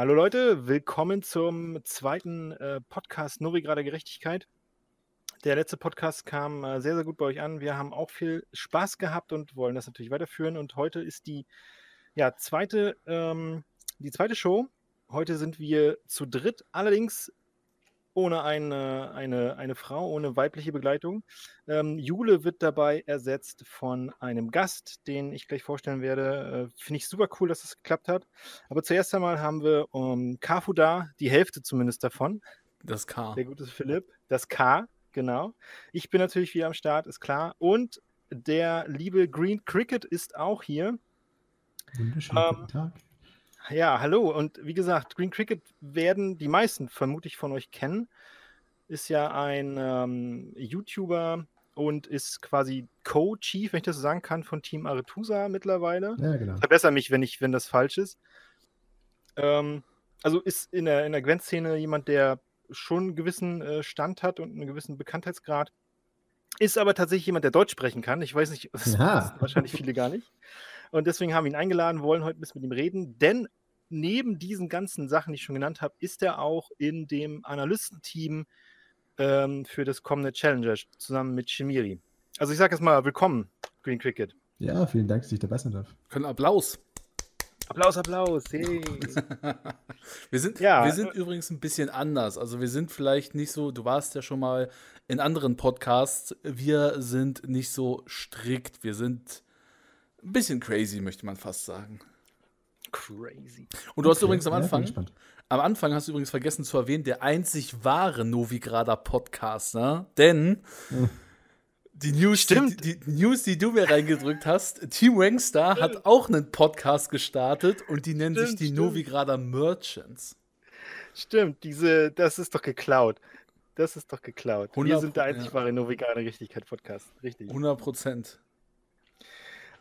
Hallo Leute, willkommen zum zweiten äh, Podcast Novigrader Gerechtigkeit. Der letzte Podcast kam äh, sehr, sehr gut bei euch an. Wir haben auch viel Spaß gehabt und wollen das natürlich weiterführen. Und heute ist die ja, zweite, ähm, die zweite Show. Heute sind wir zu dritt, allerdings ohne eine, eine, eine Frau, ohne weibliche Begleitung. Ähm, Jule wird dabei ersetzt von einem Gast, den ich gleich vorstellen werde. Äh, Finde ich super cool, dass das geklappt hat. Aber zuerst einmal haben wir um, ähm, Kafu da, die Hälfte zumindest davon. Das K. Der gute Philipp. Das K, genau. Ich bin natürlich wieder am Start, ist klar. Und der liebe Green Cricket ist auch hier. Wunderschönen ähm, guten Tag. Ja, hallo. Und wie gesagt, Green Cricket werden die meisten vermutlich von euch kennen. Ist ja ein ähm, YouTuber und ist quasi Co-Chief, wenn ich das so sagen kann, von Team Aretusa mittlerweile. Ja, genau. Verbessere mich, wenn, ich, wenn das falsch ist. Ähm, also ist in der, in der Gwent-Szene jemand, der schon einen gewissen äh, Stand hat und einen gewissen Bekanntheitsgrad. Ist aber tatsächlich jemand, der Deutsch sprechen kann. Ich weiß nicht, das ja. wahrscheinlich viele gar nicht. Und deswegen haben wir ihn eingeladen, wollen heute ein bisschen mit ihm reden, denn neben diesen ganzen Sachen, die ich schon genannt habe, ist er auch in dem Analystenteam ähm, für das kommende Challenger zusammen mit Shimiri. Also ich sage jetzt mal willkommen, Green Cricket. Ja, vielen Dank, dass ich dabei sein darf. Können Applaus. Applaus, Applaus. Hey. wir sind, ja. wir sind übrigens ein bisschen anders. Also wir sind vielleicht nicht so, du warst ja schon mal in anderen Podcasts, wir sind nicht so strikt. Wir sind ein bisschen crazy, möchte man fast sagen. Crazy. Und du hast übrigens am Anfang, ja, am Anfang hast du übrigens vergessen zu erwähnen, der einzig wahre Novigrader Podcast, ne? Denn hm. die, News, die, die, News, die du mir reingedrückt hast, Team Wangstar stimmt. hat auch einen Podcast gestartet und die nennen stimmt, sich die stimmt. Novigrader Merchants. Stimmt, diese, das ist doch geklaut. Das ist doch geklaut. Wir sind der einzig ja. wahre Novigrader Richtigkeit Podcast. Richtig. 100 Prozent.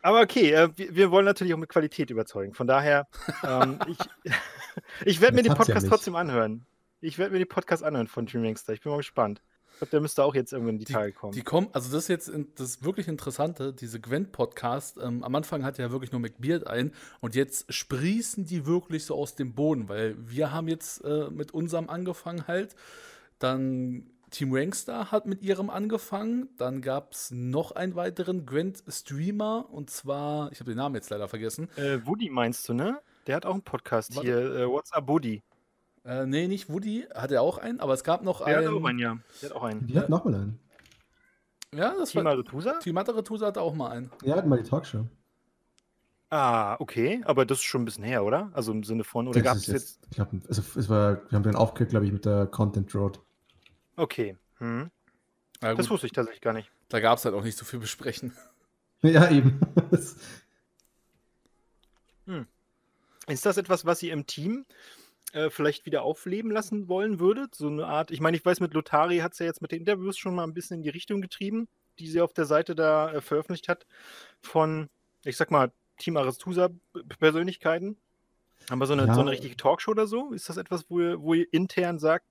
Aber okay, äh, wir, wir, wollen natürlich auch mit Qualität überzeugen. Von daher, ähm, ich, ich werde mir den Podcast ja trotzdem anhören. Ich werde mir den Podcast anhören von Dream Gangster. Ich bin mal gespannt. Ich glaube, der müsste auch jetzt irgendwann in die, die Tage kommen. Die kommen, also das ist jetzt das wirklich Interessante, diese Gwent-Podcast. Ähm, am Anfang hatte ja wirklich nur McBeard ein und jetzt sprießen die wirklich so aus dem Boden, weil wir haben jetzt äh, mit unserem angefangen halt. Dann Team Rangstar hat mit ihrem angefangen. Dann gab es noch einen weiteren Gwent-Streamer und zwar, ich habe den Namen jetzt leider vergessen. Äh, Woody meinst du, ne? Der hat auch einen Podcast Warte. hier. Äh, What's up, Woody? Äh, nee, nicht Woody, hat er auch einen, aber es gab noch Der einen. Hat auch einen, ja. Der hat auch einen. Die hat noch mal einen. Ja, das Team war. Aretusa? Team Aretusa hat auch mal einen. Ja, hat mal die Talkshow. Ah, okay, aber das ist schon ein bisschen her, oder? Also im Sinne von, oder gab es jetzt. jetzt ich glaube, also es war, wir haben den aufgehört, glaube ich, mit der Content Road. Okay. Hm. das wusste ich tatsächlich gar nicht. Da gab es halt auch nicht so viel besprechen. Ja, eben. hm. Ist das etwas, was ihr im Team äh, vielleicht wieder aufleben lassen wollen würdet? So eine Art, ich meine, ich weiß, mit Lotari hat es ja jetzt mit den Interviews schon mal ein bisschen in die Richtung getrieben, die sie auf der Seite da äh, veröffentlicht hat, von, ich sag mal, Team Aristusa-Persönlichkeiten. Aber so eine, ja. so eine richtige Talkshow oder so, ist das etwas, wo ihr, wo ihr intern sagt,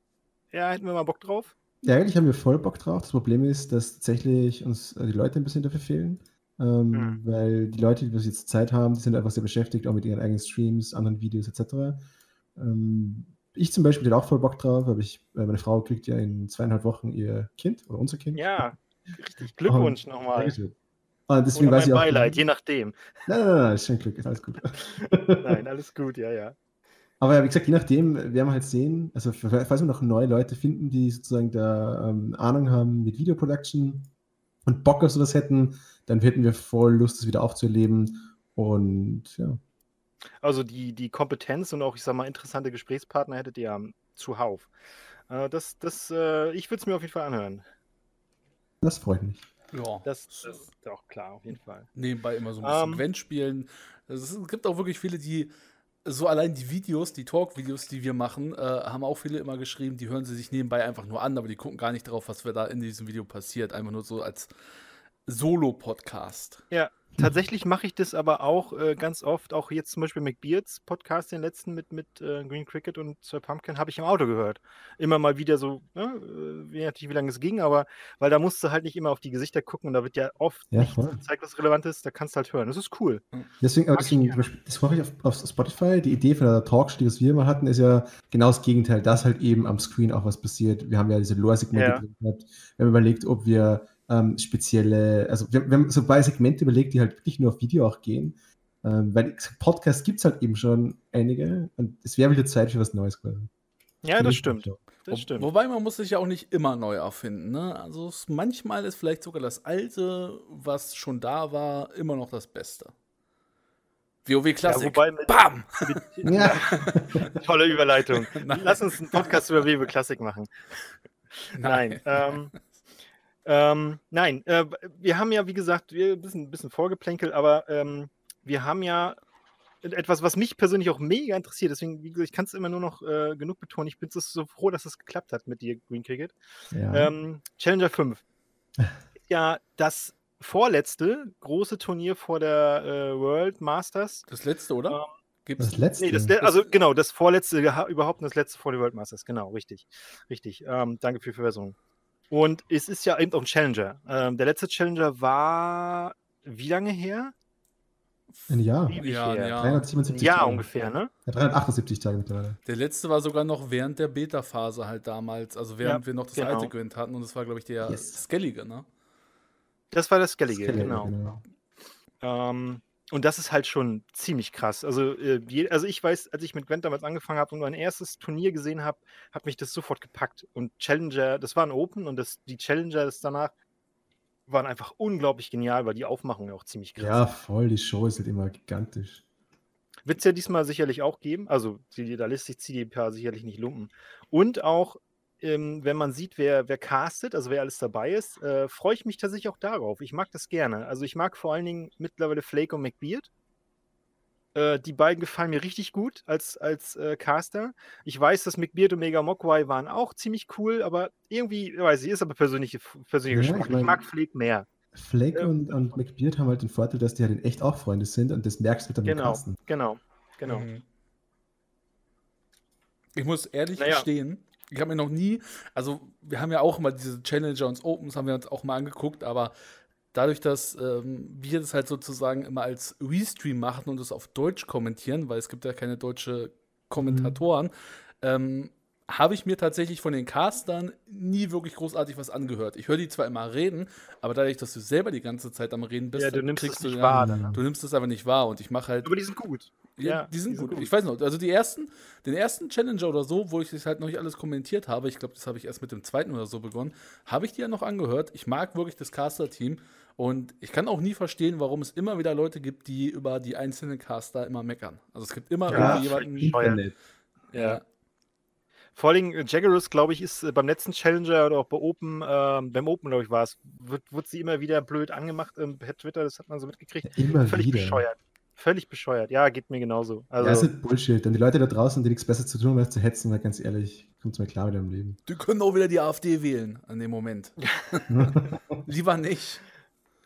ja, hätten wir mal Bock drauf? Ja, eigentlich haben wir voll Bock drauf. Das Problem ist, dass tatsächlich uns äh, die Leute ein bisschen dafür fehlen. Ähm, mhm. Weil die Leute, die bis jetzt Zeit haben, die sind einfach sehr beschäftigt, auch mit ihren eigenen Streams, anderen Videos etc. Ähm, ich zum Beispiel hätte auch voll Bock drauf, aber ich, äh, meine Frau kriegt ja in zweieinhalb Wochen ihr Kind oder unser Kind. Ja, richtig. Glückwunsch Und, nochmal. Und deswegen oder weiß ich auch, Beileid, je nachdem. Nein, nein, nein, ist schon Glück, ist alles gut. nein, alles gut, ja, ja. Aber wie gesagt, je nachdem werden wir halt sehen, also falls wir noch neue Leute finden, die sozusagen da ähm, Ahnung haben mit Videoproduction und Bock auf sowas hätten, dann hätten wir voll Lust, das wieder aufzuerleben. Und ja. Also die, die Kompetenz und auch, ich sag mal, interessante Gesprächspartner hättet ihr zuhauf. Äh, das, das, äh, ich würde es mir auf jeden Fall anhören. Das freut mich. Ja. Das, das ist auch klar, auf jeden Fall. Nebenbei immer so ein bisschen um, ähm. Gwent spielen. Es gibt auch wirklich viele, die so allein die Videos, die Talk-Videos, die wir machen, äh, haben auch viele immer geschrieben, die hören sie sich nebenbei einfach nur an, aber die gucken gar nicht drauf, was da in diesem Video passiert. Einfach nur so als Solo-Podcast. Ja, tatsächlich mache ich das aber auch äh, ganz oft, auch jetzt zum Beispiel McBeards Podcast, den letzten mit, mit äh, Green Cricket und Sir Pumpkin, habe ich im Auto gehört. Immer mal wieder so, ne, äh, wie natürlich, wie lange es ging, aber weil da musst du halt nicht immer auf die Gesichter gucken und da wird ja oft Ja, nichts gezeigt, was relevant ist, da kannst du halt hören. Das ist cool. Deswegen, aber deswegen, das mache ich auf, auf Spotify. Die Idee von der Talkshow, die was wir mal hatten, ist ja genau das Gegenteil, dass halt eben am Screen auch was passiert. Wir haben ja diese Lore-Segmente Ja. drin gehabt. Wir haben überlegt, ob wir ähm, spezielle, also wir, wir haben so zwei Segmente überlegt, die halt wirklich nur auf Video auch gehen. Ähm, weil Podcasts gibt es halt eben schon einige und es wäre wieder Zeit für was Neues quasi. Ja, das stimmt. Das stimmt. Wobei man muss sich ja auch nicht immer neu erfinden. Ne? Also es, manchmal ist vielleicht sogar das Alte, was schon da war, immer noch das Beste. WoW Klassik. wobei mit- Bam! Ja. Tolle Überleitung. Nein. Lass uns einen Podcast über Wewe Klassik machen. Nein. Ähm, ähm, nein, äh, wir haben ja, wie gesagt, wir ein bisschen, ein bisschen vorgeplänkelt, aber ähm, wir haben ja etwas, was mich persönlich auch mega interessiert. Deswegen, wie gesagt, ich kann es immer nur noch äh, genug betonen. Ich bin so- froh, dass es geklappt hat mit dir, Green Cricket. ja. Ähm, Challenger 5. Ja, das vorletzte große Turnier vor der äh, World Masters. Das letzte, oder? Ähm, Gibt's? das letzte. Nee, das, le- also genau, das vorletzte, überhaupt das letzte vor den World Masters, genau, richtig. Richtig. Ähm, danke für die Verwässerung. Und es ist ja eben auch ein Challenger. Ähm, der letzte Challenger war wie lange her? ein Jahr. Ja, her. ja. Ein 377 Jahr Tage. ungefähr, ne? Ja, 378 Tage mittlerweile. Der letzte war sogar noch während der Beta-Phase halt damals, also während Ja, wir noch das genau. alte Gwent hatten und das war, glaube ich, der Yes. Skellige, ne? Das war das Skellige, Skellige, genau. Ähm, und das ist halt schon ziemlich krass. Also, äh, je, also ich weiß, als ich mit Gwent damals angefangen habe und mein erstes Turnier gesehen habe, hat mich das sofort gepackt. Und Challenger, das war ein Open und das, die Challenger das danach waren einfach unglaublich genial, weil die Aufmachung ja auch ziemlich krass Ja, voll, die Show ist halt immer gigantisch. Wird es ja diesmal sicherlich auch geben. Also die, da lässt sich CDPA sicherlich nicht lumpen. Und auch, ähm, wenn man sieht, wer, wer castet, also wer alles dabei ist, äh, freue ich mich tatsächlich auch darauf. Ich mag das gerne. Also ich mag vor allen Dingen mittlerweile Flake und McBeard. Äh, die beiden gefallen mir richtig gut als, als äh, Caster. Ich weiß, dass McBeard und Mega Mogwai waren auch ziemlich cool, aber irgendwie, weiß ich, ist aber persönliche, persönlicher Ja, Geschmack. ich mein- ich mag Flake mehr. Flake Ja. und, und McBeard haben halt den Vorteil, dass die halt in echt auch Freunde sind und das merkst du dann im Genau, Casten. genau, genau. Mhm. Ich muss ehrlich Naja. gestehen, ich habe mir noch nie, also wir haben ja auch immer diese Challenger und Opens, haben wir uns auch mal angeguckt, aber dadurch, dass ähm, wir das halt sozusagen immer als Restream machen und es auf Deutsch kommentieren, weil es gibt ja keine deutsche Kommentatoren, ähm, habe ich mir tatsächlich von den Castern nie wirklich großartig was angehört. Ich höre die zwar immer reden, aber dadurch, dass du selber die ganze Zeit am Reden bist, Ja, du nimmst kriegst es du nicht wahr. Dann. Du nimmst es aber nicht wahr und ich mache halt Aber die sind gut. Ja, Ja, die sind, die sind gut. gut. Ich weiß noch, also die ersten, den ersten Challenger oder so, wo ich das halt noch nicht alles kommentiert habe, ich glaube, das habe ich erst mit dem zweiten oder so begonnen, habe ich die ja noch angehört. Ich mag wirklich das Caster-Team und ich kann auch nie verstehen, warum es immer wieder Leute gibt, die über die einzelnen Caster immer meckern. Also es gibt immer Ja, irgendwie jemanden. Internet. Ja. Vor allem äh, Jaggerus, glaube ich, ist äh, beim letzten Challenger oder auch bei Open, ähm, beim Open, glaube ich, war es, wird, wird sie immer wieder blöd angemacht ähm, per Twitter, das hat man so mitgekriegt. Immer Völlig wieder. bescheuert. Völlig bescheuert. Ja, geht mir genauso. Also, ja, ist halt Bullshit. Und die Leute da draußen, die nichts besser zu tun haben, als zu hetzen, weil ganz ehrlich, kommt mir klar wieder im Leben. Die können auch wieder die AfD wählen an dem Moment. Lieber nicht.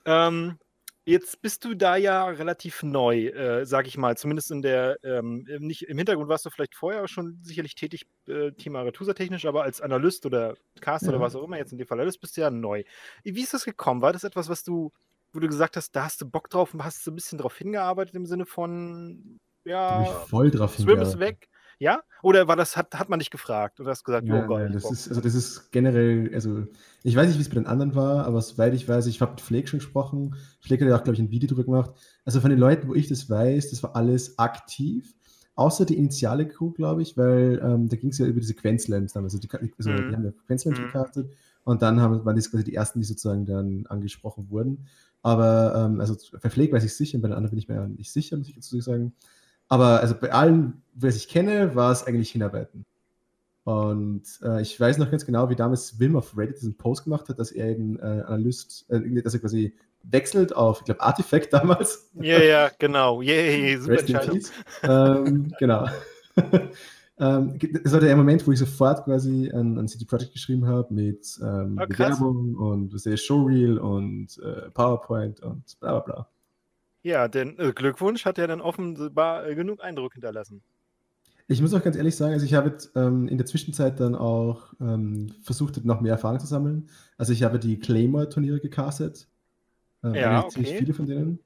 ähm, jetzt bist du da ja relativ neu, äh, sag ich mal, zumindest in der, ähm, im- nicht, im Hintergrund warst du vielleicht vorher schon sicherlich tätig, äh, Thema Aretusa technisch, aber als Analyst oder Caster Ja. oder was auch immer, jetzt in dem Fall Analyst, bist du ja neu. Wie ist das gekommen? War das etwas, was du, wo du gesagt hast, da hast du Bock drauf und hast so ein bisschen drauf hingearbeitet im Sinne von, ja, voll drauf Swim ist weg? Ja? Oder war das, hat, hat man dich gefragt und hast gesagt, jo, Nein, geil. das Bock. ist, also das ist generell, also ich weiß nicht, wie es bei den anderen war, aber soweit ich weiß, ich habe mit Flake schon gesprochen. Flake hat ja auch, glaube ich, ein Video drüber gemacht. Also von den Leuten, wo ich das weiß, das war alles aktiv. Außer die initiale Crew, glaube ich, weil ähm, da ging es ja über diese Quenzlams damals. Also, die, also Mhm. die haben ja Quenzlams Mhm. gecastet und dann haben, waren das quasi die ersten, die sozusagen dann angesprochen wurden. Aber ähm, also bei Flake weiß ich sicher, bei den anderen bin ich mir nicht sicher, muss ich dazu sagen. Aber also bei allen, was ich kenne, war es eigentlich Hinarbeiten. Und äh, ich weiß noch ganz genau, wie damals Wilm auf Reddit diesen Post gemacht hat, dass er eben äh, Analyst, äh, dass er quasi wechselt auf, ich glaube, Artifact damals. Ja, ja, genau. Yay, super Entscheidung. Ähm, genau. ähm, es war der Moment, wo ich sofort quasi an, an CD Projekt geschrieben habe mit ähm, oh, Bewerbung und was Showreel und äh, PowerPoint und bla bla bla. Ja, denn äh, Glückwunsch hat ja dann offenbar äh, genug Eindruck hinterlassen. Ich muss auch ganz ehrlich sagen, also ich habe ähm, in der Zwischenzeit dann auch ähm, versucht, noch mehr Erfahrung zu sammeln. Also ich habe die Claymore-Turniere gecastet. Äh, ja, okay. ziemlich viele von denen.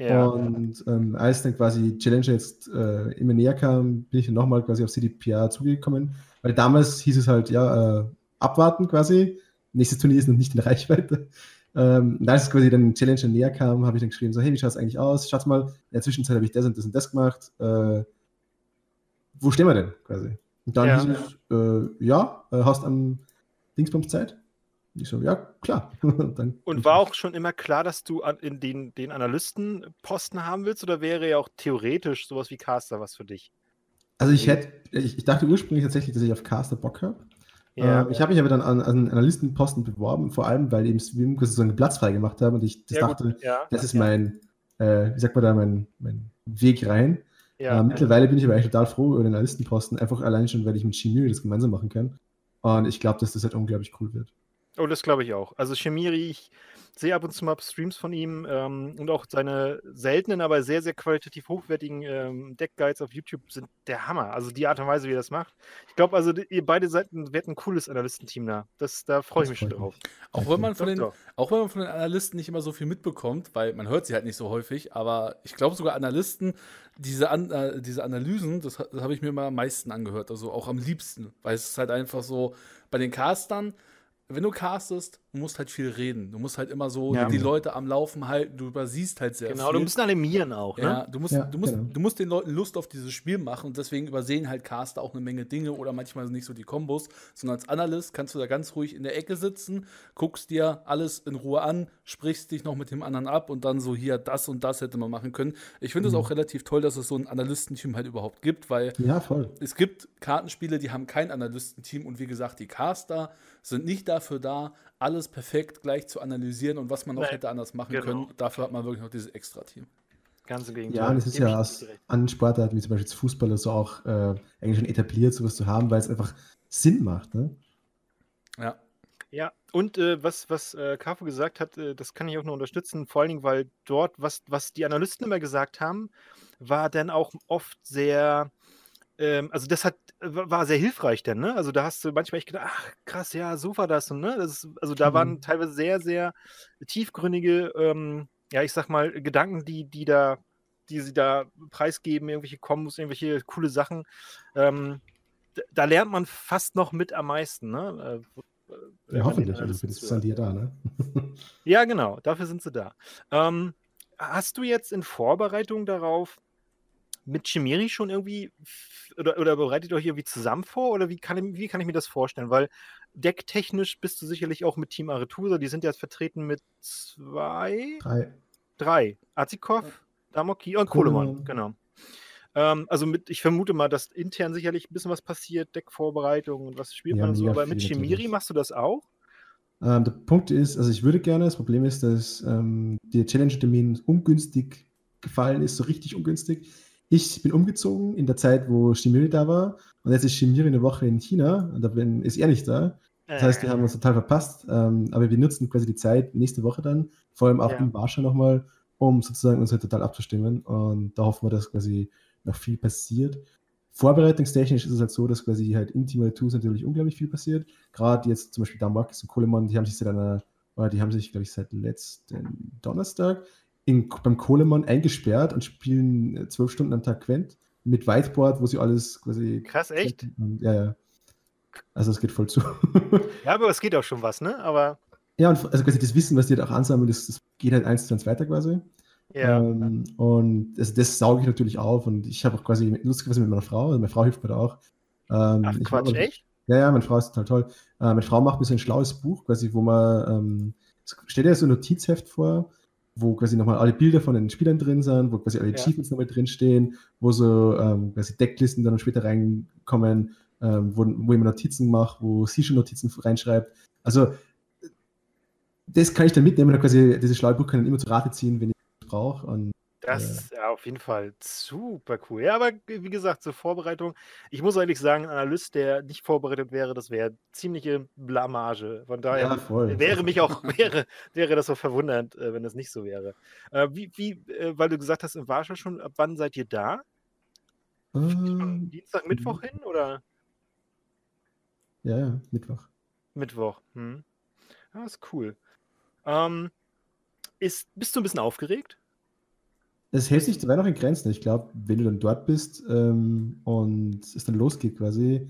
Ja. Und ähm, als dann quasi Challenger jetzt äh, immer näher kam, bin ich dann nochmal quasi auf CDPR zugekommen. Weil damals hieß es halt, ja, äh, abwarten quasi. Nächstes Turnier ist noch nicht in Reichweite. Ähm, und als es quasi dann Challenger näher kam, habe ich dann geschrieben, so, hey, wie schaut es eigentlich aus? Schaut mal, in der Zwischenzeit habe ich das und das und das gemacht. Äh, wo stehen wir denn quasi? Und dann ja. hieß es, äh, ja, äh, hast am Dingsbums Zeit? Ich so, ja, klar. und, war auch schon immer klar, dass du in den, den Analystenposten haben willst oder wäre ja auch theoretisch sowas wie Caster was für dich? Also ich hätte, ich, ich dachte ursprünglich tatsächlich, dass ich auf Caster Bock habe. Ja. Äh, ich habe mich aber dann an, an Analystenposten beworben, vor allem, weil eben Swim so einen Platz frei gemacht haben und ich das dachte, ja, das ist mein, äh, wie sagt man da, mein, mein Weg rein. Ja, äh, mittlerweile bin ich aber eigentlich total froh über den Analystenposten, einfach allein schon, weil ich mit Chimiri das gemeinsam machen kann. Und ich glaube, dass das halt unglaublich cool wird. Oh, das glaube ich auch. Also Chemiri, ich sehe ab und zu mal Streams von ihm ähm, und auch seine seltenen, aber sehr, sehr qualitativ hochwertigen ähm, Deckguides auf YouTube sind der Hammer. Also die Art und Weise, wie er das macht. Ich glaube, also die, ihr beide Seiten werdet ein cooles Analystenteam da. Das, da freue ich mich schon drauf. Auch wenn, man von den, auch wenn man von den Analysten nicht immer so viel mitbekommt, weil man hört sie halt nicht so häufig, aber ich glaube sogar Analysten, diese, An äh, diese Analysen, das, das habe ich mir immer am meisten angehört, also auch am liebsten, weil es ist halt einfach so, bei den Castern, wenn du castest, du musst halt viel reden. Du musst halt immer so ja. die Leute am Laufen halten. Du übersiehst halt sehr genau, viel. Genau, du musst animieren auch. Ne? Ja, du musst, ja, du, musst, genau. du musst den Leuten Lust auf dieses Spiel machen und deswegen übersehen halt Caster auch eine Menge Dinge oder manchmal nicht so die Kombos, sondern als Analyst kannst du da ganz ruhig in der Ecke sitzen, guckst dir alles in Ruhe an, sprichst dich noch mit dem anderen ab und dann so hier das und das hätte man machen können. Ich finde es mhm. auch relativ toll, dass es so ein Analystenteam halt überhaupt gibt, weil ja, voll. es gibt Kartenspiele, die haben kein Analystenteam und wie gesagt, die Caster sind nicht dafür da, alles perfekt gleich zu analysieren und was man noch nee, hätte anders machen genau. können. Dafür hat man wirklich noch dieses Extra-Team. Ganz im Gegenteil. Ja, und es ist ja aus an Sportarten wie zum Beispiel Fußball so auch äh, eigentlich schon etabliert, sowas zu haben, weil es einfach Sinn macht. Ne? Ja. Ja, und äh, was, was äh, Cafu gesagt hat, äh, das kann ich auch nur unterstützen, vor allen Dingen, weil dort, was, was die Analysten immer gesagt haben, war dann auch oft sehr, ähm, also das hat, war sehr hilfreich dann, ne? Also da hast du manchmal echt gedacht, ach krass, ja, so war das und ne? Das ist, also da mhm. waren teilweise sehr, sehr tiefgründige, ähm, ja, ich sag mal, Gedanken, die, die da, die sie da preisgeben, irgendwelche Kombos, irgendwelche coole Sachen. Ähm, da lernt man fast noch mit am meisten, ne? Äh, ja, hoffentlich, also sind die ja da, ne? ja, genau, dafür sind sie da. Ähm, hast du jetzt in Vorbereitung darauf mit Chimeri schon irgendwie oder, oder bereitet ihr euch irgendwie zusammen vor oder wie kann, wie kann ich mir das vorstellen? Weil decktechnisch bist du sicherlich auch mit Team Aretusa, die sind jetzt vertreten mit zwei. Drei. Drei. Azikov, Damoki und Kolemann, genau. Ähm, also mit, ich vermute mal, dass intern sicherlich ein bisschen was passiert, Deckvorbereitung und was spielt ja, man so, aber mit Chimiri machst du das auch? Ähm, der Punkt ist, also ich würde gerne, das Problem ist, dass ähm, der Challenge-Termin ungünstig gefallen ist, so richtig ungünstig. Ich bin umgezogen in der Zeit, wo Shimiri da war. Und jetzt ist Shimiri eine Woche in China und da bin, ist er nicht da. Das heißt, wir haben uns total verpasst. Ähm, aber wir nutzen quasi die Zeit nächste Woche dann, vor allem auch ja. in Warschau nochmal, um sozusagen uns halt total abzustimmen. Und da hoffen wir, dass quasi noch viel passiert. Vorbereitungstechnisch ist es halt so, dass quasi halt in Team 2 natürlich unglaublich viel passiert. Gerade jetzt zum Beispiel da Marcus und Coleman, die haben sich seit einer, die haben sich, glaube ich, seit letzten Donnerstag in, beim Kohlemann eingesperrt und spielen äh, zwölf Stunden am Tag Quent mit Whiteboard, wo sie alles quasi. Krass, echt? Und, ja, ja. Also es geht voll zu. ja, aber es geht auch schon was, ne? Aber. Ja, und also quasi das Wissen, was die halt auch ansammeln, das, das geht halt eins zu eins weiter quasi. Ja. Ähm, und also das sauge ich natürlich auf und ich habe auch quasi lustigerweise mit meiner Frau, also meine Frau hilft mir da auch. Ähm, Ach Quatsch, auch, echt? Ja, ja, meine Frau ist total toll. Äh, meine Frau macht mir so ein schlaues Buch, quasi, wo man, ähm, stell dir so ein Notizheft vor, wo quasi nochmal alle Bilder von den Spielern drin sind, wo quasi alle ja. Achievements nochmal drinstehen, wo so ähm, quasi Decklisten dann später reinkommen, ähm, wo, wo ich mir Notizen mache, wo sie schon Notizen reinschreibt. Also das kann ich dann mitnehmen, dann quasi dieses schlaue Buch kann ich immer zu Rate ziehen, wenn ich es brauche. Und Das ist ja auf jeden Fall super cool. Ja, aber wie gesagt, zur Vorbereitung, ich muss ehrlich sagen, ein Analyst, der nicht vorbereitet wäre, das wäre ziemliche Blamage. Von daher Ja, wäre mich auch, wäre, wäre das so verwundernd, äh, wenn das nicht so wäre. Äh, wie, wie, äh, weil du gesagt hast, in Warschau schon, ab wann seid ihr da? Ähm, Dienstag, Mittwoch hin oder ja, ja, Mittwoch. Mittwoch? Hm. Ah, ist cool. Ähm, ist, bist du ein bisschen aufgeregt? Es hält sich dabei noch in Grenzen. Ich glaube, wenn du dann dort bist ähm, und es dann losgeht quasi,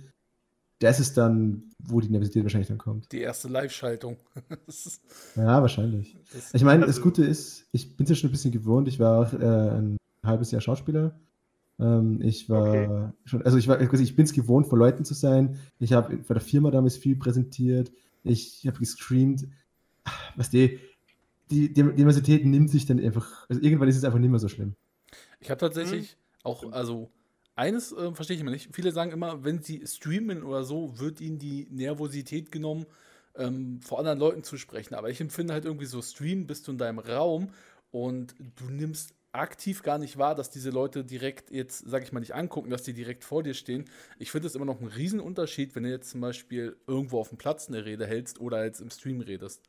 das ist dann, wo die Nervosität wahrscheinlich dann kommt. Die erste Live-Schaltung. Ja, wahrscheinlich. das- Ich meine, Also- das Gute ist, ich bin es ja schon ein bisschen gewohnt. Ich war auch äh, ein halbes Jahr Schauspieler. Ähm, ich war Okay. schon, also ich war, also ich bin es gewohnt, vor Leuten zu sein. Ich habe bei der Firma damals viel präsentiert. Ich habe gestreamt. Was die, die, die Diversität nimmt sich dann einfach, also irgendwann ist es einfach nicht mehr so schlimm. Ich habe tatsächlich auch, Stimmt. also eines äh, verstehe ich immer nicht. Viele sagen immer, wenn sie streamen oder so, wird ihnen die Nervosität genommen, ähm, vor anderen Leuten zu sprechen. Aber ich empfinde halt irgendwie so, Stream bist du in deinem Raum und du nimmst aktiv gar nicht wahr, dass diese Leute direkt jetzt, sag ich mal, nicht angucken, dass die direkt vor dir stehen. Ich finde es immer noch einen Riesenunterschied, wenn du jetzt zum Beispiel irgendwo auf dem Platz eine Rede hältst oder jetzt im Stream redest.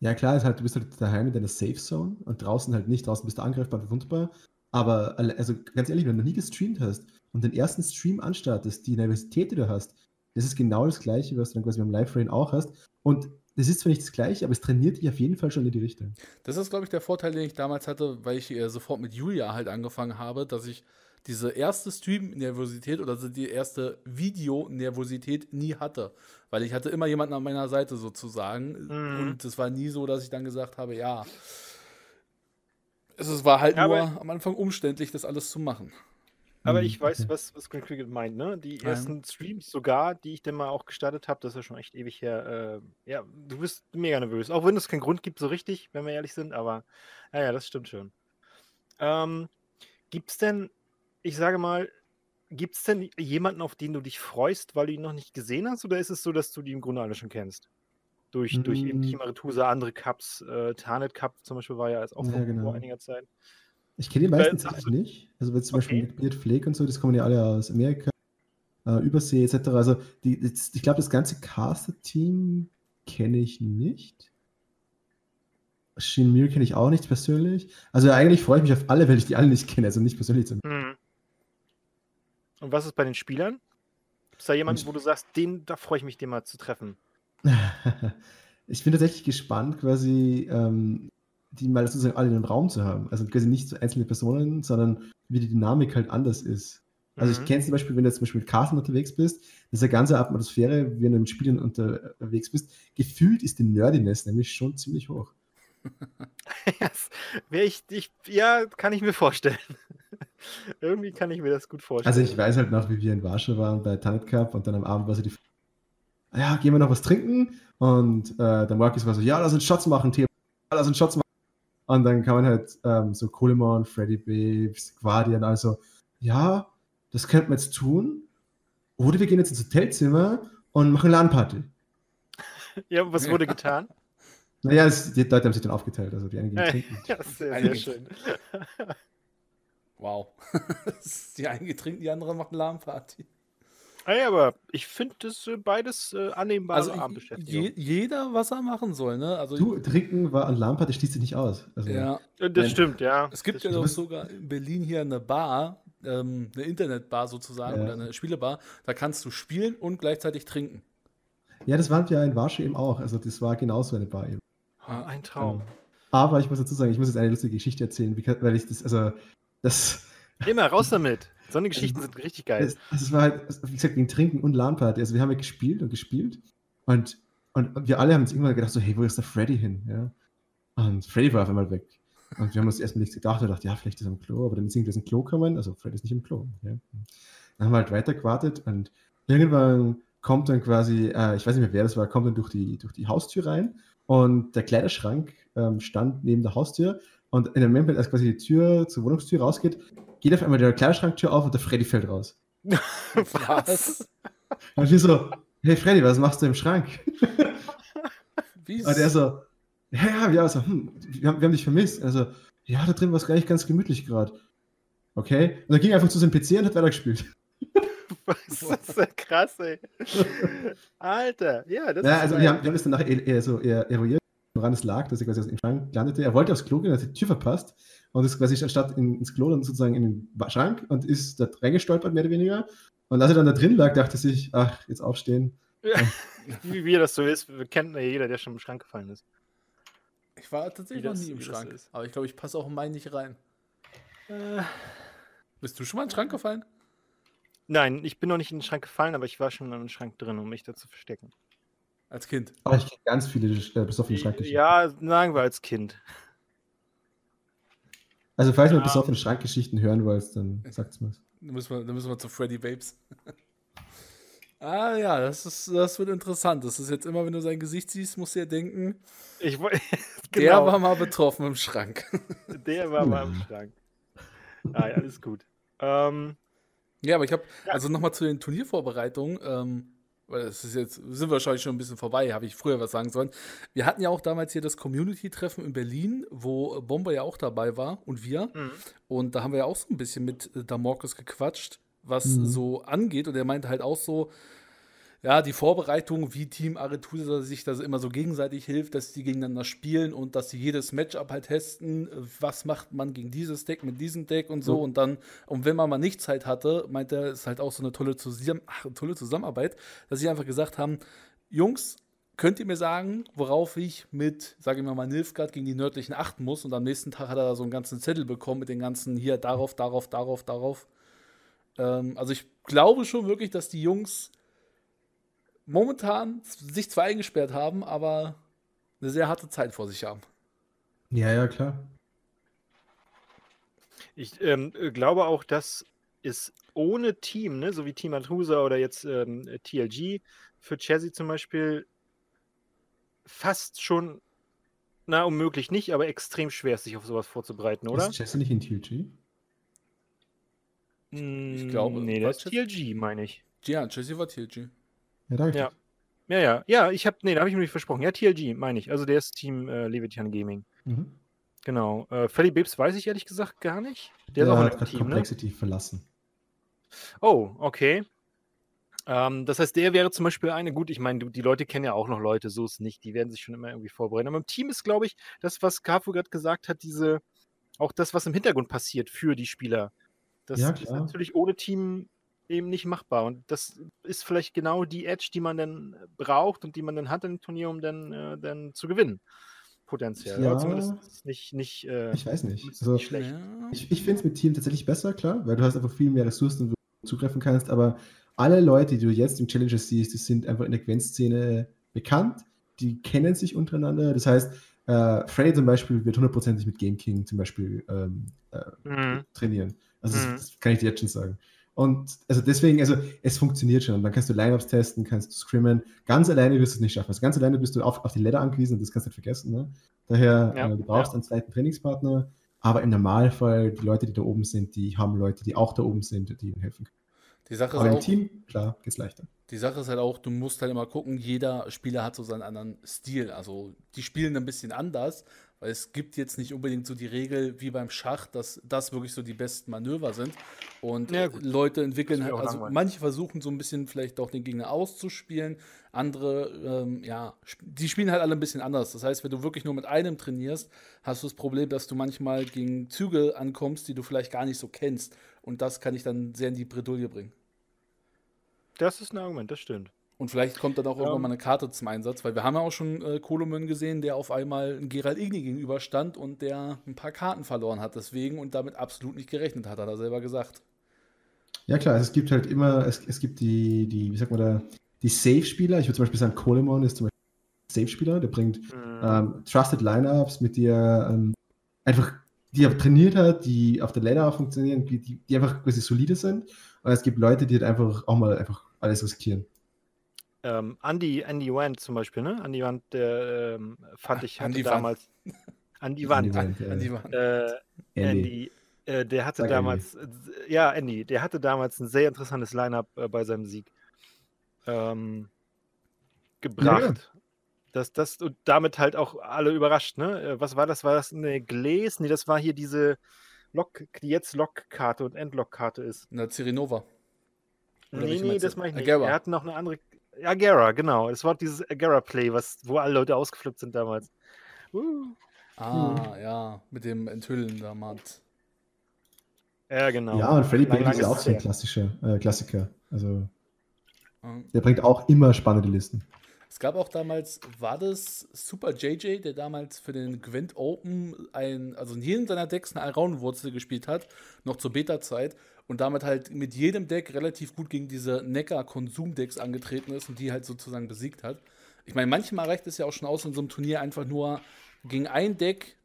Ja, klar, ist halt, du bist halt daheim in deiner Safe Zone und draußen halt nicht. Draußen bist du angreifbar und verwundbar. Aber also ganz ehrlich, wenn du noch nie gestreamt hast und den ersten Stream anstartest, die Nervosität, die du hast, das ist genau das Gleiche, was du dann quasi beim Live-Rain auch hast. Und das ist zwar nicht das Gleiche, aber es trainiert dich auf jeden Fall schon in die Richtung. Das ist, glaube ich, der Vorteil, den ich damals hatte, weil ich äh, sofort mit Julia halt angefangen habe, dass ich diese erste Stream-Nervosität oder die erste Video-Nervosität nie hatte. Weil ich hatte immer jemanden an meiner Seite sozusagen. Mhm. Und es war nie so, dass ich dann gesagt habe, ja. Es ist- war halt Ja, nur aber- am Anfang umständlich, das alles zu machen. Aber Hm, ich weiß, was, was Green Cricket meint, ne? Die Ja. ersten Streams sogar, die ich dann mal auch gestartet habe, das ist ja schon echt ewig her. Äh, ja, du bist mega nervös. Auch wenn es keinen Grund gibt, so richtig, wenn wir ehrlich sind, aber ja, ja, das stimmt schon. Ähm, gibt's denn, ich sage mal, gibt's denn jemanden, auf den du dich freust, weil du ihn noch nicht gesehen hast, oder ist es so, dass du die im Grunde alle schon kennst? Durch, durch eben Mm. Team Aretusa, andere Cups, äh, Tarnet Cup zum Beispiel war ja jetzt auch Ja, vor, genau. vor einiger Zeit. Ich kenne die meisten tatsächlich nicht. Also weil zum Beispiel Okay. McBeard, Flake und so, das kommen ja alle aus Amerika, äh, Übersee etc. Also die, das, ich glaube, das ganze Caster-Team kenne ich nicht. Shin Mir kenne ich auch nicht persönlich. Also eigentlich freue ich mich auf alle, weil ich die alle nicht kenne, also nicht persönlich. Mhm. Und was ist bei den Spielern? Gibt es da jemanden, wo du sagst, den, da freue ich mich, den mal zu treffen? ich bin tatsächlich gespannt, quasi ähm, die mal sozusagen alle in einem Raum zu haben. Also quasi nicht so einzelne Personen, sondern wie die Dynamik halt anders ist. Also Mhm. ich kenne zum Beispiel, wenn du jetzt zum Beispiel mit Carsten unterwegs bist, das ist eine ganze Atmosphäre, wenn du mit Spielen unterwegs bist. Gefühlt ist die Nerdiness nämlich schon ziemlich hoch. Wär ich, ich, ja, kann ich mir vorstellen. Irgendwie kann ich mir das gut vorstellen. Also ich weiß halt noch, wie wir in Warschau waren bei Tannet Cup und dann am Abend war so die Frage, ja, gehen wir noch was trinken? Und äh, der Marcus war so, ja, lass uns Shots machen, Theo. Ja, lass uns Shots machen. Und dann kamen halt ähm, so Coleman, Freddy Babes, Guardian, also, ja, das könnten wir jetzt tun. Oder wir gehen jetzt ins Hotelzimmer und machen LAN-Party. ja, was wurde getan? Naja, es, die Leute haben sich dann aufgeteilt, also die einen gehen Ja, trinken. ja, sehr, sehr schön. Wow. die einen getrinkt, die anderen machen Lahmparty. Ey, aber ich finde das äh, beides äh, annehmbare Also je, Abendbeschäftigung. jeder, was er machen soll, ne? Also Du, trinken war an LAN-Party schließt sich nicht aus. Also, ja. Äh, das Nein. stimmt, ja. Es gibt das ja doch sogar in Berlin hier eine Bar, ähm, eine Internetbar sozusagen Ja. oder eine Spielebar. Da kannst du spielen und gleichzeitig trinken. ja, das waren wir in Warschau eben auch. Also das war genauso eine Bar eben. Oh, ein Traum. Aber ich muss dazu sagen, ich muss jetzt eine lustige Geschichte erzählen, weil ich das, also, das, Immer raus damit. So eine Geschichten sind richtig geil. das, das war halt, wie gesagt, gegen Trinken und LAN-Party. Also wir haben ja gespielt und gespielt und, und wir alle haben uns irgendwann gedacht, so, hey, wo ist der Freddy hin? Ja? Und Freddy war auf einmal weg. Und wir haben uns erstmal nichts gedacht und gedacht, ja, vielleicht ist er im Klo, aber dann ist irgendwie ins Klo gekommen, also Freddy ist nicht im Klo. Ja? Dann haben wir halt weiter gewartet und irgendwann kommt dann quasi, äh, ich weiß nicht mehr, wer das war, kommt dann durch die, durch die Haustür rein und der Kleiderschrank ähm, stand neben der Haustür und in dem Moment, als quasi die Tür zur Wohnungstür rausgeht, geht auf einmal die Kleiderschranktür auf und der Freddy fällt raus. Was? Und wir so, hey Freddy, was machst du im Schrank? Wie Und er so, ja, ja, ja, so, hm, wir, haben, wir haben dich vermisst. Also, Ja, da drin war es gar nicht ganz gemütlich gerade. Okay. Und dann ging er einfach zu seinem PC und hat weitergespielt. Was ist das krass, ey. Alter, ja, das Ja, ist also wir haben, wir haben das danach eher, eher so eher eruiert, woran es lag, dass er quasi aus dem Schrank landete. Er wollte aufs Klo gehen, hat die Tür verpasst und ist quasi anstatt in, ins Klo dann sozusagen in den Schrank und ist da reingestolpert, mehr oder weniger. Und als er dann da drin lag, dachte sich, ach, jetzt aufstehen. wie, wie das so ist, wir kennt ja jeder, der schon im Schrank gefallen ist. Ich war tatsächlich Wie noch das- nie im das Schrank. ist. Aber ich glaube, ich passe auch in meinen nicht rein. Äh, Bist du schon mal in den Schrank gefallen? nein, ich bin noch nicht in den Schrank gefallen, aber ich war schon in den Schrank drin, um mich da zu verstecken. Als Kind. Aber ich kenne ganz viele äh, besoffene Schrankgeschichten. Ja, sagen wir als Kind. Also falls ihr Ja. mal besoffene Schrankgeschichten hören wollt, dann sagt's mal. Dann müssen wir, dann müssen wir zu Freddy Babes. ah ja, das, ist, das wird interessant. Das ist jetzt immer, wenn du sein Gesicht siehst, musst du dir denken, Ich woll- der genau, war mal betroffen im Schrank. der war mal im. Schrank. Ah, ja, alles gut. Ähm, ja, aber ich habe, Ja. also nochmal zu den Turniervorbereitungen, ähm, weil es ist jetzt, sind wir wahrscheinlich schon ein bisschen vorbei, habe ich früher was sagen sollen. Wir hatten ja auch damals hier das Community-Treffen in Berlin, wo Bomber ja auch dabei war und wir. mhm. Und da haben wir ja auch so ein bisschen mit Damorkes gequatscht, was Mhm. so angeht. Und er meinte halt auch so, ja, die Vorbereitung, wie Team Aretusa sich da immer so gegenseitig hilft, dass die gegeneinander spielen und dass sie jedes Matchup halt testen, äh, was macht man gegen dieses Deck mit diesem Deck und so. Ja. Und dann, und wenn man mal nicht Zeit hatte, meinte er, ist halt auch so eine tolle, Zusammen ach, tolle Zusammenarbeit, dass sie einfach gesagt haben, Jungs, könnt ihr mir sagen, worauf ich mit, sage ich mal, mal Nilfgaard gegen die nördlichen achten muss? Und am nächsten Tag hat er da so einen ganzen Zettel bekommen mit den ganzen hier, darauf, darauf, darauf, darauf. Ähm, also ich glaube schon wirklich, dass die Jungs momentan sich zwar eingesperrt haben, aber eine sehr harte Zeit vor sich haben. Ja, ja, klar. Ich ähm, äh, glaube auch, dass es ohne Team, ne, so wie Team Atrusa oder jetzt ähm, TLG, für Chelsea zum Beispiel fast schon, na, unmöglich nicht, aber extrem schwer ist, sich auf sowas vorzubereiten, oder? Ist Jesse nicht in TLG? Ich glaube, Nee, das ist Chelsea- TLG, meine ich. Ja, Jesse war TLG. Ja, danke. Ja. Ja, ja. Ja, ich habe, nee, da habe ich mir nicht versprochen. Ja, TLG, meine ich. Also der ist Team äh, Leviathan Gaming. Mhm. Genau. Äh, Felly Babes weiß ich ehrlich gesagt gar nicht. Der ist Der auch in hat Team, ne? Complexity verlassen. Oh, okay. Ähm, das heißt, der wäre zum Beispiel eine, gut, ich meine, die Leute kennen ja auch noch Leute, so ist es nicht, die werden sich schon immer irgendwie vorbereiten. Aber im Team ist, glaube ich, das, was Cafu gerade gesagt hat, diese, auch das, was im Hintergrund passiert für die Spieler. Das Ja, ist natürlich ohne Team eben nicht machbar. Und das ist vielleicht genau die Edge, die man dann braucht und die man dann hat im Turnier, um dann, äh, dann zu gewinnen. Potenziell. Ja. Aber zumindest ist es nicht, nicht, äh, Ich weiß nicht. Also, nicht schlecht. Ja. ich ich finde es mit Team tatsächlich besser, klar, weil du hast einfach viel mehr Ressourcen, wo du zugreifen kannst, aber alle Leute, die du jetzt im Challenger siehst, die sind einfach in der Gwent-Szene bekannt, die kennen sich untereinander. Das heißt, äh, Freddy zum Beispiel wird hundertprozentig mit Game King zum Beispiel ähm, äh, Mhm. trainieren. Also Mhm. das, das kann ich dir jetzt schon sagen. Und also deswegen, also es funktioniert schon. Dann kannst du Lineups testen, kannst du scrimmen. Ganz alleine wirst du es nicht schaffen. Also ganz alleine bist du auf, auf die Ladder angewiesen und das kannst du nicht vergessen. Ne? Daher, Ja, äh, du brauchst einen zweiten Trainingspartner. Aber im Normalfall, die Leute, die da oben sind, die haben Leute, die auch da oben sind, die ihnen helfen können. Die Sache, Aber ist im auch, Team, klar, geht's leichter. die Sache ist halt auch, du musst halt immer gucken, jeder Spieler hat so seinen anderen Stil. Also die spielen ein bisschen anders, weil es gibt jetzt nicht unbedingt so die Regel wie beim Schach, dass das wirklich so die besten Manöver sind. Und Ja. Leute entwickeln halt, also langweilig. manche versuchen so ein bisschen vielleicht auch den Gegner auszuspielen, andere, ähm, ja, die spielen halt alle ein bisschen anders. Das heißt, wenn du wirklich nur mit einem trainierst, hast du das Problem, dass du manchmal gegen Züge ankommst, die du vielleicht gar nicht so kennst. Und das kann dich dann sehr in die Bredouille bringen. Das ist ein Argument, das stimmt. Und vielleicht kommt dann auch irgendwann Ähm. mal eine Karte zum Einsatz, weil wir haben ja auch schon äh, Kolomön gesehen, der auf einmal ein Gerald Igni gegenüberstand und der ein paar Karten verloren hat deswegen und damit absolut nicht gerechnet hat, hat er selber gesagt. Ja klar, also es gibt halt immer, es, es gibt die, die, wie sagt man da, die Safe-Spieler. Ich würde zum Beispiel sagen, Colemon ist zum Beispiel ein Safe-Spieler, der bringt Mhm. ähm, Trusted Lineups, mit die er ähm, einfach, die er trainiert hat, die auf der Ladder auch funktionieren, die, die, die einfach quasi solide sind. Und es gibt Leute, die halt einfach auch mal einfach alles riskieren. Ähm, Andy, Andy Wand zum Beispiel, ne? Andy Wand, der ähm, fand ich, hatte Andy damals. Andy Wand. Andy Wand, An, an die Wand. Äh, Andy. Andy. Äh, der hatte Sag damals, äh, ja, Andy, der hatte damals ein sehr interessantes Line-Up äh, bei seinem Sieg ähm, gebracht. Das, das, und damit halt auch alle überrascht, ne? Äh, was war das? War das eine Gläs? Nee, das war hier diese Lock, die jetzt Lockkarte und Endlockkarte ist. Eine Cirinova. Oder nee, nee, das mache ich nicht. Agera. Er hat noch eine andere. Agera, genau. Es war dieses Agera-Play, wo alle Leute ausgeflippt sind damals. Uh. Ah, hm. ja, mit dem Enthüllen damals. Ja, genau. Ja, und Freddy Lang ist auch so ein klassischer, äh, Klassiker. Also, mhm. der bringt auch immer spannende Listen. Es gab auch damals, war das Super JJ, der damals für den Gwent Open ein, also in jedem seiner Decks eine Alraunenwurzel gespielt hat, noch zur Beta-Zeit und damit halt mit jedem Deck relativ gut gegen diese Neckar-Konsum-Decks angetreten ist und die halt sozusagen besiegt hat. Ich meine, manchmal reicht es ja auch schon aus, in so einem Turnier einfach nur gegen ein Deck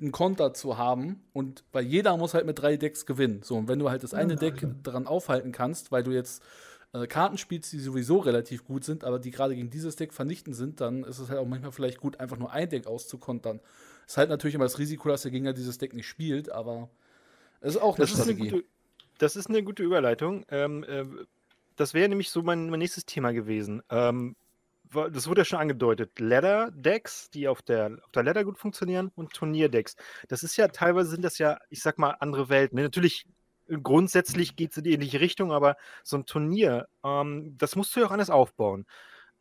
einen Konter zu haben und weil jeder muss halt mit drei Decks gewinnen. So, und wenn du halt das eine Deck daran aufhalten kannst, weil du jetzt äh, Karten spielst, die sowieso relativ gut sind, aber die gerade gegen dieses Deck vernichtend sind, dann ist es halt auch manchmal vielleicht gut, einfach nur ein Deck auszukontern. Ist halt natürlich immer das Risiko, dass der Gegner dieses Deck nicht spielt, aber es ist auch eine das Strategie. Ist eine gute, das ist eine gute Überleitung. Ähm, äh, das wäre nämlich so mein, mein, nächstes Thema gewesen. Ähm, das wurde ja schon angedeutet, Ladder-Decks, die auf der, auf der Ladder gut funktionieren und Turnier-Decks. Das ist ja, teilweise sind das ja, ich sag mal, andere Welten. Natürlich grundsätzlich geht es in die ähnliche Richtung, aber so ein Turnier, ähm, das musst du ja auch anders aufbauen.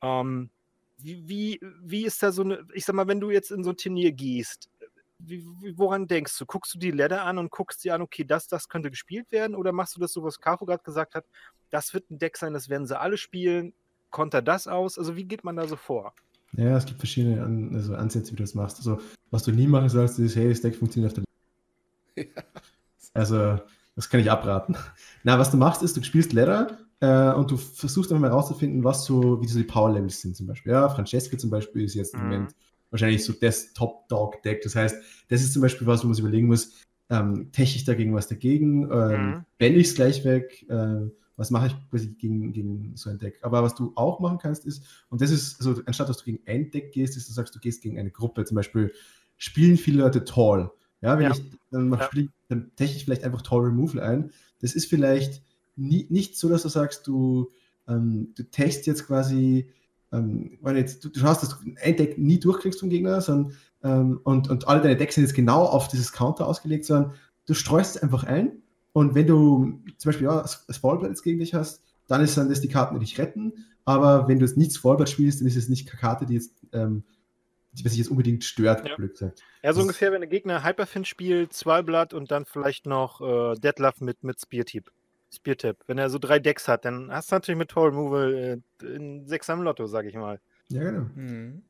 Ähm, wie, wie, wie ist da so eine, ich sag mal, wenn du jetzt in so ein Turnier gehst, wie, woran denkst du? Guckst du die Ladder an und guckst dir an, okay, das, das könnte gespielt werden? Oder machst du das so, was Kafo gerade gesagt hat, das wird ein Deck sein, das werden sie alle spielen, konter das aus? Also wie geht man da so vor? Ja, es gibt verschiedene An also Ansätze, wie du das machst. Also, was du nie machen sollst, ist, hey, das Deck funktioniert auf der ja. Also, das kann ich abraten. Na, was du machst, ist, du spielst Ladder äh, und du versuchst einfach mal herauszufinden, was so, wie so die Power-Levels sind zum Beispiel. Ja, Francesca zum Beispiel ist jetzt im mhm. Moment wahrscheinlich so das Top-Dog-Deck. Das heißt, das ist zum Beispiel was, wo man sich überlegen muss, ähm, teche ich dagegen was dagegen? Ähm, mhm. Wenn ich es gleich weg? Äh, was mache ich quasi gegen, gegen so ein Deck? Aber was du auch machen kannst, ist, und das ist, also anstatt dass du gegen ein Deck gehst, ist, du sagst, du gehst gegen eine Gruppe. Zum Beispiel spielen viele Leute Tall. Ja, wenn ja. ich dann ja. spiele, dann teche ich vielleicht einfach Tall Removal ein. Das ist vielleicht nie, nicht so, dass du sagst, du, ähm, du testest jetzt quasi, ähm, weil jetzt, du, du schaust, dass du ein Deck nie durchkriegst vom Gegner, sondern ähm, und, und alle deine Decks sind jetzt genau auf dieses Counter ausgelegt, sondern du streust es einfach ein und wenn du zum Beispiel ja, jetzt gegen dich hast, dann ist dann das die Karten, die dich retten. Aber wenn du jetzt nichts Fallblatt spielst, dann ist es nicht eine Karte, die jetzt ähm, was sich jetzt unbedingt stört, ja. Glück sagt. Ja, so das ungefähr, wenn der Gegner Hyperfin spielt, zwei Blatt und dann vielleicht noch äh, Deadlove mit, mit Spear-Tip. Spear-Tip. Wenn er so drei Decks hat, dann hast du natürlich mit Toll Removal äh, in sechs am Lotto, sag ich mal. Ja, genau. Mhm.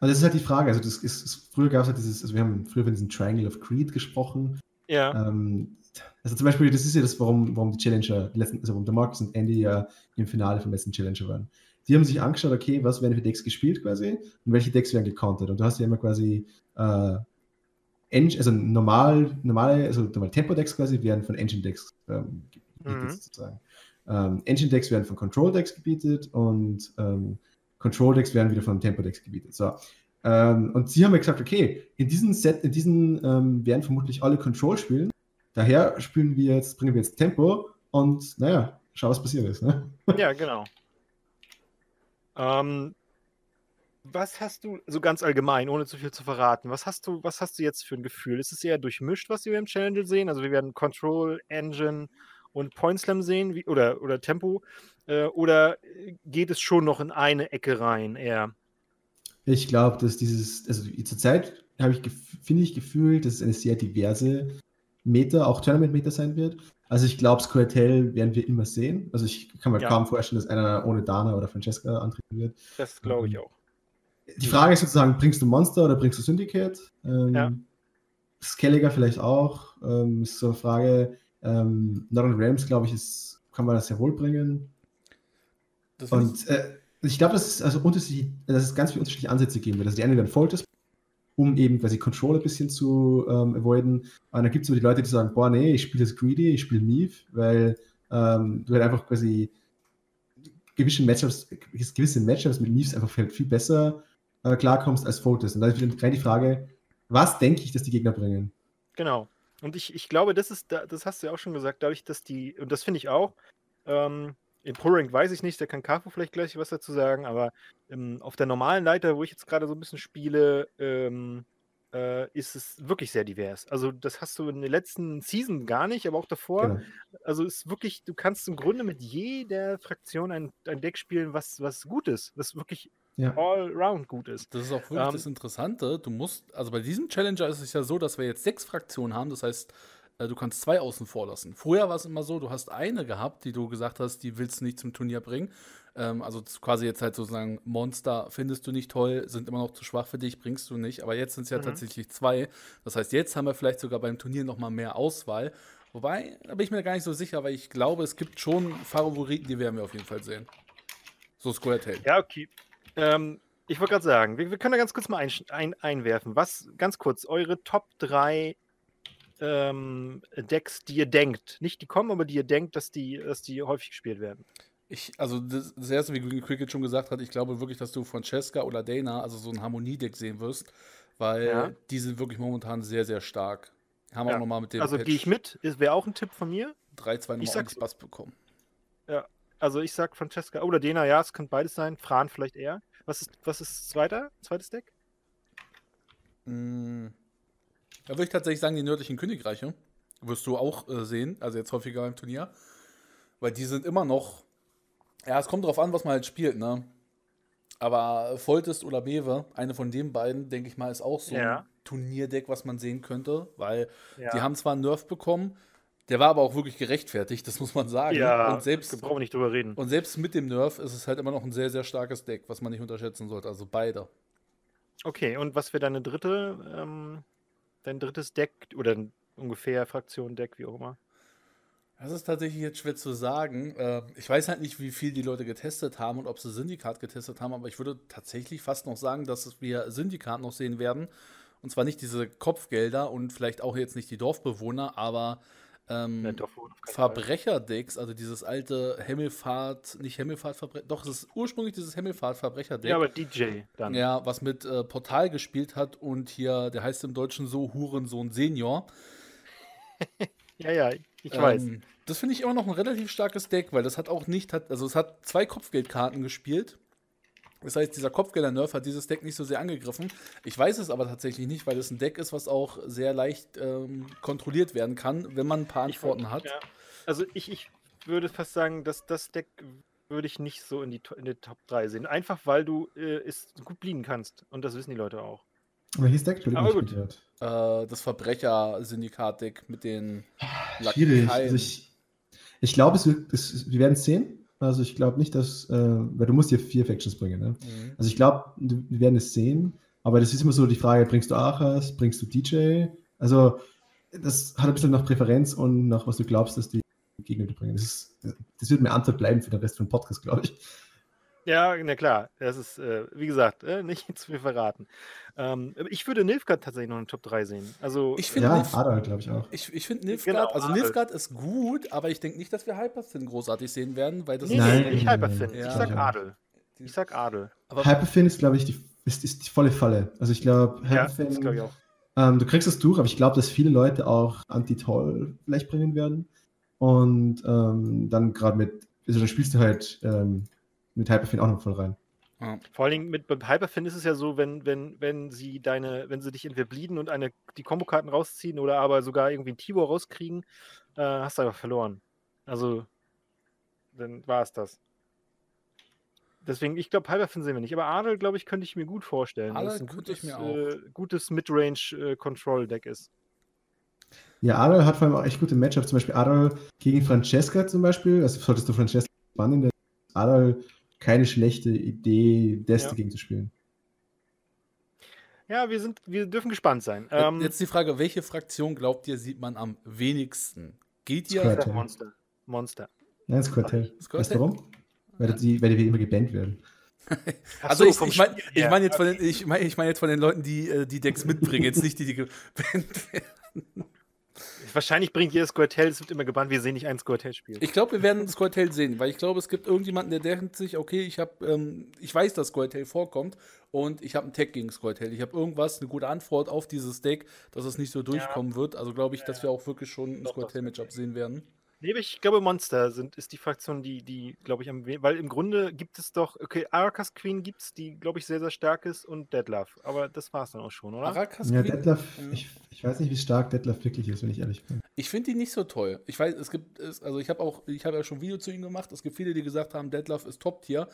Aber das ist halt die Frage. Also, das ist, ist früher gab es halt dieses, also wir haben früher von diesem Triangle of Creed gesprochen. Ja. Ähm, also zum Beispiel, das ist ja das, warum, warum die Challenger, letzten, also warum der Marcus und Andy ja im Finale vom letzten Challenger waren. Die haben sich angeschaut, okay, was werden für Decks gespielt quasi und welche Decks werden gecountert. Und du hast ja immer quasi äh, Engine, also normal, normale, also normale Tempo-Decks quasi werden von Engine-Decks ähm, gebietet mhm. sozusagen. Ähm, Engine-Decks werden von Control-Decks gebietet und ähm, Control-Decks werden wieder von Tempo-Decks gebietet. So. Ähm, und sie haben ja gesagt, okay, in diesem Set, in diesen ähm, werden vermutlich alle Control spielen. Daher spielen wir jetzt, bringen wir jetzt Tempo und naja, schau, was passiert ist. Ne? Ja, genau. Ähm, was hast du, so ganz allgemein, ohne zu viel zu verraten, was hast du, was hast du jetzt für ein Gefühl? Ist es eher durchmischt, was wir im Challenge sehen? Also wir werden Control, Engine und Point Slam sehen, wie, oder, oder Tempo, äh, oder geht es schon noch in eine Ecke rein eher? Ich glaube, dass dieses, also zurzeit habe ich, finde ich, gefühlt, dass es eine sehr diverse Meta, auch Tournament-Meta sein wird. Also ich glaube, Squirtel werden wir immer sehen. Also ich kann mir ja. kaum vorstellen, dass einer ohne Dana oder Francesca antreten wird. Das glaube ich ähm, auch. Die Frage ist sozusagen, bringst du Monster oder bringst du Syndicate? Ähm, ja. Skelliger vielleicht auch. Ähm, ist so eine Frage. Ähm, Northern Realms, glaube ich, ist, kann man das sehr wohl bringen. Das Und äh, ich glaube, dass es also dass es ganz viele unterschiedliche Ansätze geben wird. Also die einen werden Folters um eben quasi Control ein bisschen zu ähm, avoiden. Und dann gibt es aber die Leute, die sagen, boah, nee, ich spiele das Greedy, ich spiele Neve, weil ähm, du halt einfach quasi gewisse Matchups, gewisse Matchups mit Neves einfach viel besser äh, klarkommst als Fotos. Und da ist wieder die Frage, was denke ich, dass die Gegner bringen? Genau. Und ich, ich glaube, das ist, das hast du ja auch schon gesagt, dadurch, dass die, und das finde ich auch, ähm, in Pro-Rank weiß ich nicht, da kann Kafo vielleicht gleich was dazu sagen, aber ähm, auf der normalen Leiter, wo ich jetzt gerade so ein bisschen spiele, ähm, äh, ist es wirklich sehr divers. Also das hast du in der letzten Season gar nicht, aber auch davor. Genau. Also ist wirklich, du kannst im Grunde mit jeder Fraktion ein, ein Deck spielen, was, was gut ist, was wirklich Ja. all-round gut ist. Das ist auch wirklich Ähm, das Interessante. Du musst, also bei diesem Challenger ist es ja so, dass wir jetzt sechs Fraktionen haben. Das heißt, äh, du kannst zwei außen vor lassen. Vorher war es immer so, du hast eine gehabt, die du gesagt hast, die willst du nicht zum Turnier bringen. Ähm, also quasi jetzt halt sozusagen Monster findest du nicht toll, sind immer noch zu schwach für dich, bringst du nicht. Aber jetzt sind es ja Mhm. tatsächlich zwei. Das heißt, jetzt haben wir vielleicht sogar beim Turnier noch mal mehr Auswahl. Wobei, da bin ich mir gar nicht so sicher, weil ich glaube, es gibt schon Favoriten, die werden wir auf jeden Fall sehen. So Square Tail. Ja, okay. Ähm, ich wollte gerade sagen, wir, wir können da ganz kurz mal ein, ein, einwerfen. Was, ganz kurz, eure Top 3 ähm, Decks, die ihr denkt, nicht die kommen, aber die ihr denkt, dass die, dass die häufig gespielt werden. Ich, also das, das erste, wie Cricket schon gesagt hat, ich glaube wirklich, dass du Francesca oder Dana, also so ein Harmoniedeck sehen wirst, weil Ja. die sind wirklich momentan sehr, sehr stark. Haben Ja. auch nochmal mit dem Also gehe ich mit, wäre auch ein Tipp von mir. 3-2 Ich nochmal sag's- ordentlich Bass bekommen. Also ich sag Francesca oder Dena, ja, es könnte beides sein. Fran vielleicht eher. Was ist, was ist das zweite, zweites Deck? Mm. Da würde ich tatsächlich sagen, die nördlichen Königreiche wirst du auch äh, sehen, also jetzt häufiger im Turnier, weil die sind immer noch, ja, es kommt drauf an, was man halt spielt, ne? Aber Foltest oder Bewe, eine von den beiden, denke ich mal, ist auch so Ja. ein Turnierdeck, was man sehen könnte, weil Ja. die haben zwar einen Nerf bekommen, der war aber auch wirklich gerechtfertigt, das muss man sagen. ja, und, selbst, brauchen wir nicht drüber reden. und selbst mit dem Nerf ist es halt immer noch ein sehr, sehr starkes Deck, was man nicht unterschätzen sollte, also beide. Okay, und was wäre deine dritte, ähm, dein drittes Deck oder ungefähr Fraktion-Deck, wie auch immer? Das ist tatsächlich jetzt schwer zu sagen. Äh, ich weiß halt nicht, wie viel die Leute getestet haben und ob sie Syndikat getestet haben, aber ich würde tatsächlich fast noch sagen, dass wir Syndikat noch sehen werden. Und zwar nicht diese Kopfgelder und vielleicht auch jetzt nicht die Dorfbewohner, aber ähm. Verbrecher-Decks, also dieses alte Hemmelfahrt, nicht Hemmelfahrt, doch, es ist ursprünglich dieses Hemmelfahrt-Verbrecher-Deck. Ja, aber DJ dann. Ja, was mit äh, Portal gespielt hat und hier, der heißt im Deutschen so Hurensohn Senior. ja, ja, ich weiß. Ähm, das finde ich immer noch ein relativ starkes Deck, weil das hat auch nicht, hat, also es hat zwei Kopfgeldkarten gespielt. Das heißt, dieser Kopfgelder-Nerf hat dieses Deck nicht so sehr angegriffen. Ich weiß es aber tatsächlich nicht, weil es ein Deck ist, was auch sehr leicht ähm, kontrolliert werden kann, wenn man ein paar Ich Antworten würd- hat. Ja. Also ich, ich würde fast sagen, dass das Deck würde ich nicht so in die, in die Top 3 sehen. Einfach weil du äh, es gut blieben kannst. Und das wissen die Leute auch. Welches Deck? Entschuldigung, Aber ich gut. Äh, das Verbrecher-Syndikat-Deck mit den Schwierig. Also ich ich glaube, es wird, es, wir werden es sehen. Also ich glaube nicht, dass, äh, weil du musst dir vier Factions bringen. Ne? Mhm. Also ich glaube, wir werden es sehen. Aber das ist immer so die Frage, bringst du Achas, bringst du DJ? Also das hat ein bisschen nach Präferenz und nach was du glaubst, dass die Gegner bringen. Das, ist, das wird mir Antwort bleiben für den Rest vom Podcast, glaube ich. Ja, na klar. Das ist, äh, wie gesagt, äh, nicht zu viel verraten. Ähm, ich würde Nilfgaard tatsächlich noch in Top 3 sehen. Also, Ich finde Ja, Nilf- Adal, glaube ich auch. Ich, ich finde Nilfgaard, Genau, also Adel. Nilfgaard ist gut, aber ich denke nicht, dass wir Hyperfin großartig sehen werden, weil das nee, Nein, nicht Hyperfin. ja. Ich sag Ja. Adel. Ich sag Adel. aber Hyperfin ist, glaube ich, die, ist, ist die volle Falle. Also ich glaube, Ja, Hyperfin, das glaube ich auch. ähm, du kriegst es durch, aber ich glaube, dass viele Leute auch Anti-Toll vielleicht bringen werden. Und ähm, dann gerade mit, also dann spielst du halt ähm, mit Hyperfin auch noch voll rein. ja. Vor allen Dingen mit beim Hyperfin ist es ja so, wenn, wenn, wenn sie deine, wenn sie dich entweder blieden und eine, die Kombokarten rausziehen oder aber sogar irgendwie ein Tibor rauskriegen, äh, hast du einfach verloren. Also, dann war es das. Deswegen, ich glaube, Hyperfin sehen wir nicht. Aber Adel, glaube ich, könnte ich mir gut vorstellen. dass Adel es ein gutes. Äh, gutes Midrange-Control-Deck ist. Ja, Adal hat vor allem auch echt gute Matchups. Zum Beispiel Adal gegen Francesca zum Beispiel. Also solltest du Francesca bannen, dann ist Adal keine schlechte Idee, das Ja. dagegen zu spielen. Ja, wir sind, wir dürfen gespannt sein. Ähm, Jetzt die Frage, welche Fraktion glaubt ihr, sieht man am wenigsten? Geht ihr? Square. Monster. Monster. Nein, das Quartell. Das Weißt du warum? Weil die, weil die immer gebannt werden. Also so, ich, ich meine ich mein jetzt, von den- ich mein, ich mein jetzt von den Leuten, die äh, die Decks mitbringen, jetzt nicht die, die gebannt werden. Wahrscheinlich bringt jedes Squirtel, es wird immer gebannt, wir sehen nicht ein Squirtel-Spiel. Ich glaube, wir werden Squirtel sehen, weil ich glaube, es gibt irgendjemanden, der denkt sich, okay, ich habe, ähm, ich weiß, dass Squirtel vorkommt und ich habe einen Tag gegen Squirtel. Ich habe irgendwas, eine gute Antwort auf dieses Deck, dass es nicht so durchkommen wird. Also glaube ich, dass wir auch wirklich schon ein Squirtel-Matchup sehen werden. Nee, aber ich glaube, Monster sind, ist die Fraktion, die, die glaube ich, am we- weil im Grunde gibt es doch, okay, Arakas Queen gibt es, die, glaube ich, sehr, sehr stark ist und Deadlove. Aber das war es dann auch schon, oder? Arakas Ja, Queen, Detlef, ja. ich, ich weiß nicht, wie stark Detlef wirklich ist, wenn ich ehrlich bin. Ich finde die nicht so toll. Ich weiß, es gibt, es, also ich habe auch, ich habe ja schon ein Video zu ihm gemacht. Es gibt viele, die gesagt haben, Deadlove ist Top-Tier.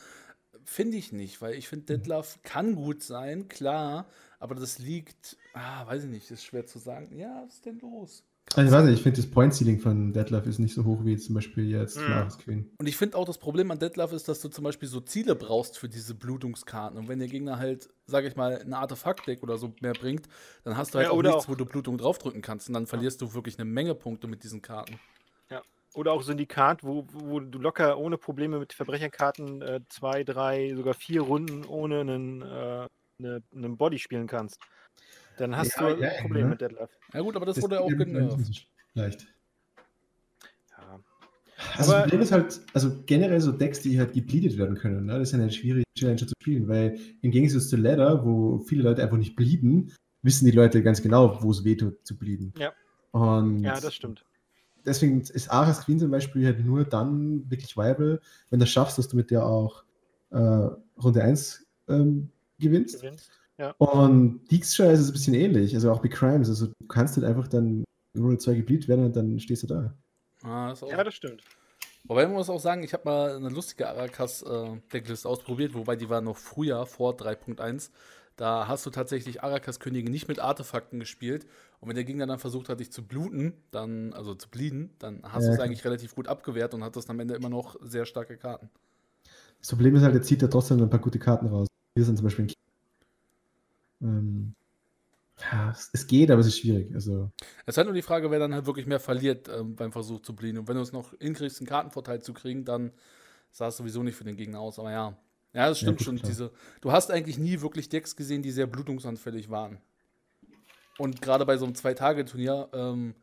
Finde ich nicht, weil ich finde, Deadlove kann gut sein, klar, aber das liegt, ah, weiß ich nicht, ist schwer zu sagen. Ja, was ist denn los? Also, ich weiß nicht, ich finde das Point-Ceiling von Detlef ist nicht so hoch wie zum Beispiel jetzt Mhm. Klares Queen. Und ich finde auch das Problem an Deadlove ist, dass du zum Beispiel so Ziele brauchst für diese Blutungskarten. Und wenn der Gegner halt, sage ich mal, ein Artefakt-Deck oder so mehr bringt, dann hast du halt Ja, auch nichts, auch- wo du Blutung draufdrücken kannst. Und dann verlierst du wirklich eine Menge Punkte mit diesen Karten. Oder auch Syndikat, wo, wo du locker ohne Probleme mit Verbrecherkarten äh, zwei, drei, sogar vier Runden ohne einen, äh, eine, einen Body spielen kannst. Dann hast Ja, du ja, ein Problem ne? mit Deadlove. Ja gut, aber das, wurde ja auch genervt. nicht so Leicht. Ja. Also Aber- das Problem ist halt, also generell so Decks, die halt gebleedet werden können, ne? das ist ja eine schwierige Challenger zu spielen, weil im Gegensatz zu Ladder, wo viele Leute einfach nicht bleeden, wissen die Leute ganz genau, wo es weh tut zu bleeden. Ja. Und ja, das stimmt. deswegen ist Aras Queen zum Beispiel halt nur dann wirklich viable, wenn du schaffst, dass du mit der auch äh, Runde 1 ähm, gewinnst. Gewinnst. Und Dijkstra ist es ein bisschen ähnlich, also auch bei Crimes. Also du kannst halt einfach dann in Runde 2 gebleedet werden und dann stehst du da. Ah, das ist auch Ja, das stimmt. Wobei man muss auch sagen, ich habe mal eine lustige Arakas-Decklist ausprobiert, wobei die war noch früher, vor 3.1. Da hast du tatsächlich Arakas-Könige nicht mit Artefakten gespielt. Und wenn der Gegner dann versucht hat, dich zu bluten, dann, also zu bleeden, dann hast Ja, du es eigentlich relativ gut abgewehrt und hattest am Ende immer noch sehr starke Karten. Das Problem ist halt, er zieht da trotzdem ein paar gute Karten raus. Hier sind zum Beispiel ein ähm, ja, es, geht, aber es ist schwierig. Also, Es ist halt nur die Frage, wer dann halt wirklich mehr verliert ähm, beim Versuch zu bleeden. Und wenn du es noch hinkriegst, einen Kartenvorteil zu kriegen, dann sah es sowieso nicht für den Gegner aus. Aber ja, ja, das stimmt gut, schon. klar. Diese, du hast eigentlich nie wirklich Decks gesehen, die sehr blutungsanfällig waren. Und gerade bei so einem Zwei-Tage-Turnier ähm,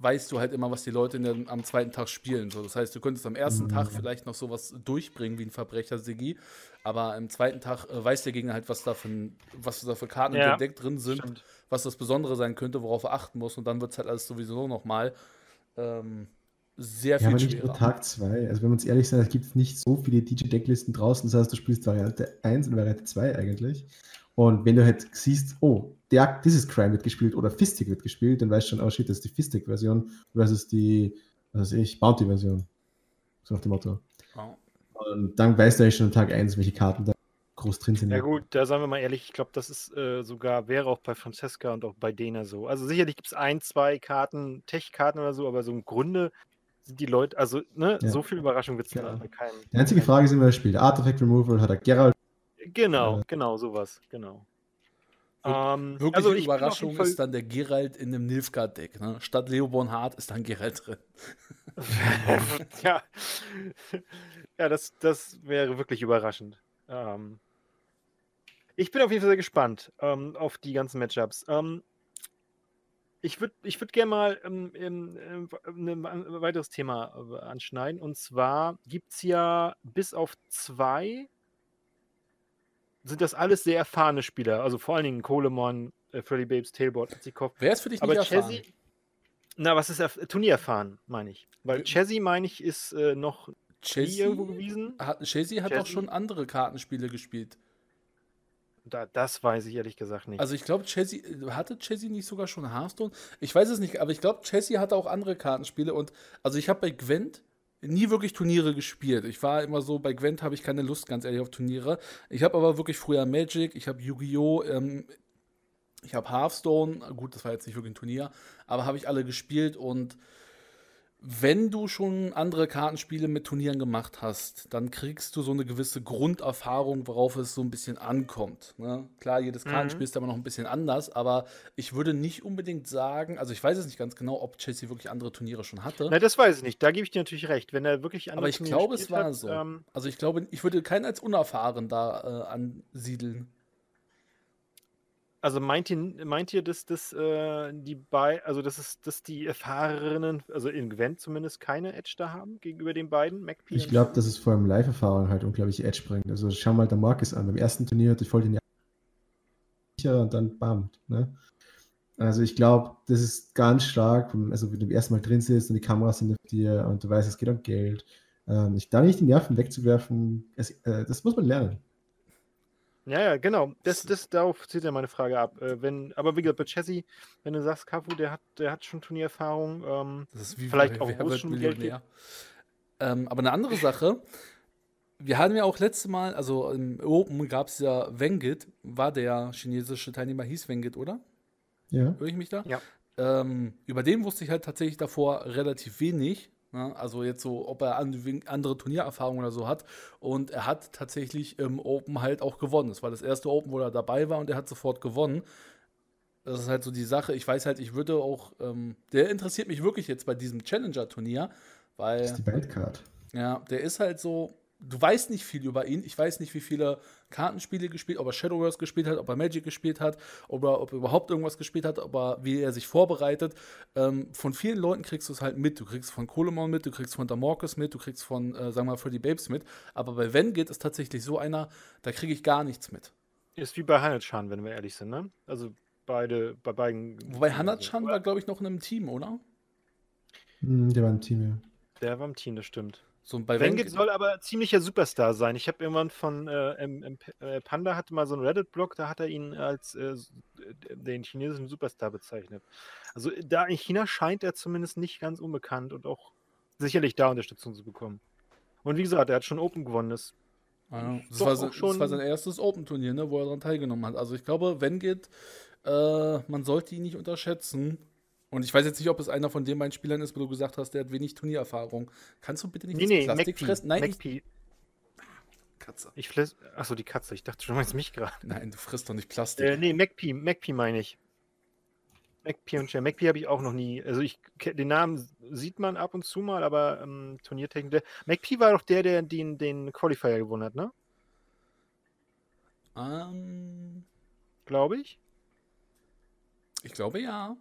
weißt du halt immer, was die Leute in der, am zweiten Tag spielen. So, das heißt, du könntest am ersten Mhm. Tag vielleicht noch sowas durchbringen wie ein Verbrecher-Sigi, aber am zweiten Tag äh, weiß der Gegner halt, was da für, ein- was da für Karten in Ja, dem Deck drin sind Stimmt. was das Besondere sein könnte, worauf er achten muss. Und dann wird es halt alles sowieso nochmal ähm, sehr ja, viel aber nicht nur schwerer. Tag 2. Also, wenn wir uns ehrlich sind, es gibt nicht so viele DJ-Decklisten draußen. Das heißt, du spielst Variante 1 und Variante 2 eigentlich. Und wenn du halt siehst, oh, der, dieses Crime wird gespielt oder Fistic wird gespielt, dann weißt du schon, oh shit, das ist die Fistic-Version versus die, was weiß ich, Bounty-Version. So nach dem Motto. Ja. Und dann weißt du eigentlich schon an Tag 1, welche Karten da groß drin sind. Ja gut, da sagen wir mal ehrlich, ich glaube, das ist äh, sogar, wäre auch bei Francesca und auch bei Dena so. Also sicherlich gibt es ein, zwei Karten, Tech-Karten oder so, aber so im Grunde sind die Leute, also ne, Ja. so viel Überraschung wird es Genau. bei keinem. Die einzige keinem- Frage ist immer, spielt Artifact Removal, hat er Geralt? Genau, Äh, genau, sowas, genau. Ähm, Wirkliche also Überraschung Fall- ist dann der Geralt in einem Nilfgaard-Deck. Ne? Statt Leoborn Hart ist dann Geralt drin. ja, ja das, das wäre wirklich überraschend. Ähm, ich bin auf jeden Fall sehr gespannt ähm, auf die ganzen Matchups. Ähm, ich würde ich würd gerne mal ähm, ein ein weiteres Thema äh, anschneiden. Und zwar gibt es ja bis auf zwei, sind das alles sehr erfahrene Spieler. Also vor allen Dingen Coleman, äh, Freddy Babes, Tailboard, Atzikov. Wer ist für dich nicht Aber erfahren? Chessy, na, was ist erf- Turnier erfahren, meine ich. Weil Ge- Chessy, meine ich, ist äh, noch nie Chelsea, irgendwo gewesen. hat, Chelsea hat auch Chelsea? schon andere Kartenspiele gespielt. Da, das weiß ich ehrlich gesagt nicht. Also ich glaube, Chelsea, hatte Chelsea nicht sogar schon Hearthstone? Ich weiß es nicht, aber ich glaube, Chelsea hatte auch andere Kartenspiele und also ich habe bei Gwent nie wirklich Turniere gespielt. Ich war immer so, bei Gwent habe ich keine Lust, ganz ehrlich, auf Turniere. Ich habe aber wirklich früher Magic, ich habe Yu-Gi-Oh!, ähm, ich habe Hearthstone, gut, das war jetzt nicht wirklich ein Turnier, aber habe ich alle gespielt und wenn du schon andere Kartenspiele mit Turnieren gemacht hast, dann kriegst du so eine gewisse Grunderfahrung, worauf es so ein bisschen ankommt. Ne? Klar, jedes Mhm. Kartenspiel ist aber noch ein bisschen anders, aber ich würde nicht unbedingt sagen, also ich weiß es nicht ganz genau, ob Chelsea wirklich andere Turniere schon hatte. Na, das weiß ich nicht. Da gebe ich dir natürlich recht. Wenn er wirklich aber andere ich Turniere glaube, es war hat, so. Ähm, Also ich glaube, ich würde keinen als unerfahren da äh, ansiedeln. Also meint ihr, meint ihr, dass das äh, die bei, also dass es, dass die Erfahrenen, also in Gwent zumindest keine Edge da haben gegenüber den beiden, MacP Ich glaube, dass es vor allem Live-Erfahrung halt unglaublich Edge bringt. Also schau mal der Marcus an. Beim ersten Turnier hatte ich voll den sicher und dann bam. Ne? Also ich glaube, das ist ganz stark, also wenn du erstmal drin sitzt und die Kameras sind auf dir und du weißt, es geht um Geld. Ähm, ich, da nicht die Nerven wegzuwerfen, es, äh, das muss man lernen. Ja, ja, genau. Das, das, darauf zieht ja meine Frage ab. Äh, wenn, aber wie gesagt, bei Chessy, wenn du sagst, Kafu, der hat, der hat schon Turniererfahrung, ähm, Das ist wie vielleicht bei auch schon Geld Millionär. Ähm, aber eine andere Sache, wir hatten ja auch letztes Mal, also im Open gab es ja Wengit, war der chinesische Teilnehmer, hieß Wengit, oder? Ja. Höre ich mich da? Ja. Ähm, über den wusste ich halt tatsächlich davor relativ wenig. Ne? Also jetzt so, ob er an, andere Turniererfahrungen oder so hat. Und er hat tatsächlich im Open halt auch gewonnen. Es war das erste Open, wo er dabei war und er hat sofort gewonnen. Das ist halt so die Sache. Ich weiß halt, ich würde auch, ähm, der interessiert mich wirklich jetzt bei diesem Challenger-Turnier, weil. Das ist die Wildcard. Ja, der ist halt so. Du weißt nicht viel über ihn. Ich weiß nicht, wie viele Kartenspiele gespielt, ob er Shadowverse gespielt hat, ob er Magic gespielt hat, ob er, ob er überhaupt irgendwas gespielt hat, ob er, wie er sich vorbereitet. Ähm, von vielen Leuten kriegst du es halt mit. Du kriegst von Colemon mit, du kriegst von Damorcus mit, du kriegst von, äh, sagen wir mal, Freddy Babes mit. Aber bei Vengit ist tatsächlich so einer, da kriege ich gar nichts mit. Ist wie bei Hanetschan, wenn wir ehrlich sind, ne? Also beide, bei beiden. Wobei Hanachan war, glaube ich, noch in einem Team, oder? Hm, der war im Team, ja. Der war im Team, das stimmt. So bei Wengit Vengit. soll aber ziemlicher Superstar sein. Ich habe irgendwann von äh, M, M, äh, Panda hatte mal so einen Reddit-Blog, da hat er ihn als äh, den chinesischen Superstar bezeichnet. Also äh, da in China scheint er zumindest nicht ganz unbekannt und auch sicherlich da Unterstützung zu bekommen. Und wie gesagt, er hat schon Open gewonnen. Das, Ja, das, Doch war, auch se- das schon- war sein erstes Open-Turnier, ne, wo er daran teilgenommen hat. Also ich glaube, Vengit, äh, man sollte ihn nicht unterschätzen. Und ich weiß jetzt nicht, ob es einer von den beiden Spielern ist, wo du gesagt hast, der hat wenig Turniererfahrung. Kannst du bitte nicht nee, nee, Plastik MacP. fressen? Nein, MacP. Katze. Ich fliss, achso, die Katze. Ich dachte, du meinst mich gerade. Nein, du frisst doch nicht Plastik. Äh, nee, MacP, MacP meine ich. MacP und Chair. MacP habe ich auch noch nie. Also ich den Namen sieht man ab und zu mal, aber ähm, Turniertechnik. MacP war doch der, der den, den Qualifier gewonnen hat, ne? Ähm, Glaube ich. ich glaube ja.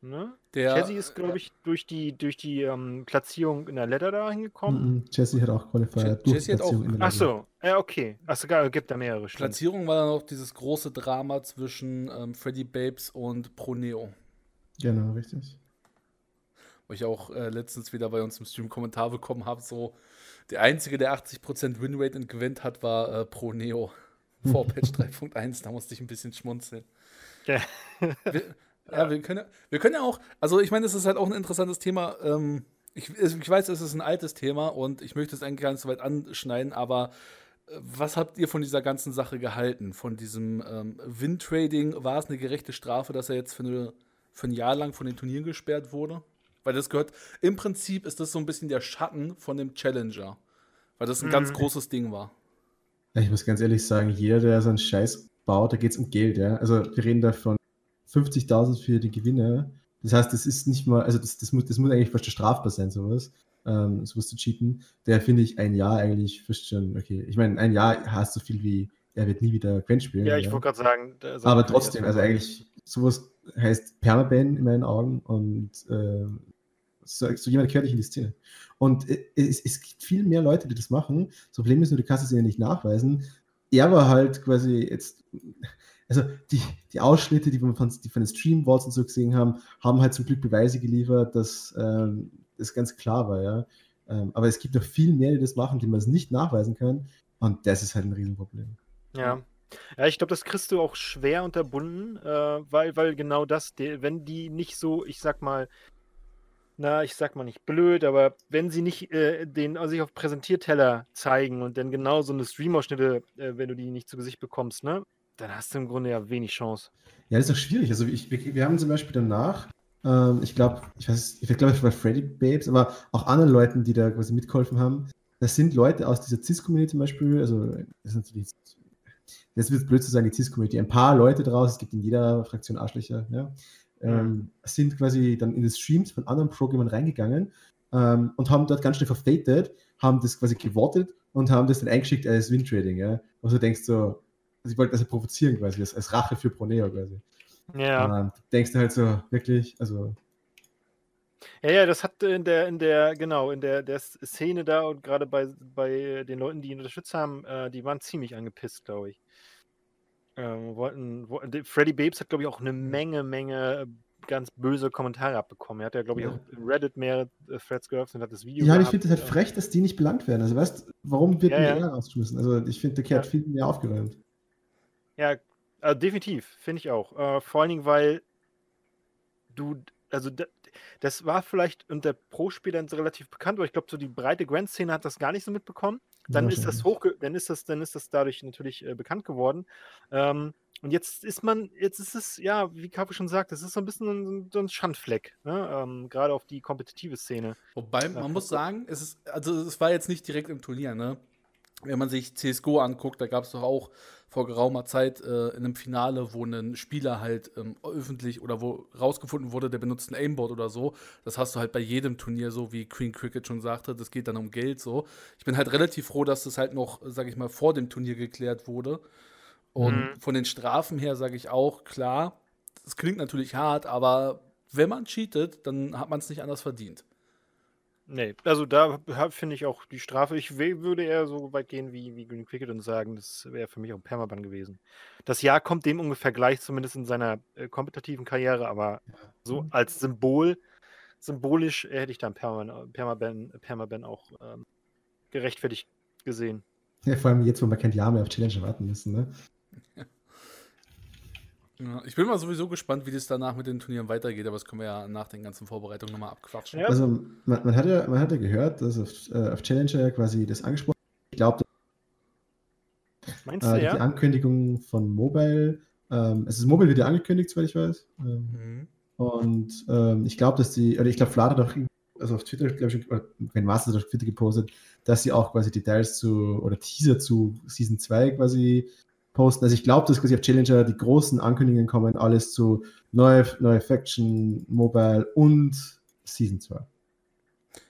Ne? Der, Chessy ist, glaube ich, durch die, durch die ähm, Platzierung in der Ledder da hingekommen. Mhm. Jesse hat auch durch Jesse hat auch- Platzierung in der Ach Lage. so, ja, okay. Achso, gar, gibt da mehrere. Stimmt. Platzierung war dann noch dieses große Drama zwischen ähm, Freddy Babes und Proneo. Genau, richtig. Wo ich auch äh, letztens wieder bei uns im Stream Kommentar bekommen habe, so der einzige, der 80% Winrate und gewinnt hat, war äh, Pro Neo vor Patch 3.1. Da musste ich ein bisschen schmunzeln. Ja. Ja, wir können, wir können ja auch, also ich meine, es ist halt auch ein interessantes Thema. Ähm, ich, ich weiß, es ist ein altes Thema und ich möchte es eigentlich gar nicht so weit anschneiden, aber äh, was habt ihr von dieser ganzen Sache gehalten? Von diesem ähm, Win-Trading? War es eine gerechte Strafe, dass er jetzt für, eine, für ein Jahr lang von den Turnieren gesperrt wurde? Weil das gehört, im Prinzip ist das so ein bisschen der Schatten von dem Challenger. Weil das ein ganz Mhm. großes Ding war. Ich muss ganz ehrlich sagen, jeder, der so einen Scheiß baut, da geht es um Geld, ja. Also wir reden da von 50.000 für den Gewinner. Das heißt, das ist nicht mal, also das, das, muss, das muss eigentlich fast strafbar sein, sowas. Ähm, sowas zu cheaten. Der finde ich ein Jahr eigentlich fast schon, okay. Ich meine, ein Jahr heißt so viel wie, er wird nie wieder Gwen spielen. Ja, ich wollte gerade sagen. da- Aber trotzdem, also eigentlich, sowas heißt Permaban in meinen Augen und ähm, so, so jemand gehört nicht in die Szene. Und äh, es, es gibt viel mehr Leute, die das machen. Das Problem ist nur, du kannst es ja nicht nachweisen. Er war halt quasi jetzt, also die, die Ausschnitte, die wir von, die von den Stream-Walls und so gesehen haben, haben halt zum Glück Beweise geliefert, dass ähm, das ganz klar war, ja. Ähm, aber es gibt noch viel mehr, die das machen, die man es nicht nachweisen kann. Und das ist halt ein Riesenproblem. Ja. Ja, ich glaube, das kriegst du auch schwer unterbunden, äh, weil, weil genau das, die, wenn die nicht so, ich sag mal, na, ich sag mal nicht blöd, aber wenn sie nicht äh, den also sich auf Präsentierteller zeigen und dann genau so eine Stream-Ausschnitte, äh, wenn du die nicht zu Gesicht bekommst, ne, dann hast du im Grunde ja wenig Chance. Ja, das ist doch schwierig. Also ich, wir, haben zum Beispiel danach, ähm, ich glaube, ich weiß, ich glaube, es war Freddy Babes, aber auch anderen Leuten, die da quasi mitgeholfen haben. Das sind Leute aus dieser CIS-Community zum Beispiel, also das ist natürlich, jetzt wird blöd zu sagen, die CIS-Community, ein paar Leute draus, es gibt in jeder Fraktion Arschlöcher, ja, ähm, sind quasi dann in die Streams von anderen Programmern reingegangen ähm, und haben dort ganz schnell verfated, haben das quasi gewotet und haben das dann eingeschickt als Win-Trading, ja. Du denkst so, also ich wollte das ja provozieren quasi, als, als Rache für Proneo quasi. Ja. Ähm, denkst du halt so, wirklich, also, Ja, ja, das hat in der, in der, genau, in der, der Szene da und gerade bei, bei den Leuten, die ihn unterstützt haben, äh, die waren ziemlich angepisst, glaube ich. Ähm, wollten, wo, Freddy Babes hat, glaube ich, auch eine Menge, Menge ganz böse Kommentare abbekommen. Er hat ja, glaube ich, ja. auch Reddit mehrere äh, Threads geöffnet und hat das Video. Ja, ich finde es halt frech, dass die nicht belangt werden. Also, weißt warum wird ja, ja. rausgeschmissen? Also, ich finde, der Kerl hat viel mehr aufgeräumt. Ja, also definitiv, finde ich auch. Äh, vor allen Dingen, weil du, also das war vielleicht unter Pro-Spielern relativ bekannt, aber ich glaube, so die breite Grand-Szene hat das gar nicht so mitbekommen. Dann ist das hoch, dann ist das, dann ist das dadurch natürlich äh, bekannt geworden. Ähm, und jetzt ist man, jetzt ist es, ja, wie Kaffee schon sagt, es ist so ein bisschen ein, so ein Schandfleck, ne? ähm, gerade auf die kompetitive Szene. Wobei, man muss sagen, es ist, also es war jetzt nicht direkt im Turnier, ne? Wenn man sich CSGO anguckt, da gab es doch auch vor geraumer Zeit äh, in einem Finale, wo ein Spieler halt ähm, öffentlich oder wo rausgefunden wurde, der benutzt ein Aimbot oder so. Das hast du halt bei jedem Turnier so, wie Queen Cricket schon sagte, das geht dann um Geld so. Ich bin halt relativ froh, dass das halt noch, sag ich mal, vor dem Turnier geklärt wurde. Und mhm. von den Strafen her sage ich auch, klar, das klingt natürlich hart, aber wenn man cheatet, dann hat man es nicht anders verdient. Nee, also da finde ich auch die Strafe, ich würde eher so weit gehen wie, wie Green Cricket und sagen, das wäre für mich auch ein Permaban gewesen. Das Jahr kommt dem ungefähr gleich, zumindest in seiner äh, kompetitiven Karriere, aber so als Symbol, symbolisch äh, hätte ich dann Permaban, Permaban, Permaban auch ähm, gerechtfertigt gesehen. Ja, vor allem jetzt, wo wir kein Jahr mehr auf Challenge warten müssen, ne? Ja, ich bin mal sowieso gespannt, wie das danach mit den Turnieren weitergeht, aber das können wir ja nach den ganzen Vorbereitungen nochmal abquatschen. Ja. Also man, man, hat ja, man hat ja gehört, dass auf, äh, auf Challenger quasi das angesprochen Ich glaube, äh, ja? die Ankündigung von Mobile, ähm, es ist Mobile wieder angekündigt, soweit ich weiß. Ähm, mhm. Und ähm, ich glaube, dass die, oder ich glaube, hat auch also auf Twitter, glaube ich, oder wenn Master auf Twitter gepostet, dass sie auch quasi Details zu oder Teaser zu Season 2 quasi posten. Also ich glaube, dass quasi auf Challenger die großen Ankündigungen kommen, alles zu neue, neue Faction, Mobile und Season 2.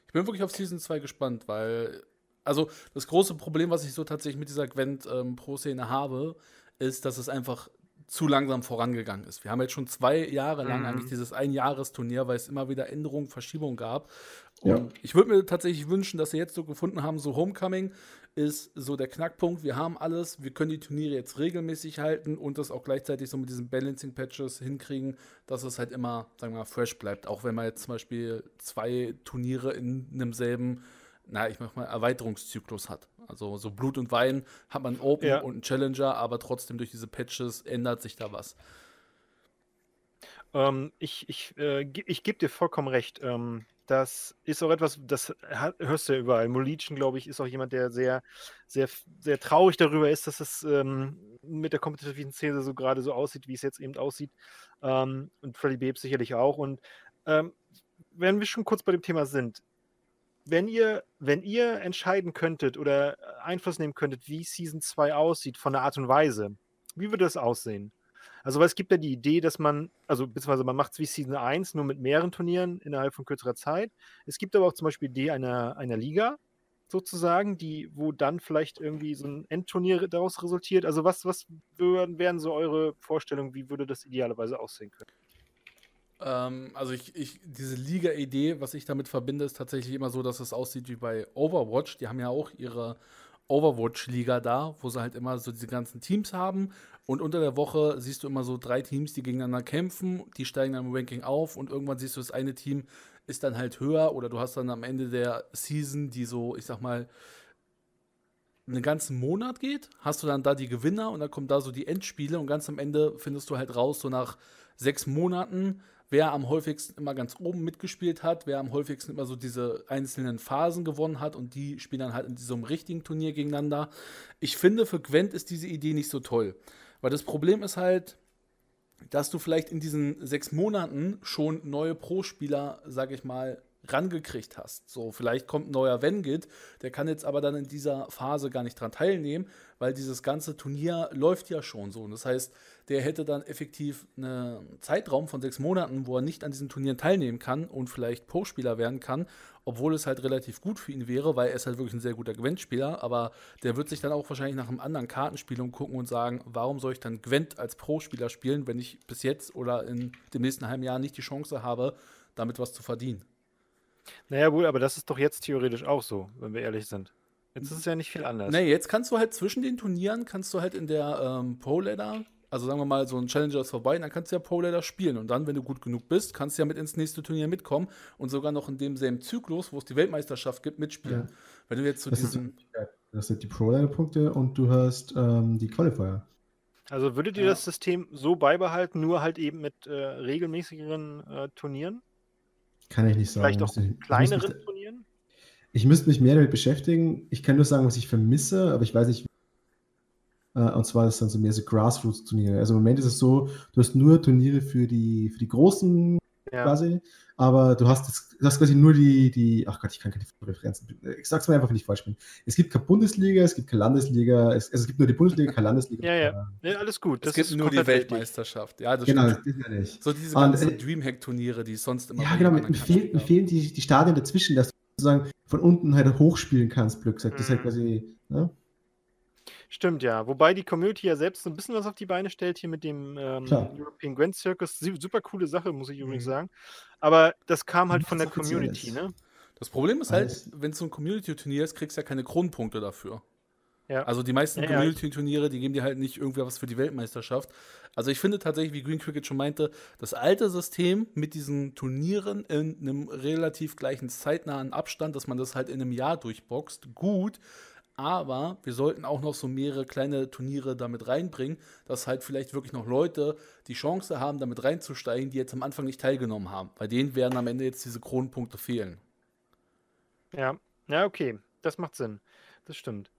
Ich bin wirklich auf Season 2 gespannt, weil, also das große Problem, was ich so tatsächlich mit dieser Gwent ähm, Pro-Szene habe, ist, dass es einfach zu langsam vorangegangen ist. Wir haben jetzt schon zwei Jahre lang mhm. eigentlich dieses Einjahresturnier, weil es immer wieder Änderungen, Verschiebungen gab. Und ja. ich würde mir tatsächlich wünschen, dass sie jetzt so gefunden haben, so Homecoming ist so der Knackpunkt. Wir haben alles, wir können die Turniere jetzt regelmäßig halten und das auch gleichzeitig so mit diesen Balancing-Patches hinkriegen, dass es halt immer, sagen wir mal, fresh bleibt. Auch wenn man jetzt zum Beispiel zwei Turniere in einem selben, na, ich mach mal, Erweiterungszyklus hat. Also so Blut und Wein hat man Open ja. und einen Challenger, aber trotzdem durch diese Patches ändert sich da was. Ähm, ich ich, äh, ich gebe dir vollkommen recht. Ähm, das ist auch etwas, das hörst du ja überall. Molichen, glaube ich, ist auch jemand, der sehr, sehr, sehr traurig darüber ist, dass es ähm, mit der kompetitiven Szene so gerade so aussieht, wie es jetzt eben aussieht. Ähm, und Freddy Babes sicherlich auch. Und ähm, wenn wir schon kurz bei dem Thema sind, wenn ihr, wenn ihr entscheiden könntet oder Einfluss nehmen könntet, wie Season 2 aussieht, von der Art und Weise, wie würde das aussehen? Also, weil es gibt ja die Idee, dass man, also beziehungsweise man macht es wie Season 1, nur mit mehreren Turnieren innerhalb von kürzerer Zeit. Es gibt aber auch zum Beispiel die Idee einer, einer Liga, sozusagen, die, wo dann vielleicht irgendwie so ein Endturnier daraus resultiert. Also was, was wären so eure Vorstellungen, wie würde das idealerweise aussehen können? Ähm, also ich, ich, diese Liga-Idee, was ich damit verbinde, ist tatsächlich immer so, dass es aussieht wie bei Overwatch. Die haben ja auch ihre Overwatch-Liga da, wo sie halt immer so diese ganzen Teams haben. Und unter der Woche siehst du immer so drei Teams, die gegeneinander kämpfen, die steigen dann im Ranking auf und irgendwann siehst du, das eine Team ist dann halt höher oder du hast dann am Ende der Season, die so, ich sag mal, einen ganzen Monat geht, hast du dann da die Gewinner und dann kommen da so die Endspiele und ganz am Ende findest du halt raus, so nach sechs Monaten, wer am häufigsten immer ganz oben mitgespielt hat, wer am häufigsten immer so diese einzelnen Phasen gewonnen hat und die spielen dann halt in diesem richtigen Turnier gegeneinander. Ich finde, für Gwent ist diese Idee nicht so toll. Weil das Problem ist halt, dass du vielleicht in diesen sechs Monaten schon neue Pro-Spieler, sag ich mal, rangekriegt hast. So, vielleicht kommt ein neuer Wengit, der kann jetzt aber dann in dieser Phase gar nicht dran teilnehmen, weil dieses ganze Turnier läuft ja schon so. Und das heißt, der hätte dann effektiv einen Zeitraum von sechs Monaten, wo er nicht an diesen Turnieren teilnehmen kann und vielleicht Pro-Spieler werden kann, obwohl es halt relativ gut für ihn wäre, weil er ist halt wirklich ein sehr guter Gwent-Spieler, aber der wird sich dann auch wahrscheinlich nach einem anderen Kartenspiel umgucken und sagen, warum soll ich dann Gwent als Pro-Spieler spielen, wenn ich bis jetzt oder in dem nächsten halben Jahr nicht die Chance habe, damit was zu verdienen. Naja, wohl, aber das ist doch jetzt theoretisch auch so, wenn wir ehrlich sind. Jetzt ist es ja nicht viel anders. Nee, jetzt kannst du halt zwischen den Turnieren, kannst du halt in der ähm, Pro-Ladder also sagen wir mal, so ein Challenger ist vorbei, dann kannst du ja Pro Leader spielen. Und dann, wenn du gut genug bist, kannst du ja mit ins nächste Turnier mitkommen und sogar noch in demselben Zyklus, wo es die Weltmeisterschaft gibt, mitspielen. Ja. Wenn du jetzt zu so diesen. Du hast die Pro Leader Punkte und du hast ähm, die Qualifier. Also würdet ihr ja. das System so beibehalten, nur halt eben mit äh, regelmäßigeren äh, Turnieren? Kann ich nicht sagen. Vielleicht auch kleineren ich Turnieren? Ich müsste mich mehr damit beschäftigen. Ich kann nur sagen, was ich vermisse, aber ich weiß nicht, äh, und zwar ist dann so mehr so Grassroots-Turniere. Also im Moment ist es so, du hast nur Turniere für die, für die großen ja. quasi, aber du hast, das, du hast quasi nur die, die, ach Gott, ich kann keine Referenzen, ich sag's mal einfach, wenn ich falsch bin. Es gibt keine Bundesliga, es gibt keine Landesliga, es, also es gibt nur die Bundesliga, keine Landesliga. Ja, ja, ja alles gut. Das es gibt nur die Weltmeisterschaft. Ja, das genau, stimmt. das ist ja nicht. So diese ganzen äh, Dreamhack-Turniere, die sonst immer Ja, genau, mir fehlen, mir fehlen die, die Stadien dazwischen, dass du sozusagen von unten halt hochspielen kannst, Glück gesagt. Mhm. Das ist halt mhm. quasi, ne? Stimmt, ja. Wobei die Community ja selbst so ein bisschen was auf die Beine stellt hier mit dem ähm, European Grand Circus. Super coole Sache, muss ich übrigens mhm. sagen. Aber das kam halt von der Community, ne? Das Problem ist halt, wenn es so ein Community-Turnier ist, kriegst du ja keine Grundpunkte dafür. Ja. Also die meisten ja, Community-Turniere, die geben dir halt nicht irgendwie was für die Weltmeisterschaft. Also ich finde tatsächlich, wie Green Cricket schon meinte, das alte System mit diesen Turnieren in einem relativ gleichen zeitnahen Abstand, dass man das halt in einem Jahr durchboxt, gut. Aber wir sollten auch noch so mehrere kleine Turniere damit reinbringen, dass halt vielleicht wirklich noch Leute die Chance haben, damit reinzusteigen, die jetzt am Anfang nicht teilgenommen haben. Bei denen werden am Ende jetzt diese Kronenpunkte fehlen. Ja, ja, okay. Das macht Sinn. Das stimmt.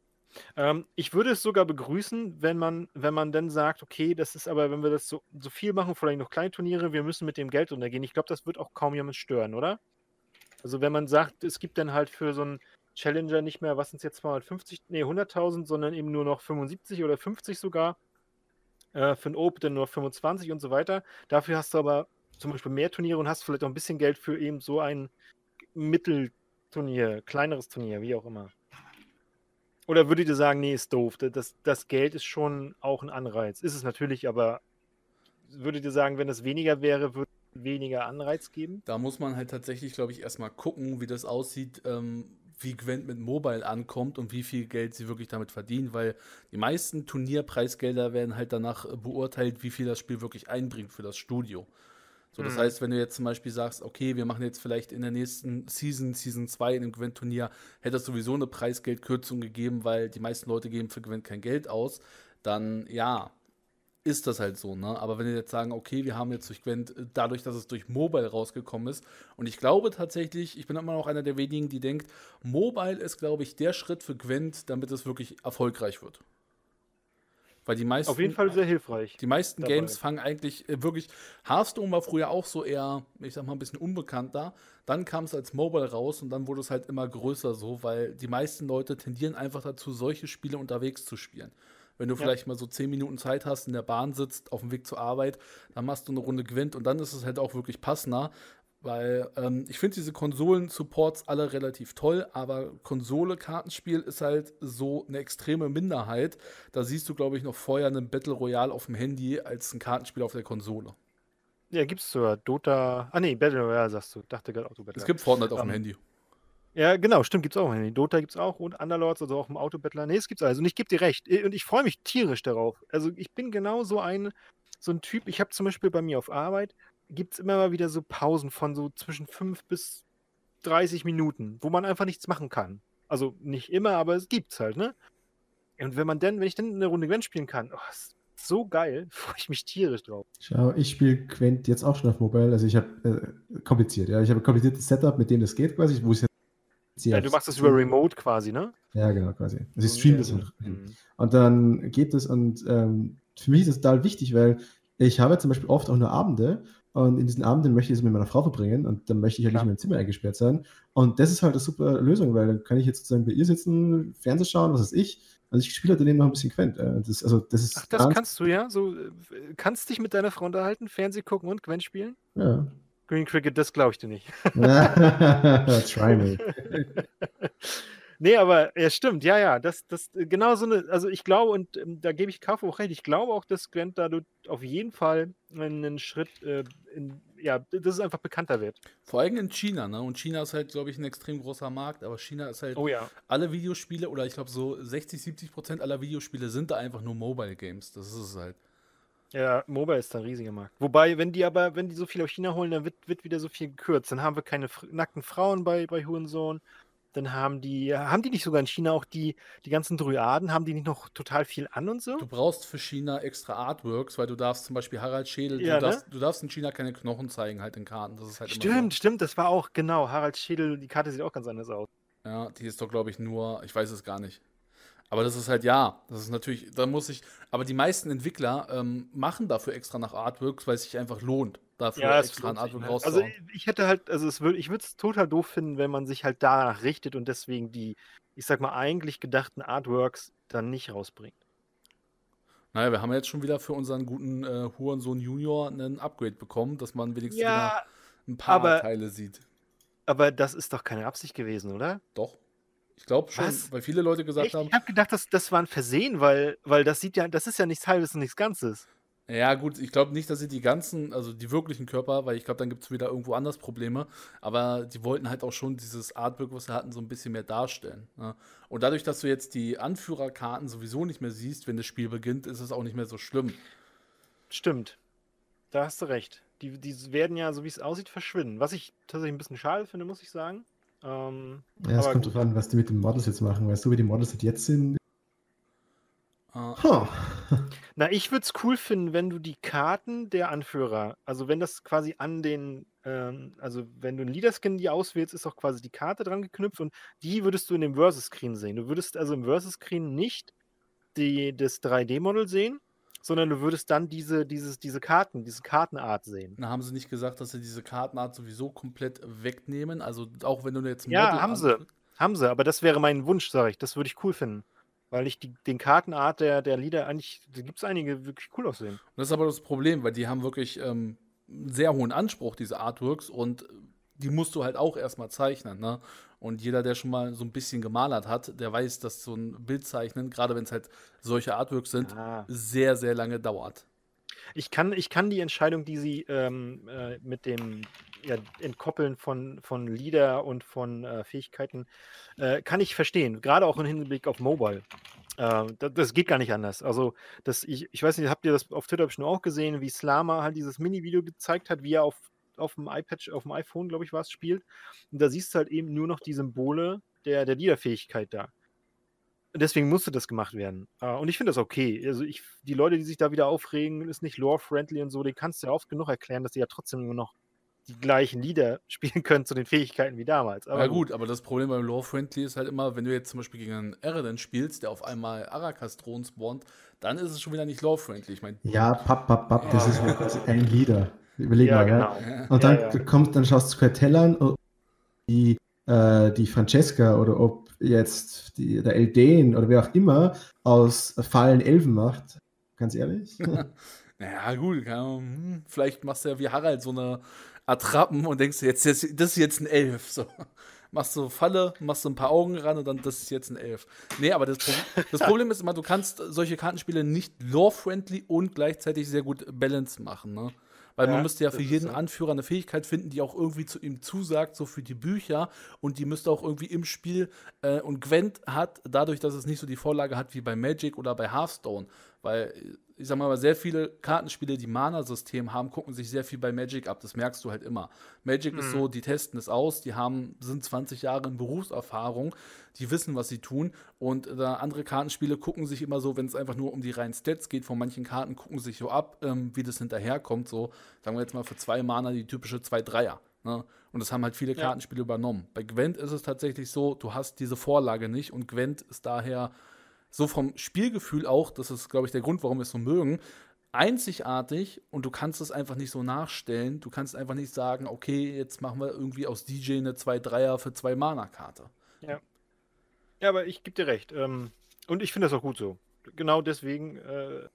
Ähm, ich würde es sogar begrüßen, wenn man, wenn man dann sagt, okay, das ist aber, wenn wir das so, so viel machen, vielleicht noch kleine Turniere, wir müssen mit dem Geld untergehen. Ich glaube, das wird auch kaum jemand stören, oder? Also wenn man sagt, es gibt dann halt für so ein Challenger nicht mehr, was sind es jetzt 250, nee, 100.000, sondern eben nur noch 75 oder 50 sogar. Äh, für ein Open nur 25 und so weiter. Dafür hast du aber zum Beispiel mehr Turniere und hast vielleicht auch ein bisschen Geld für eben so ein Mittelturnier, kleineres Turnier, wie auch immer. Oder würdet ihr sagen, nee, ist doof, das, das Geld ist schon auch ein Anreiz? Ist es natürlich, aber würdet ihr sagen, wenn es weniger wäre, würde weniger Anreiz geben? Da muss man halt tatsächlich, glaube ich, erstmal gucken, wie das aussieht. Ähm, wie Gwent mit Mobile ankommt und wie viel Geld sie wirklich damit verdienen, weil die meisten Turnierpreisgelder werden halt danach beurteilt, wie viel das Spiel wirklich einbringt für das Studio. So, das mhm. heißt, wenn du jetzt zum Beispiel sagst, okay, wir machen jetzt vielleicht in der nächsten Season, Season 2 in dem Gwent-Turnier, hätte es sowieso eine Preisgeldkürzung gegeben, weil die meisten Leute geben für Gwent kein Geld aus, dann ja, ist das halt so, ne? Aber wenn wir jetzt sagen, okay, wir haben jetzt durch Gwent, äh, dadurch, dass es durch Mobile rausgekommen ist, und ich glaube tatsächlich, ich bin immer noch einer der wenigen, die denkt, Mobile ist, glaube ich, der Schritt für Gwent, damit es wirklich erfolgreich wird. Weil die meisten. Auf jeden Fall sehr hilfreich. Die meisten dabei. Games fangen eigentlich äh, wirklich. Hearthstone war früher auch so eher, ich sag mal, ein bisschen unbekannter. Dann kam es als Mobile raus und dann wurde es halt immer größer so, weil die meisten Leute tendieren einfach dazu, solche Spiele unterwegs zu spielen. Wenn du ja. vielleicht mal so zehn Minuten Zeit hast, in der Bahn sitzt, auf dem Weg zur Arbeit, dann machst du eine Runde Gwent und dann ist es halt auch wirklich passender. Weil ähm, ich finde diese Konsolen-Supports alle relativ toll, aber Konsole-Kartenspiel ist halt so eine extreme Minderheit. Da siehst du, glaube ich, noch vorher einen Battle Royale auf dem Handy als ein Kartenspiel auf der Konsole. Ja, gibt's sogar Dota. Ah, nee, Battle Royale sagst du. Dachte gerade auch du Battle Es gibt Fortnite auf um, dem ähm, Handy. Ja, genau, stimmt, gibt's auch. Dota gibt's auch und Underlords, also auch im Autobattler. Nee, es gibt's also. Und ich gebe dir recht. Und ich freue mich tierisch darauf. Also ich bin genau so ein, so ein Typ. Ich habe zum Beispiel bei mir auf Arbeit, gibt's immer mal wieder so Pausen von so zwischen 5 bis 30 Minuten, wo man einfach nichts machen kann. Also nicht immer, aber es gibt's halt, ne? Und wenn man dann, wenn ich dann eine Runde Gwent spielen kann, oh, ist so geil, freue ich mich tierisch drauf. Schau, ich spiele Gwent jetzt auch schon auf Mobile, also ich habe äh, kompliziert, ja, ich habe ein kompliziertes Setup, mit dem das geht quasi, wo ich ja, du machst das über Remote quasi, ne? Ja, genau, quasi. Also ich streame das halt. Mhm. Und dann geht es und ähm, für mich ist das total wichtig, weil ich habe zum Beispiel oft auch nur Abende und in diesen Abenden möchte ich es mit meiner Frau verbringen und dann möchte ich halt Klar. nicht mehr im Zimmer eingesperrt sein. Und das ist halt eine super Lösung, weil dann kann ich jetzt sozusagen bei ihr sitzen, Fernsehen schauen, was weiß ich. Also ich spiele halt daneben noch ein bisschen Gwent. Äh, das, also das ist Ach, das kannst du ja? So, äh, kannst dich mit deiner Frau unterhalten, Fernseh gucken und Gwent spielen? Ja. Green Cricket, das glaube ich dir nicht. Try me. nee, aber ja, stimmt, ja, ja. Das, das, genau so eine, also ich glaube, und ähm, da gebe ich Kaffee auch recht, ich glaube auch, dass Grant da auf jeden Fall einen Schritt äh, in, ja, dass es einfach bekannter wird. Vor allem in China, ne? Und China ist halt, glaube ich, ein extrem großer Markt, aber China ist halt oh, ja. alle Videospiele oder ich glaube so 60, 70 Prozent aller Videospiele sind da einfach nur Mobile Games. Das ist es halt. Ja, Mobile ist ein riesiger Markt. Wobei, wenn die aber, wenn die so viel aus China holen, dann wird, wird wieder so viel gekürzt. Dann haben wir keine nackten Frauen bei, bei Hurensohn. Dann haben die, haben die nicht sogar in China auch die, die ganzen Dryaden, haben die nicht noch total viel an und so? Du brauchst für China extra Artworks, weil du darfst zum Beispiel Harald Schädel, ja, du, ne? darfst, du, darfst, in China keine Knochen zeigen, halt in Karten. Das ist halt stimmt, so. stimmt, das war auch, genau, Harald Schädel, die Karte sieht auch ganz anders aus. Ja, die ist doch, glaube ich, nur, ich weiß es gar nicht. Aber das ist halt ja, das ist natürlich, da muss ich, aber die meisten Entwickler ähm, machen dafür extra nach Artworks, weil es sich einfach lohnt, dafür ja, extra ein Artwork rauszuhauen. Also ich hätte halt, also es würd, ich würde es total doof finden, wenn man sich halt danach richtet und deswegen die, ich sag mal, eigentlich gedachten Artworks dann nicht rausbringt. Naja, wir haben jetzt schon wieder für unseren guten äh, Hurensohn Junior einen Upgrade bekommen, dass man wenigstens ja, ein paar aber, Teile sieht. Aber das ist doch keine Absicht gewesen, oder? Doch. Ich glaube schon, Was? weil viele Leute gesagt Echt? haben. Ich habe gedacht, das, das war ein Versehen, weil, weil das sieht ja, das ist ja nichts halbes und nichts Ganzes. Ja, gut, ich glaube nicht, dass sie die ganzen, also die wirklichen Körper, weil ich glaube, dann gibt es wieder irgendwo anders Probleme. Aber die wollten halt auch schon dieses Artwork, was sie hatten, so ein bisschen mehr darstellen. Ne? Und dadurch, dass du jetzt die Anführerkarten sowieso nicht mehr siehst, wenn das Spiel beginnt, ist es auch nicht mehr so schlimm. Stimmt. Da hast du recht. Die, die werden ja, so wie es aussieht, verschwinden. Was ich tatsächlich ein bisschen schade finde, muss ich sagen. Ähm, ja, es kommt drauf an, was die mit den Models jetzt machen. Weißt du, wie die Models jetzt sind? Uh. Huh. Na, ich würde es cool finden, wenn du die Karten der Anführer, also wenn das quasi an den, ähm, also wenn du einen Leader-Skin die auswählst, ist auch quasi die Karte dran geknüpft und die würdest du in dem Versus-Screen sehen. Du würdest also im Versus-Screen nicht die, das 3D-Model sehen, sondern du würdest dann diese, dieses, diese Karten, diese Kartenart sehen. Na, haben sie nicht gesagt, dass sie diese Kartenart sowieso komplett wegnehmen? Also auch wenn du jetzt ein Ja, Model haben sie. Haben sie, aber das wäre mein Wunsch, sage ich. Das würde ich cool finden. Weil ich die, den Kartenart der, der Lieder eigentlich, da gibt es einige, wirklich cool aussehen. Und das ist aber das Problem, weil die haben wirklich ähm, einen sehr hohen Anspruch, diese Artworks, und die musst du halt auch erstmal zeichnen, ne? Und jeder, der schon mal so ein bisschen gemalert hat, der weiß, dass so ein Bild zeichnen, gerade wenn es halt solche Artworks sind, ah. sehr, sehr lange dauert. Ich kann, ich kann die Entscheidung, die sie ähm, äh, mit dem ja, Entkoppeln von, von Leader und von äh, Fähigkeiten, äh, kann ich verstehen. Gerade auch im Hinblick auf Mobile. Äh, das, das, geht gar nicht anders. Also, das, ich, ich weiß nicht, habt ihr das auf Twitter schon auch gesehen, wie Slama halt dieses Mini-Video gezeigt hat, wie er auf auf dem iPad, auf dem iPhone, glaube ich, war es, spielt. Und da siehst du halt eben nur noch die Symbole der, der Liederfähigkeit da. Deswegen musste das gemacht werden. Uh, und ich finde das okay. Also ich, die Leute, die sich da wieder aufregen, ist nicht lore-friendly und so, die kannst du ja oft genug erklären, dass die ja trotzdem nur noch die gleichen Lieder spielen können zu den Fähigkeiten wie damals. Aber ja gut, aber das Problem beim Lore-Friendly ist halt immer, wenn du jetzt zum Beispiel gegen einen Eredin spielst, der auf einmal Arakas-Thron spawnt, dann ist es schon wieder nicht Lore-Friendly. Ich mein, ja, papp, papp, papp, das ist ein Lieder. Überleg ja, mal, genau. ja. Und dann ja, ja. kommt, dann schaust du Kartellern, ob die, äh, die Francesca oder ob jetzt die, der Elden oder wer auch immer aus Fallen Elfen macht. Ganz ehrlich. naja, gut, hm, vielleicht machst du ja wie Harald so eine Attrappen und denkst, jetzt, jetzt, das ist jetzt ein Elf. So. Machst du Falle, machst du ein paar Augen ran und dann, das ist jetzt ein Elf. Nee, aber das, das Problem ist immer, du kannst solche Kartenspiele nicht lore-friendly und gleichzeitig sehr gut Balance machen. Ne? Weil ja, man müsste ja für jeden. Anführer eine Fähigkeit finden, die auch irgendwie zu ihm zusagt, so für die Bücher. Und die müsste auch irgendwie im Spiel. Äh, und Gwent hat, dadurch, dass es nicht so die Vorlage hat wie bei Magic oder bei Hearthstone, weil ich sag mal, sehr viele Kartenspiele, die Mana-System haben, gucken sich sehr viel bei Magic ab. Das merkst du halt immer. Magic mhm. ist so, die testen es aus, die haben, sind 20 Jahre in Berufserfahrung, die wissen, was sie tun. Und äh, andere Kartenspiele gucken sich immer so, wenn es einfach nur um die reinen Stats geht, von manchen Karten gucken sich so ab, ähm, wie das hinterherkommt. So, sagen wir jetzt mal für zwei Mana die typische 2-3er. Ne? Und das haben halt viele Kartenspiele ja. übernommen. Bei Gwent ist es tatsächlich so, du hast diese Vorlage nicht und Gwent ist daher so vom Spielgefühl auch, das ist, glaube ich, der Grund, warum wir es so mögen, einzigartig und du kannst es einfach nicht so nachstellen. Du kannst einfach nicht sagen, okay, jetzt machen wir irgendwie aus DJ eine 2-3er für 2 Mana-Karte. Ja. Ja, aber ich gebe dir recht. Ähm, und ich finde das auch gut so. Genau deswegen äh,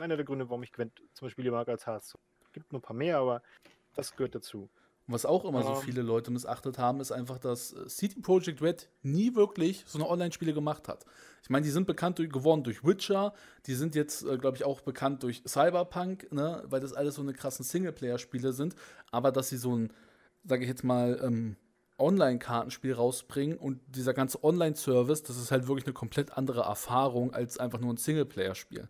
einer der Gründe, warum ich Gwent zum Beispiel mag als Hearthstone. Es gibt nur ein paar mehr, aber das gehört dazu. Und was auch immer um. so ähm. viele Leute missachtet haben, ist einfach, dass äh, CD Projekt Red nie wirklich so eine Online-Spiele gemacht hat. Ich meine, die sind bekannt durch, geworden durch Witcher, die sind jetzt, äh, glaube ich, auch bekannt durch Cyberpunk, ne? weil das alles so eine krassen Singleplayer-Spiele sind. Aber dass sie so ein, sage ich jetzt mal, ähm, Online-Kartenspiel rausbringen und dieser ganze Online-Service, das ist halt wirklich eine komplett andere Erfahrung als einfach nur ein Singleplayer-Spiel.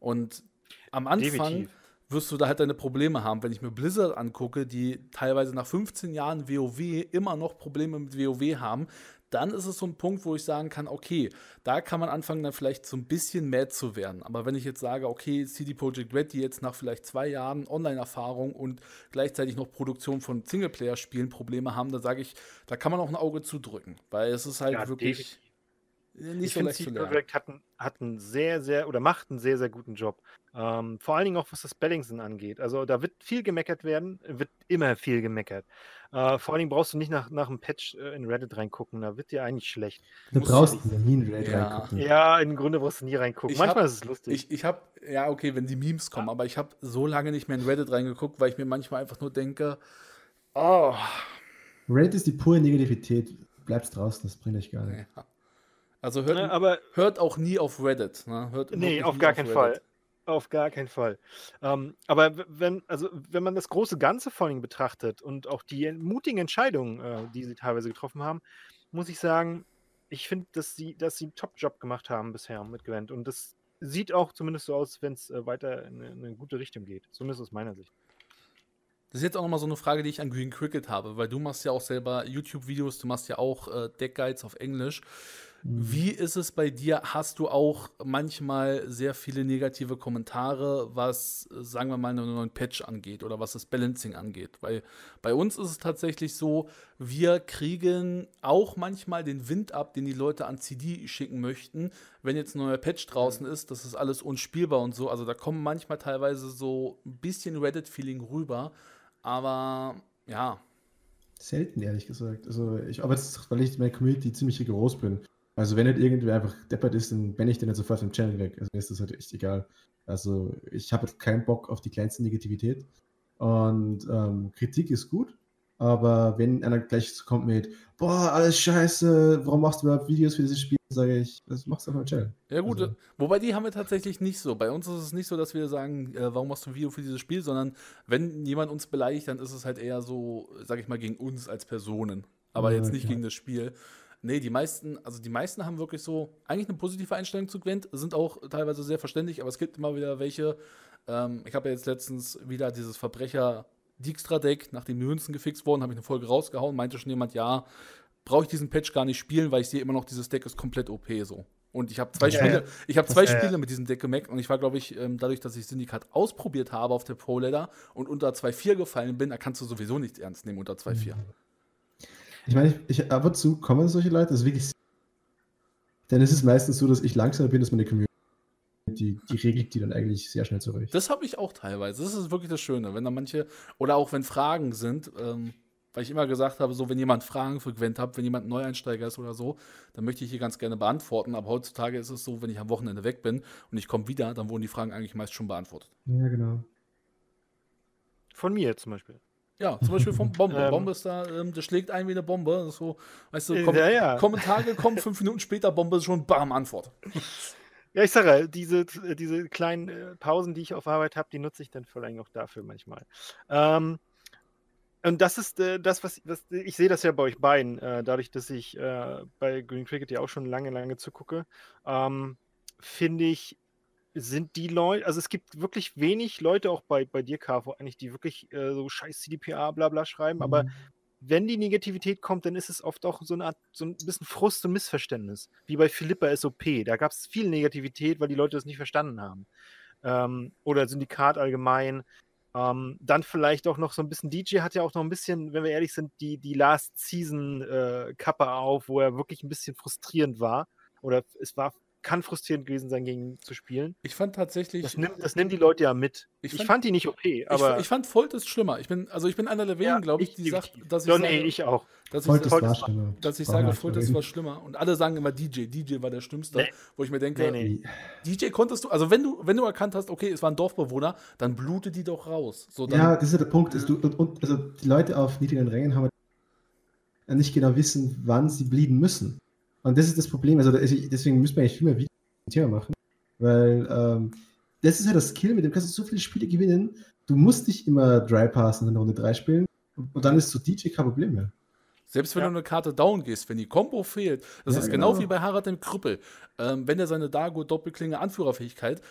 Und am Anfang Definitiv. Wirst du da halt deine Probleme haben. Wenn ich mir Blizzard angucke, die teilweise nach 15 Jahren WoW immer noch Probleme mit WoW haben, dann ist es so ein Punkt, wo ich sagen kann, okay, da kann man anfangen, dann vielleicht so ein bisschen mad zu werden. Aber wenn ich jetzt sage, okay, CD Projekt Red, die jetzt nach vielleicht zwei Jahren Online-Erfahrung und gleichzeitig noch Produktion von Singleplayer-Spielen Probleme haben, dann sage ich, da kann man auch ein Auge zudrücken, weil es ist halt Ja, wirklich definitiv. Nicht ich so finde, CD. Projekt hat, einen- hat einen sehr, sehr oder macht einen sehr, sehr guten Job. Ähm, vor allen Dingen auch, was das Balancen angeht. Also da wird viel gemeckert werden, wird immer viel gemeckert. Äh, vor allen Dingen brauchst du nicht nach, nach einem Patch äh, in Reddit reingucken, da wird dir eigentlich schlecht. Du Musst brauchst du- in nie in Raid Ja. reingucken. Ja, im Grunde brauchst du nie reingucken. Ich Manchmal hab- ist es lustig. Ich, ich habe, ja, okay, wenn die Memes kommen, aber ich habe so lange nicht mehr in Reddit reingeguckt, weil ich mir manchmal einfach nur denke, oh, Raid ist die pure Negativität. Bleibst draußen, das bringt euch gar nicht. ja. Also hört, Ne, aber hört auch nie auf Reddit. Ne? Hört Nee, auf gar keinen Reddit. Fall. Auf gar keinen Fall. Ähm, aber wenn, also, wenn man das große Ganze vor allem betrachtet und auch die mutigen Entscheidungen, äh, die sie teilweise getroffen haben, muss ich sagen, ich finde, dass sie, dass sie einen Top-Job gemacht haben bisher mit Gwent. Und das sieht auch zumindest so aus, wenn es äh, weiter in, eine- in eine gute Richtung geht. Zumindest aus meiner Sicht. Das ist jetzt auch nochmal so eine Frage, die ich an Green Cricket habe, weil du machst ja auch selber YouTube-Videos, du machst ja auch äh, Deckguides auf Englisch. Wie ist es bei dir? Hast du auch manchmal sehr viele negative Kommentare, was, sagen wir mal, einen neuen Patch angeht oder was das Balancing angeht? Weil bei uns ist es tatsächlich so, wir kriegen auch manchmal den Wind ab, den die Leute an CD schicken möchten, wenn jetzt ein neuer Patch draußen ist. Das ist alles unspielbar und so. Also da kommen manchmal teilweise so ein bisschen Reddit-Feeling rüber. Aber ja, Selten, ehrlich gesagt. Also ich arbeite jetzt, weil ich in meiner Community ziemlich rigoros bin. Also wenn nicht irgendwer einfach deppert ist, dann bin ich den halt sofort vom Channel weg. Also mir ist das halt echt egal. Also ich habe halt keinen Bock auf die kleinste Negativität. Und ähm, Kritik ist gut, aber wenn einer gleich kommt mit, boah, alles scheiße, warum machst du überhaupt Videos für dieses Spiel, sage ich, das machst du auf meinem Channel. Ja, gut, Also- wobei die haben wir tatsächlich nicht so. Bei uns ist es nicht so, dass wir sagen, äh, warum machst du ein Video für dieses Spiel, sondern wenn jemand uns beleidigt, dann ist es halt eher so, sag ich mal, gegen uns als Personen. Aber Ja, jetzt nicht klar. gegen das Spiel. Nee, die meisten, also die meisten haben wirklich so eigentlich eine positive Einstellung zu Gwent, sind auch teilweise sehr verständlich, aber es gibt immer wieder welche. Ähm, ich habe ja jetzt letztens wieder dieses Verbrecher Dijkstra-Deck, nachdem die Münzen gefixt wurden, habe ich eine Folge rausgehauen, meinte schon jemand, ja, brauche ich diesen Patch gar nicht spielen, weil ich sehe immer noch, dieses Deck ist komplett OP so. Und ich habe zwei Ja, Spiele, ja. ich habe zwei Ja. Spiele mit diesem Deck gemerkt und ich war, glaube ich, ähm, dadurch, dass ich Syndikat ausprobiert habe auf der Pro Ladder und unter 2.4 gefallen bin, da kannst du sowieso nichts ernst nehmen unter 2.4. Ich meine, ich, ich, ab und zu kommen solche Leute, das ist wirklich. Denn es ist meistens so, dass ich langsamer bin, dass meine Community, die, die regelt die dann eigentlich sehr schnell zurecht. Das habe ich auch teilweise. Das ist wirklich das Schöne, wenn da manche, oder auch wenn Fragen sind, ähm, weil ich immer gesagt habe, so wenn jemand Fragen für Gwent hat, wenn jemand ein Neueinsteiger ist oder so, dann möchte ich hier ganz gerne beantworten. Aber heutzutage ist es so, wenn ich am Wochenende weg bin und ich komme wieder, dann wurden die Fragen eigentlich meist schon beantwortet. Ja, genau. Von mir zum Beispiel. Ja, zum Beispiel vom Bombe. Ähm. Bombe ist da, ähm, der schlägt ein wie eine Bombe. So, weißt du, Kom ja, ja. Kommentar gekommen, fünf Minuten später, Bombe ist schon bam, Antwort. Ja, ich sage, ja, diese, diese kleinen äh, Pausen, die ich auf Arbeit habe, die nutze ich dann vor allem auch dafür manchmal. Ähm, und das ist äh, das, was, was ich sehe das ja bei euch beiden, äh, dadurch, dass ich äh, bei Green Cricket ja auch schon lange, lange zugucke, ähm, finde ich, sind die Leute, also es gibt wirklich wenig Leute, auch bei, bei dir, Carvo, eigentlich, die wirklich äh, so scheiß CDPA, bla bla schreiben, aber Mhm. wenn die Negativität kommt, dann ist es oft auch so eine Art, so ein bisschen Frust und Missverständnis. Wie bei Philippa SOP. Da gab es viel Negativität, weil die Leute das nicht verstanden haben. Ähm, oder Syndikat allgemein. Ähm, dann vielleicht auch noch so ein bisschen, DJ hat ja auch noch ein bisschen, wenn wir ehrlich sind, die, die Last Season äh, Kappe auf, wo er wirklich ein bisschen frustrierend war. Oder es war, kann frustrierend gewesen sein, gegen ihn zu spielen. Ich fand tatsächlich. Das nimmt, das nimmt die Leute ja mit. Ich Ich, fand- fand die nicht okay, aber. ich, ich fand Foltest schlimmer. Ich bin, also ich bin einer der wenigen, Ja, glaube ich, die sagt, definitiv. dass ich, ja, sage, nee, ich auch. dass ich, Foltest sage, schlimmer. dass ich sage, Foltest drüber war schlimmer. Und alle sagen immer DJ. DJ war der Schlimmste. Nee. Wo ich mir denke, Nee, nee. DJ konntest du, also wenn du, wenn du erkannt hast, okay, es war ein Dorfbewohner, dann blute die doch raus. So, dann, Ja, das ist ja der Punkt. Dass du, und, und, also die Leute auf niedrigen Rängen haben ja nicht genau wissen, wann sie bleeden müssen. Und das ist das Problem. Also deswegen müssen wir eigentlich viel mehr Videos zum Thema machen. Weil ähm, das ist ja das Skill, mit dem kannst du so viele Spiele gewinnen. Du musst nicht immer Dry Passen in Runde 3 spielen. Und, dann ist so DJ kein Problem mehr. Selbst wenn Ja. du eine Karte down gehst, wenn die Combo fehlt, das Ja, ist genau. genau. wie bei Harald dem Krüppel. Ähm, wenn er seine Dago Doppelklinge Anführerfähigkeit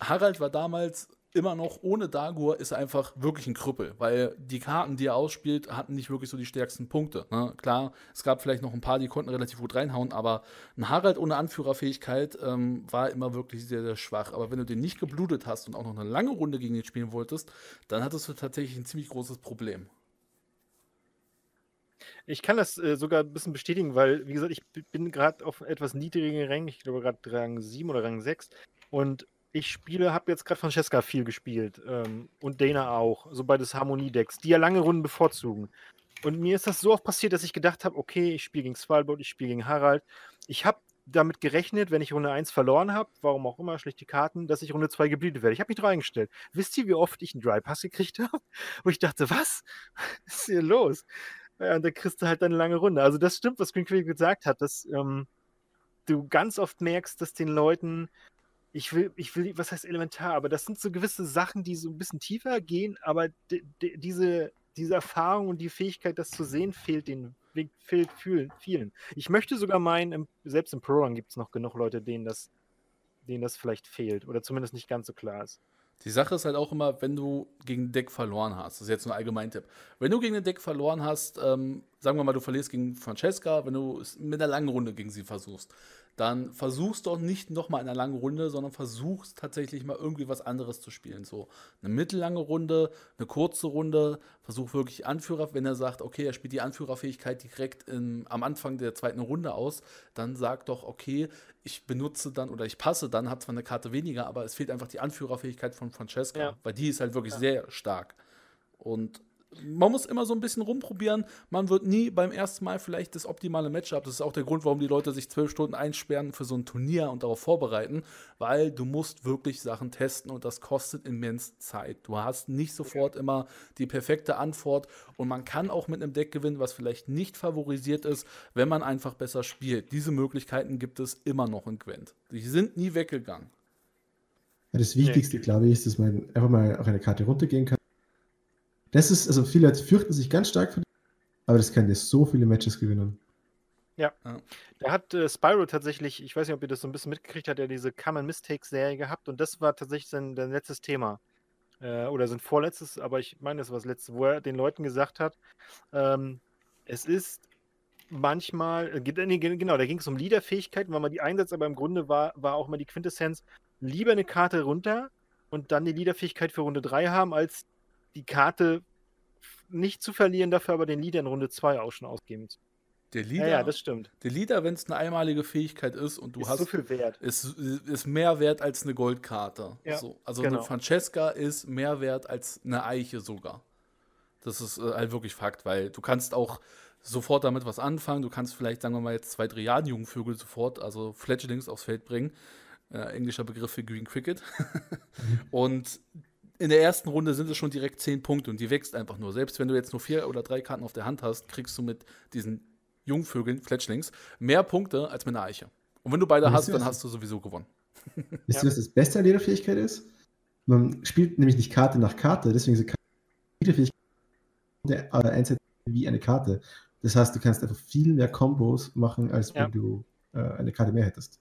Harald war damals immer noch ohne Dagur ist einfach wirklich ein Krüppel, weil die Karten, die er ausspielt, hatten nicht wirklich so die stärksten Punkte. Ne? Klar, es gab vielleicht noch ein paar, die konnten relativ gut reinhauen, aber ein Harald ohne Anführerfähigkeit ähm, war immer wirklich sehr, sehr schwach. Aber wenn du den nicht geblutet hast und auch noch eine lange Runde gegen ihn spielen wolltest, dann hattest du tatsächlich ein ziemlich großes Problem. Ich kann das äh, sogar ein bisschen bestätigen, weil, wie gesagt, ich bin gerade auf etwas niedrigeren Rängen, ich glaube gerade Rang 7 oder Rang 6. Und ich spiele, habe jetzt gerade Francesca viel gespielt ähm, und Dana auch, so beides Harmoniedecks, die ja lange Runden bevorzugen. Und mir ist das so oft passiert, dass ich gedacht habe, okay, ich spiele gegen Svalbard, ich spiele gegen Harald. Ich habe damit gerechnet, wenn ich Runde 1 verloren habe, warum auch immer, schlechte Karten, dass ich Runde 2 geblietet werde. Ich habe mich drauf eingestellt. Wisst ihr, wie oft ich einen Dry Pass gekriegt habe? Wo ich dachte, was? Was ist hier los? Ja, und da kriegst du halt eine lange Runde. Also das stimmt, was Green Creek gesagt hat, dass ähm, du ganz oft merkst, dass den Leuten ich will, ich will, was heißt elementar, aber das sind so gewisse Sachen, die so ein bisschen tiefer gehen, aber diese, diese Erfahrung und die Fähigkeit, das zu sehen, fehlt den fehlt vielen. Ich möchte sogar meinen, selbst im Pro-Run gibt es noch genug Leute, denen das, denen das vielleicht fehlt oder zumindest nicht ganz so klar ist. Die Sache ist halt auch immer, wenn du gegen ein Deck verloren hast, das ist jetzt nur ein Allgemeintipp. Wenn du gegen ein Deck verloren hast, ähm, sagen wir mal, du verlierst gegen Francesca, wenn du es mit einer langen Runde gegen sie versuchst, dann versuchst doch nicht nochmal in einer langen Runde, sondern versuchst tatsächlich mal irgendwie was anderes zu spielen. So eine mittellange Runde, eine kurze Runde, versuch wirklich Anführer, wenn er sagt, okay, er spielt die Anführerfähigkeit direkt in, am Anfang der zweiten Runde aus, dann sag doch, okay, ich benutze dann oder ich passe dann, hat zwar eine Karte weniger, aber es fehlt einfach die Anführerfähigkeit von Francesca, ja. weil die ist halt wirklich ja. sehr stark. Und man muss immer so ein bisschen rumprobieren. Man wird nie beim ersten Mal vielleicht das optimale Matchup. Das ist auch der Grund, warum die Leute sich zwölf Stunden einsperren für so ein Turnier und darauf vorbereiten, weil du musst wirklich Sachen testen und das kostet immens Zeit. Du hast nicht sofort immer die perfekte Antwort und man kann auch mit einem Deck gewinnen, was vielleicht nicht favorisiert ist, wenn man einfach besser spielt. Diese Möglichkeiten gibt es immer noch in Gwent. Die sind nie weggegangen. Ja, das Wichtigste, glaube ich, ist, dass man einfach mal auf eine Karte runtergehen kann das ist, also viele Leute fürchten sich ganz stark vor aber das kann dir so viele Matches gewinnen. Ja. Da hat äh, Spyro tatsächlich, ich weiß nicht, ob ihr das so ein bisschen mitgekriegt habt, ja diese Common Mistakes-Serie gehabt und das war tatsächlich sein, sein letztes Thema. Äh, oder sein vorletztes, aber ich meine, das war das letzte, wo er den Leuten gesagt hat, ähm, es ist manchmal, äh, genau, da ging es um Leaderfähigkeiten, weil man die einsetzt, aber im Grunde war, war auch mal die Quintessenz, lieber eine Karte runter und dann die Leaderfähigkeit für Runde 3 haben, als die Karte nicht zu verlieren, dafür aber den Leader in Runde 2 auch schon ausgeben zu. Der Leader, ja, ja, das stimmt. Der Leader, wenn es eine einmalige Fähigkeit ist und du ist hast. so viel wert. Ist, ist mehr wert als eine Goldkarte. Ja, so. Also genau. eine Francesca ist mehr wert als eine Eiche sogar. Das ist äh, halt wirklich Fakt, weil du kannst auch sofort damit was anfangen. Du kannst vielleicht, sagen wir mal, jetzt zwei Driaden-Jungvögel sofort, also Fledglings aufs Feld bringen. Äh, englischer Begriff für Green Cricket. und in der ersten Runde sind es schon direkt zehn Punkte und die wächst einfach nur. Selbst wenn du jetzt nur vier oder drei Karten auf der Hand hast, kriegst du mit diesen Jungvögeln, Fletchlings, mehr Punkte als mit einer Eiche. Und wenn du beide hast, dann hast du sowieso gewonnen. Wisst ihr, was das Beste an jeder Fähigkeit ist? Man spielt nämlich nicht Karte nach Karte, deswegen ist jede Fähigkeit einsetzen wie eine Karte. Das heißt, du kannst einfach viel mehr Kombos machen, als wenn ja. du äh, eine Karte mehr hättest.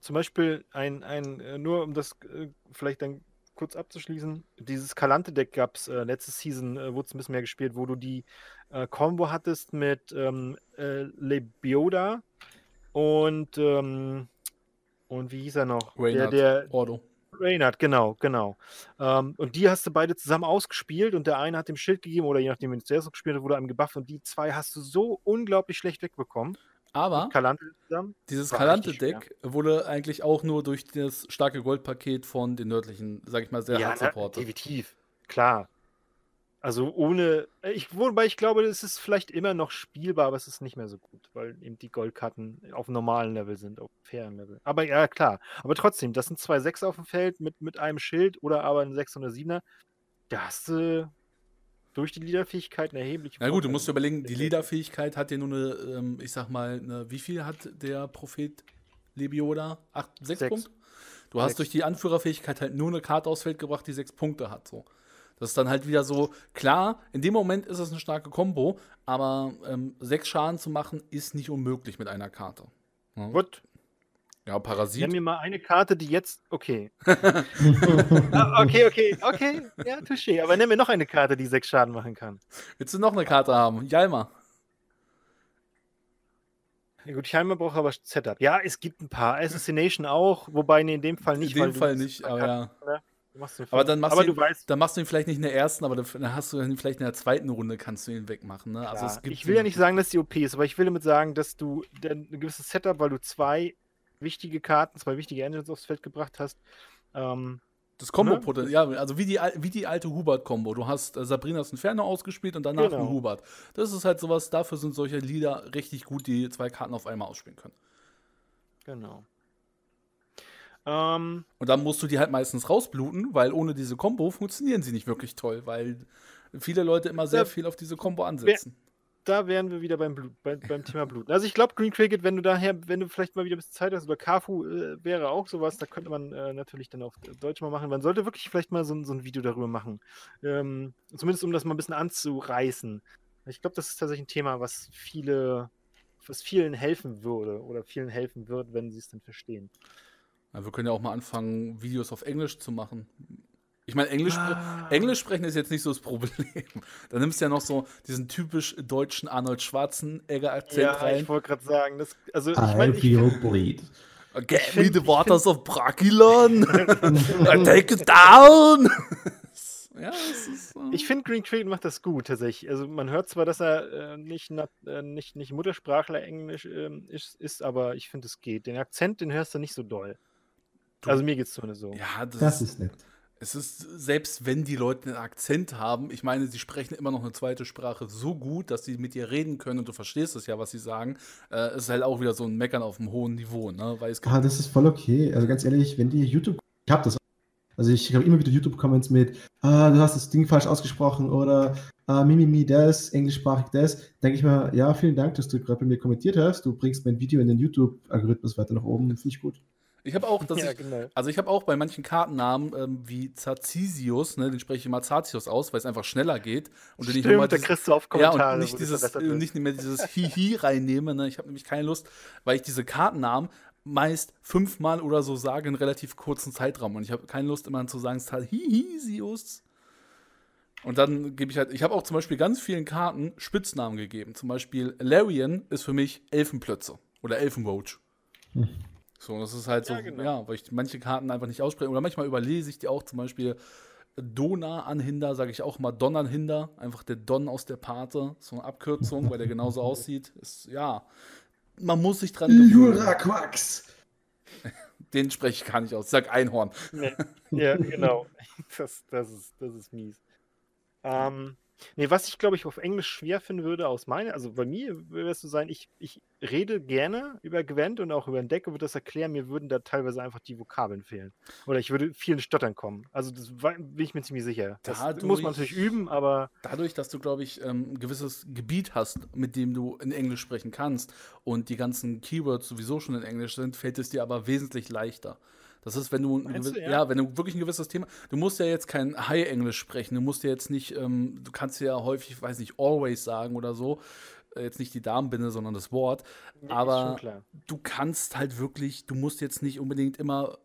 Zum Beispiel ein, ein äh, nur um das äh, vielleicht dann kurz abzuschließen, dieses Kalante-Deck gab es äh, letzte Season, äh, wurde es ein bisschen mehr gespielt, wo du die äh, Combo hattest mit ähm, äh, Lebioda und, ähm, und wie hieß er noch? Reynard, der, der Ordo. Reynard, genau, genau. Ähm, und die hast du beide zusammen ausgespielt und der eine hat dem Schild gegeben oder je nachdem, wenn du zuerst gespielt hast, wurde einem gebufft und die zwei hast du so unglaublich schlecht wegbekommen. Aber dieses Kalante-Deck wurde eigentlich auch nur durch das starke Goldpaket von den nördlichen, sag ich mal, sehr ja, hart supportet. Definitiv, klar. Also ohne, ich, wobei ich glaube, es ist vielleicht immer noch spielbar, aber es ist nicht mehr so gut, weil eben die Goldkarten auf normalen Level sind, auf fairen Level. Aber ja, klar. Aber trotzdem, das sind zwei Sechs auf dem Feld mit, mit einem Schild oder aber ein Sechs oder Siebener. Da hast du durch die Leaderfähigkeiten erheblich. Na gut, du musst überlegen, die Leaderfähigkeit hat ja nur eine, ähm, ich sag mal, eine, wie viel hat der Prophet Lebioda? Acht, sechs, sechs. Punkte? Du sechs. hast durch die Anführerfähigkeit halt nur eine Karte aufs Feld gebracht, die sechs Punkte hat. So. Das ist dann halt wieder so, klar, in dem Moment ist es eine starke Combo, aber ähm, sechs Schaden zu machen ist nicht unmöglich mit einer Karte. Gut. Ja, Parasit. Nenn mir mal eine Karte, die jetzt. Okay. ah, okay, okay, okay. Ja, touché. Aber nenn mir noch eine Karte, die sechs Schaden machen kann. Willst du noch eine Karte haben? Jalma. Ja, gut, Jalma braucht aber Setup. Ja, es gibt ein paar. Assassination auch, wobei nee, in dem Fall nicht. In dem Fall nicht, aber ja. Ne? Aber dann machst, aber du ihn, weißt, dann machst du ihn vielleicht nicht in der ersten, aber dann hast du ihn vielleicht in der zweiten Runde kannst du ihn wegmachen. Ne? Also es gibt ich will ja nicht sagen, dass die OP ist, aber ich will damit sagen, dass du ein gewisses Setup, weil du zwei wichtige Karten, zwei wichtige Engines aufs Feld gebracht hast. Ähm, das Kombo-Potenzial, ja, also wie die, wie die alte Hubert-Kombo. Du hast äh, Sabrinas Inferno ausgespielt und danach Genau. einen Hubert. Das ist halt sowas, dafür sind solche Lieder richtig gut, die zwei Karten auf einmal ausspielen können. genau. Ähm, Und dann musst du die halt meistens rausbluten, weil ohne diese Kombo funktionieren sie nicht wirklich toll, weil viele Leute immer sehr viel auf diese Kombo ansetzen. Da wären wir wieder beim, Blut, bei, beim Thema Bluten. Also ich glaube, Green Cricket, wenn du daher, wenn du vielleicht mal wieder ein bisschen Zeit hast, oder Kafu äh, wäre auch sowas, da könnte man äh, natürlich dann auf Deutsch mal machen. Man sollte wirklich vielleicht mal so, ein- so ein Video darüber machen. Ähm, zumindest um das mal ein bisschen anzureißen. Ich glaube, das ist tatsächlich ein Thema, was viele, was vielen helfen würde oder vielen helfen wird, wenn sie es dann verstehen. Ja, wir können ja auch mal anfangen, Videos auf Englisch zu machen. Ich meine, Englisch, Ah. Englisch sprechen ist jetzt nicht so das Problem. Da nimmst du ja noch so diesen typisch deutschen Arnold Schwarzenegger-Akzent Ja, rein. ich wollte gerade sagen, das, also ich I meine, ich, feel bleed. Get Ich me the waters of Bragilon. I take it down. ja, das ist. äh, Ich finde, Green Creed macht das gut tatsächlich. Also man hört zwar, dass er äh, nicht, äh, nicht, nicht Muttersprachler Englisch ähm, ist, ist, aber ich finde, es geht. Den Akzent, den hörst du nicht so doll. Du- Also mir geht es zumindest so. ja, das, Das ist nett. Es ist, selbst wenn die Leute einen Akzent haben, ich meine, sie sprechen immer noch eine zweite Sprache so gut, dass sie mit dir reden können und du verstehst es ja, was sie sagen. Äh, es ist halt auch wieder so ein Meckern auf einem hohen Niveau, ne? Weil es Ah, das ist voll okay. Also ganz ehrlich, wenn die YouTube. Ich hab das. auch. Also ich habe immer wieder YouTube-Comments mit, ah, du hast das Ding falsch ausgesprochen oder ah, Mimimi das, englischsprachig das. Denke ich mal, ja, vielen Dank, dass du gerade bei mir kommentiert hast. Du bringst mein Video in den YouTube-Algorithmus weiter nach oben. Finde ich gut. Ich habe auch, dass ja, ich, genau. also ich habe auch bei manchen Kartennamen ähm, wie Zazisius, ne, den spreche ich immer Zatius aus, weil es einfach schneller geht und Stimmt, nochmal da dieses- kriegst du auf ja Kommentare. und wo nicht dieses äh, nicht mehr dieses Hihi reinnehme, ne? Ich habe nämlich keine Lust, weil ich diese Kartennamen meist fünfmal oder so sage in relativ kurzen Zeitraum und ich habe keine Lust immer zu sagen Zahihisius. Und dann gebe ich halt, ich habe auch zum Beispiel ganz vielen Karten Spitznamen gegeben. Zum Beispiel Larian ist für mich Elfenplötze oder Elfenroach. Hm. So, das ist halt so, Ja, genau. ja, weil ich manche Karten einfach nicht ausspreche. Oder manchmal überlese ich die auch, zum Beispiel Dona anhinder, sage ich auch mal Donnernhinder. Einfach der Don aus der Pate. So eine Abkürzung, weil der genauso aussieht. Ist, ja, man muss sich dran gewöhnen. Juraquax! Den spreche ich gar nicht aus. Ich sag Einhorn. Nee. Ja, genau. Das, das, ist, das ist mies. Ähm, nee, was ich glaube ich auf Englisch schwer finden würde, aus meiner, also bei mir würde es so sein, ich, ich rede gerne über Gwent und auch über ein Deck und würde das erklären, mir würden da teilweise einfach die Vokabeln fehlen. Oder ich würde vielen Stottern kommen. Also das bin ich mir ziemlich sicher. Das Dadurch- muss man natürlich üben, aber Dadurch, dass du, glaube ich, ähm, ein gewisses Gebiet hast, mit dem du in Englisch sprechen kannst und die ganzen Keywords sowieso schon in Englisch sind, fällt es dir aber wesentlich leichter. Das ist, wenn du, gewiss- du, ja? ja? wenn du wirklich ein gewisses Thema, du musst ja jetzt kein High-Englisch sprechen, du musst ja jetzt nicht, ähm, du kannst ja häufig, weiß nicht, always sagen oder so, jetzt nicht die Damenbinde, sondern das Wort, nee, aber du kannst halt wirklich, du musst jetzt nicht unbedingt immer,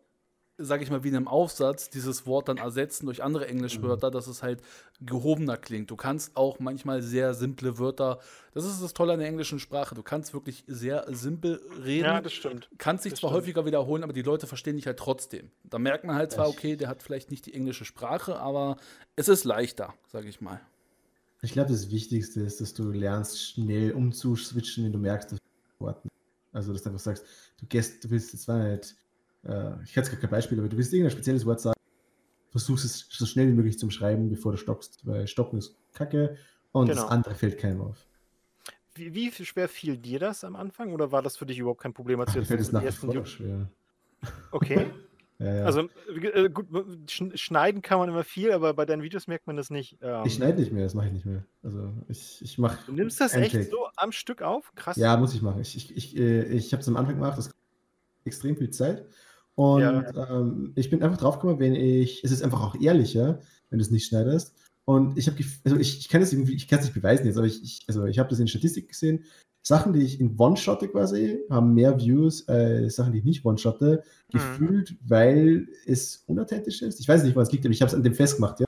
sag ich mal, wie in einem Aufsatz dieses Wort dann ersetzen durch andere Englischwörter, dass es halt gehobener klingt. Du kannst auch manchmal sehr simple Wörter, das ist das Tolle an der englischen Sprache, du kannst wirklich sehr simpel reden. Ja, das stimmt. Kannst dich das zwar stimmt. häufiger wiederholen, aber die Leute verstehen dich halt trotzdem. Da merkt man halt zwar, okay, der hat vielleicht nicht die englische Sprache, aber es ist leichter, sag ich mal. Ich glaube, das Wichtigste ist, dass du lernst, schnell umzuswitchen, wenn du merkst, dass du Worten. Also, dass du einfach sagst, du gehst, du willst jetzt zwar nicht, äh, ich hätte jetzt gar kein Beispiel, aber du willst irgendein spezielles Wort sagen, versuchst es so schnell wie möglich zum Schreiben, bevor du stockst, weil Stocken ist Kacke und Genau. das andere fällt keinem auf. Wie, wie schwer fiel dir das am Anfang oder war das für dich überhaupt kein Problem, als du jetzt fällt es nach wie vor schwer. Okay. Ja, ja. Also äh, gut, sch- schneiden kann man immer viel, aber bei deinen Videos merkt man das nicht. Ähm, ich schneide nicht mehr, das mache ich nicht mehr. Also ich, ich mache. du nimmst das echt so am Stück auf? Krass. Ja, muss ich machen. Ich, ich, ich, äh, ich habe es am Anfang gemacht, das extrem viel Zeit. Und Ja. ähm, ich bin einfach draufgekommen, wenn ich, es ist einfach auch ehrlicher, wenn du es nicht schneidest. Und ich habe, also ich, ich kann es irgendwie, ich kann es nicht beweisen jetzt, aber ich, ich also ich habe das in Statistik gesehen. Sachen, die ich in One-Shotte quasi, haben mehr Views als Sachen, die ich nicht One-Shotte, Mhm. gefühlt, weil es unauthentisch ist. Ich weiß nicht, woran es liegt, aber ich habe es an dem festgemacht, ja.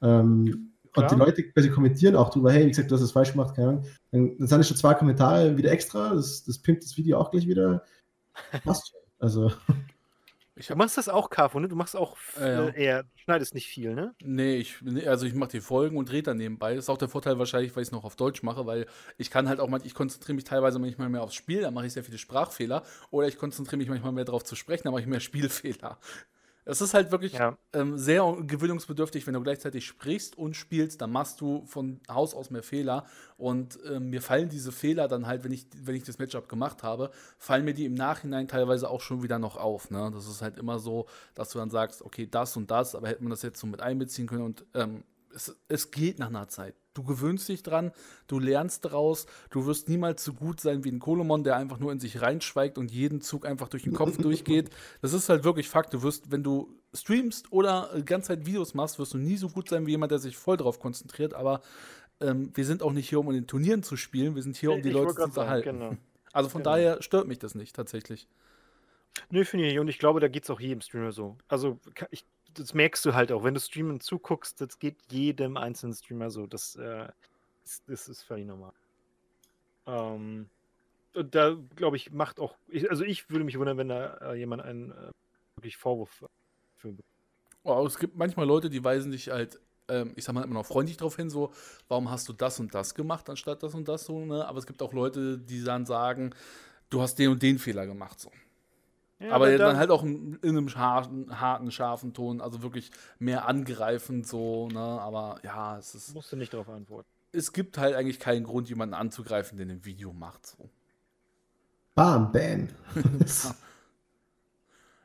Ähm, und die. Leute quasi kommentieren auch drüber, hey, wie gesagt, du hast es falsch gemacht, keine Ahnung. Dann, dann sind schon zwei Kommentare wieder extra, das, das pimpt das Video auch gleich wieder. Passt schon. Also, Ich Du machst das auch, Carfo, ne? Du machst auch ja. äh, eher, du schneidest nicht viel, ne? nee, ich, nee, also ich mache die Folgen und rede dann nebenbei. Das ist auch der Vorteil wahrscheinlich, weil ich es noch auf Deutsch mache, weil ich kann halt auch mal, ich konzentriere mich teilweise manchmal mehr aufs Spiel, da mache ich sehr viele Sprachfehler. Oder ich konzentriere mich manchmal mehr darauf zu sprechen, da mache ich mehr Spielfehler. Es ist halt wirklich Ja. ähm, sehr gewöhnungsbedürftig, wenn du gleichzeitig sprichst und spielst, dann machst du von Haus aus mehr Fehler. Und ähm, mir fallen diese Fehler dann halt, wenn ich, wenn ich das Matchup gemacht habe, fallen mir die im Nachhinein teilweise auch schon wieder noch auf. Ne? Das ist halt immer so, dass du dann sagst, okay, das und das, aber hätte man das jetzt so mit einbeziehen können und ähm, es, es geht nach einer Zeit. Du gewöhnst dich dran, du lernst daraus, du wirst niemals so gut sein wie ein Kolomon, der einfach nur in sich reinschweigt und jeden Zug einfach durch den Kopf durchgeht. Das ist halt wirklich Fakt. Du wirst, wenn du streamst oder äh, ganze Zeit Videos machst, wirst du nie so gut sein wie jemand, der sich voll darauf konzentriert. Aber ähm, wir sind auch nicht hier, um in den Turnieren zu spielen, wir sind hier, um die Ich Leute zu grad sagen, unterhalten. genau. Also von Genau. daher stört mich das nicht tatsächlich. Nö, finde ich nicht. Und ich glaube, da geht es auch jedem Streamer so. Also, ich, das merkst du halt auch, wenn du streamen zuguckst, das geht jedem einzelnen Streamer so. Das, äh, das, das ist völlig normal. Ähm, da, glaube ich, macht auch, ich, also ich würde mich wundern, wenn da äh, jemand einen äh, wirklich Vorwurf für Oh, es gibt manchmal Leute, die weisen dich halt, ähm, ich sag mal immer noch freundlich drauf hin, so, warum hast du das und das gemacht, anstatt das und das so, ne? Aber es gibt auch Leute, die dann sagen, du hast den und den Fehler gemacht, so. Ja, aber da- dann halt auch in, in einem harten, harten, scharfen Ton, also wirklich mehr angreifend, so, ne? Aber ja, es ist, musst du nicht darauf antworten. es gibt halt eigentlich keinen Grund, jemanden anzugreifen, der ein Video macht, so. bam, ban.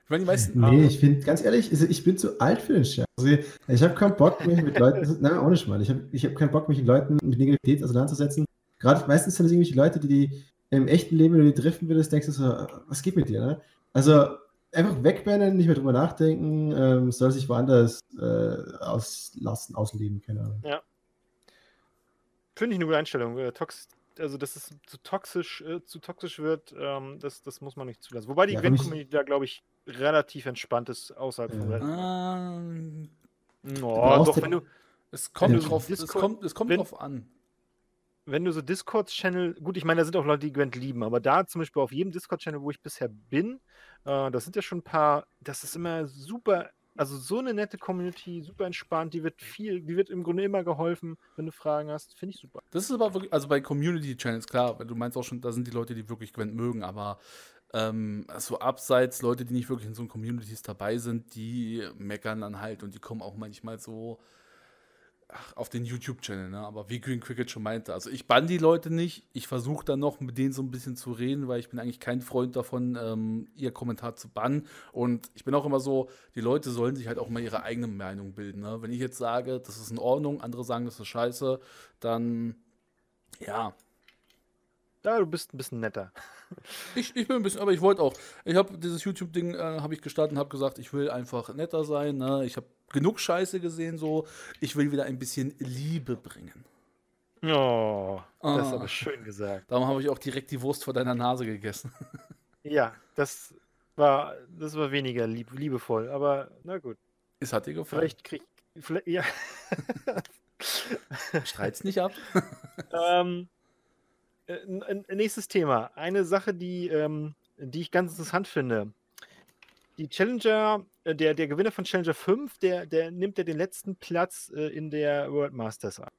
Ich meine, die meisten. nee, ich finde, ganz ehrlich, ich bin zu alt für den Scheiß. Also ich, ich habe keinen Bock, mich mit Leuten, nein, ohne Schmarrn, ich habe ich hab keinen Bock, mich mit Leuten mit Negativität auseinanderzusetzen. Gerade meistens sind das irgendwelche Leute, die, die im echten Leben, wenn du die treffen würdest, denkst du so, was geht mit dir, ne? Also einfach wegbannen, nicht mehr drüber nachdenken, ähm, soll sich woanders äh, auslassen, ausleben, keine Ahnung. Finde ich eine gute Einstellung. Äh, tox also, dass es zu toxisch, äh, zu toxisch wird, ähm, das, das muss man nicht zulassen. Wobei die Ja, Event-Community da, glaube ich, relativ entspannt ist außerhalb von Ja. Reddit. Ähm, Oh, doch, wenn du, es kommt Ja. drauf, es kommt, es kommt wenn- drauf an. Wenn du so Discord-Channel, gut, ich meine, da sind auch Leute, die Gwent lieben, aber da zum Beispiel auf jedem Discord-Channel, wo ich bisher bin, äh, das sind ja schon ein paar, das ist immer super, also so eine nette Community, super entspannt, die wird viel, die wird im Grunde immer geholfen, wenn du Fragen hast, finde ich super. Das ist aber wirklich, also bei Community-Channels, klar, weil du meinst auch schon, da sind die Leute, die wirklich Gwent mögen, aber ähm, so abseits, Leute, die nicht wirklich in so Communities dabei sind, die meckern dann halt und die kommen auch manchmal so auf den YouTube-Channel, ne? Aber wie Green Cricket schon meinte, also ich bann die Leute nicht, ich versuche dann noch mit denen so ein bisschen zu reden, weil ich bin eigentlich kein Freund davon, ähm, ihr Kommentar zu bannen. Und ich bin auch immer so, die Leute sollen sich halt auch mal ihre eigene Meinung bilden. Ne? Wenn ich jetzt sage, das ist in Ordnung, andere sagen, das ist scheiße, dann ja, Da, du bist ein bisschen netter. Ich, ich bin ein bisschen, aber ich wollte auch. Ich habe dieses YouTube-Ding, äh, habe ich gestartet und habe gesagt, ich will einfach netter sein. Ne? Ich habe genug Scheiße gesehen, so. Ich will wieder ein bisschen Liebe bringen. Oh, das ist Ah. aber schön gesagt. Darum habe ich auch direkt die Wurst vor deiner Nase gegessen. Ja, das war, das war weniger lieb, liebevoll, aber na gut. Es hat dir gefallen. Vielleicht krieg vielleicht, ja. Streit's nicht ab. ähm, äh, nächstes Thema. Eine Sache, die, ähm, die ich ganz interessant finde. Die Challenger, äh, der, der Gewinner von Challenger 5, der, der nimmt ja den letzten Platz äh, in der World Masters an.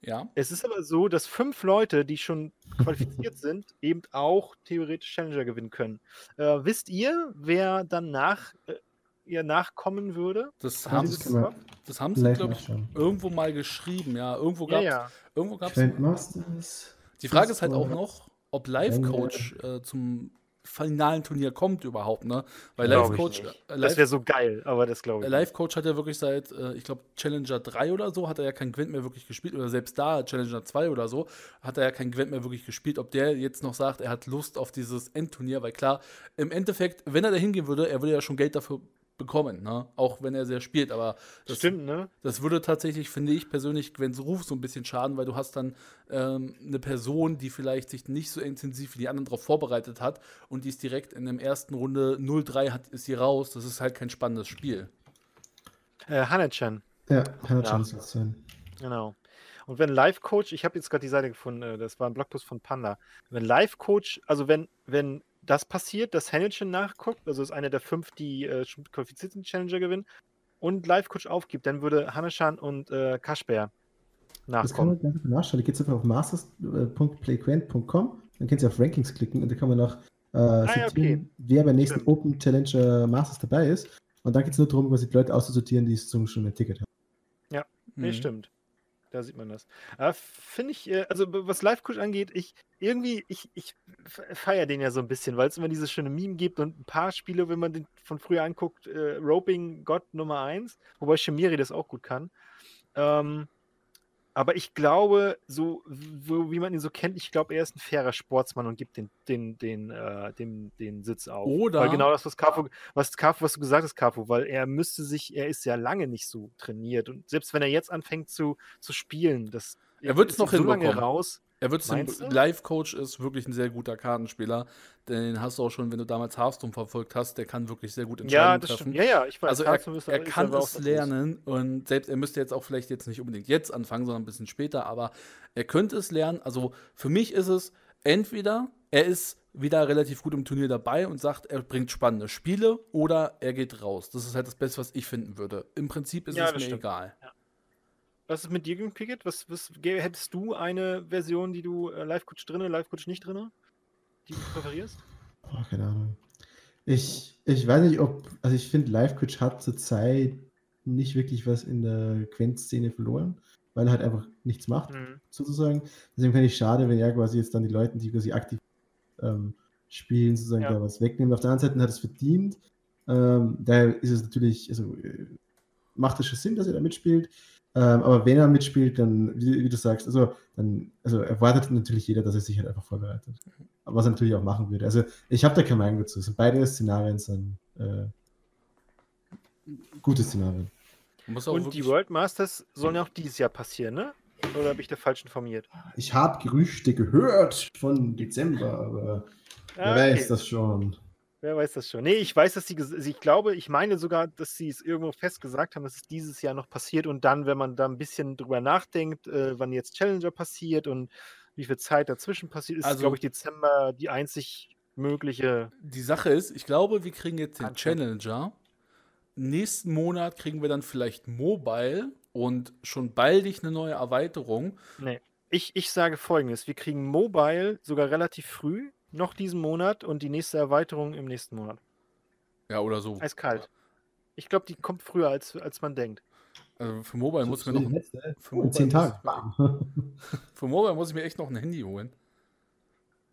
Ja. Es ist aber so, dass fünf Leute, die schon qualifiziert sind, eben auch theoretisch Challenger gewinnen können. Äh, wisst ihr, wer dann nach, äh, ihr nachkommen würde? Das Haben Sie das haben sie, glaube ich, nachschauen. irgendwo mal geschrieben. Ja, irgendwo Ja, gab's, ja. Irgendwo gab's Grandmasters. Die Frage ist halt auch noch, ob Live Coach äh, zum finalen Turnier kommt überhaupt, ne? Weil Live Coach, äh, Das wäre so geil, aber das glaube ich. Live Coach hat ja wirklich seit, äh, ich glaube, Challenger 3 oder so, hat er ja kein Gwent mehr wirklich gespielt. Oder selbst da, Challenger 2 oder so, hat er ja kein Gwent mehr wirklich gespielt. Ob der jetzt noch sagt, er hat Lust auf dieses Endturnier, weil klar, im Endeffekt, wenn er da hingehen würde, er würde ja schon Geld dafür bekommen, ne? Auch wenn er sehr spielt, aber das, Stimmt, ne? Das würde tatsächlich, finde ich persönlich, Gwens Ruf so ein bisschen schaden, weil du hast dann ähm, eine Person, die vielleicht sich nicht so intensiv wie die anderen darauf vorbereitet hat und die ist direkt in der ersten Runde 0-3 hat, ist sie raus. Das ist halt kein spannendes Spiel. Äh, Hanachan. Ja, Hanachan ja. es sein. Genau. Und wenn Live-Coach, ich habe jetzt gerade die Seite gefunden, äh, das war ein Blogpost von Panda. Wenn Live-Coach, also wenn, wenn das passiert, dass Hamilton nachguckt, also ist einer der fünf, die äh, qualifizierten Challenger gewinnen, und Live-Coach aufgibt, dann würde Haneshan und äh, Kaschber nachkommen. Das kann man ganz nachschauen. Da geht es einfach auf masters.playquent.com, dann können Sie auf Rankings klicken und da kann man nach äh, ah, sortieren, okay. wer beim nächsten Stimmt. Open Challenger Masters dabei ist. Und dann geht es nur darum, quasi die Leute auszusortieren, die schon ein Ticket haben. Ja, nee, mhm. stimmt. Da sieht man das. Äh, Finde ich, äh, also was Live-Coach angeht, ich irgendwie, ich, ich feiere den ja so ein bisschen, weil es immer dieses schöne Meme gibt und ein paar Spiele, wenn man den von früher anguckt, äh, Roping Gott Nummer 1, wobei Shemiri das auch gut kann. Ähm, aber ich glaube, so, so, wie man ihn so kennt, ich glaube, er ist ein fairer Sportsmann und gibt den, den, den, äh, den, den Sitz auf. Oder. Weil genau das, was Capo, was Capo, was du gesagt hast, Capo, weil er müsste sich, er ist ja lange nicht so trainiert. Und selbst wenn er jetzt anfängt zu, zu spielen, das er wird es noch so lange raus. Er wird zum Live-Coach ist wirklich ein sehr guter Kartenspieler. Den hast du auch schon, wenn du damals Hearthstone verfolgt hast, der kann wirklich sehr gut Entscheidungen ja, das treffen. Stimmt. Ja, ja, ich weiß. Also er, er kann es lernen und selbst er müsste jetzt auch vielleicht jetzt nicht unbedingt jetzt anfangen, sondern ein bisschen später, aber er könnte es lernen. Also für mich ist es entweder er ist wieder relativ gut im Turnier dabei und sagt, er bringt spannende Spiele oder er geht raus. Das ist halt das Beste, was ich finden würde. Im Prinzip ist ja, es mir stimmt. egal. Ja. Was ist mit dir, Cricket? Was, was hättest du eine Version, die du äh, Live-Coach drinne, Live-Coach nicht drinne, die du präferierst? Oh, keine Ahnung. Ich, ich weiß nicht, ob, also ich finde, Live-Coach hat zurzeit nicht wirklich was in der Quent-Szene verloren, weil er halt einfach nichts macht, mhm. sozusagen. Deswegen finde ich schade, wenn er quasi jetzt dann die Leute, die quasi aktiv ähm, spielen, sozusagen ja. da was wegnehmen. Auf der anderen Seite hat es verdient. Ähm, daher ist es natürlich, also äh, macht es schon Sinn, dass er da mitspielt. Ähm, aber wenn er mitspielt, dann, wie, wie, du sagst, also, dann, also erwartet natürlich jeder, dass er sich halt einfach vorbereitet. Was er natürlich auch machen würde. Also ich habe da keine Meinung dazu. Also beide Szenarien sind äh, gute Szenarien. Und die World Masters sollen ja auch dieses Jahr passieren, ne? Oder habe ich da falsch informiert? Ich habe Gerüchte gehört von Dezember, aber ah, wer okay. weiß das schon. Wer weiß das schon? Nee, ich weiß, dass sie, ich glaube, ich meine sogar, dass sie es irgendwo fest gesagt haben, dass es dieses Jahr noch passiert und dann, wenn man da ein bisschen drüber nachdenkt, äh, wann jetzt Challenger passiert und wie viel Zeit dazwischen passiert, ist, also, glaube ich, Dezember die einzig mögliche. Die Sache ist, ich glaube, wir kriegen jetzt den Challenger. Nächsten Monat kriegen wir dann vielleicht Mobile und schon baldig eine neue Erweiterung. Nee. Ich, ich sage folgendes: Wir kriegen Mobile sogar relativ früh noch diesen Monat und die nächste Erweiterung im nächsten Monat. Ja, oder so. Eiskalt. Ich glaube, die kommt früher, als, als man denkt. Also für Mobile so, muss ich mir noch. Letzte, für Mobile zehn Tage. für Mobile muss ich mir echt noch ein Handy holen.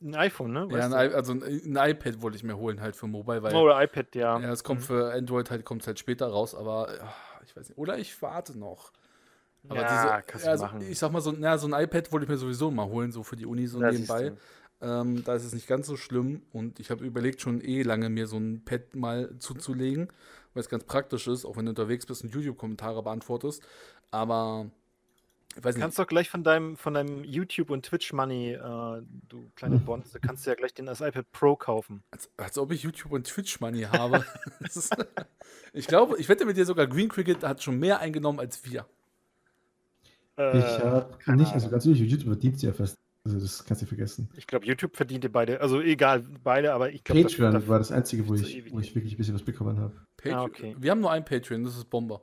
Ein iPhone, ne? Weißt ja, ein, also ein, ein, iPad wollte ich mir holen halt für Mobile, weil. Oh, oder iPad, ja. Ja, es kommt mhm. für Android halt, kommt halt später raus, aber ach, ich weiß nicht. Oder ich warte noch. Aber ja, diese, kannst du also, machen. Ich sag mal, so, na, so ein iPad wollte ich mir sowieso mal holen, so für die Uni so ja, nebenbei. Ähm, da ist es nicht ganz so schlimm und ich habe überlegt, schon eh lange mir so ein Pad mal zuzulegen, weil es ganz praktisch ist, auch wenn du unterwegs bist und YouTube-Kommentare beantwortest. Aber ich weiß nicht. kannst doch gleich von deinem, von deinem YouTube und Twitch Money, äh, du kleine hm. Da kannst du ja gleich den als iPad Pro kaufen. Als, als ob ich YouTube und Twitch Money habe. ist, ich glaube, ich wette mit dir sogar, Green Cricket hat schon mehr eingenommen als wir. Äh, ich habe nicht, also ganz ehrlich, YouTube verdient sie ja fast also das kannst du vergessen. Ich glaube, YouTube verdiente beide, also egal, beide, aber ich glaube... Patreon das, war das einzige, wo ich, wo ich wirklich ein bisschen was bekommen habe. Ah, okay. Wir haben nur ein Patreon, das ist Bomber.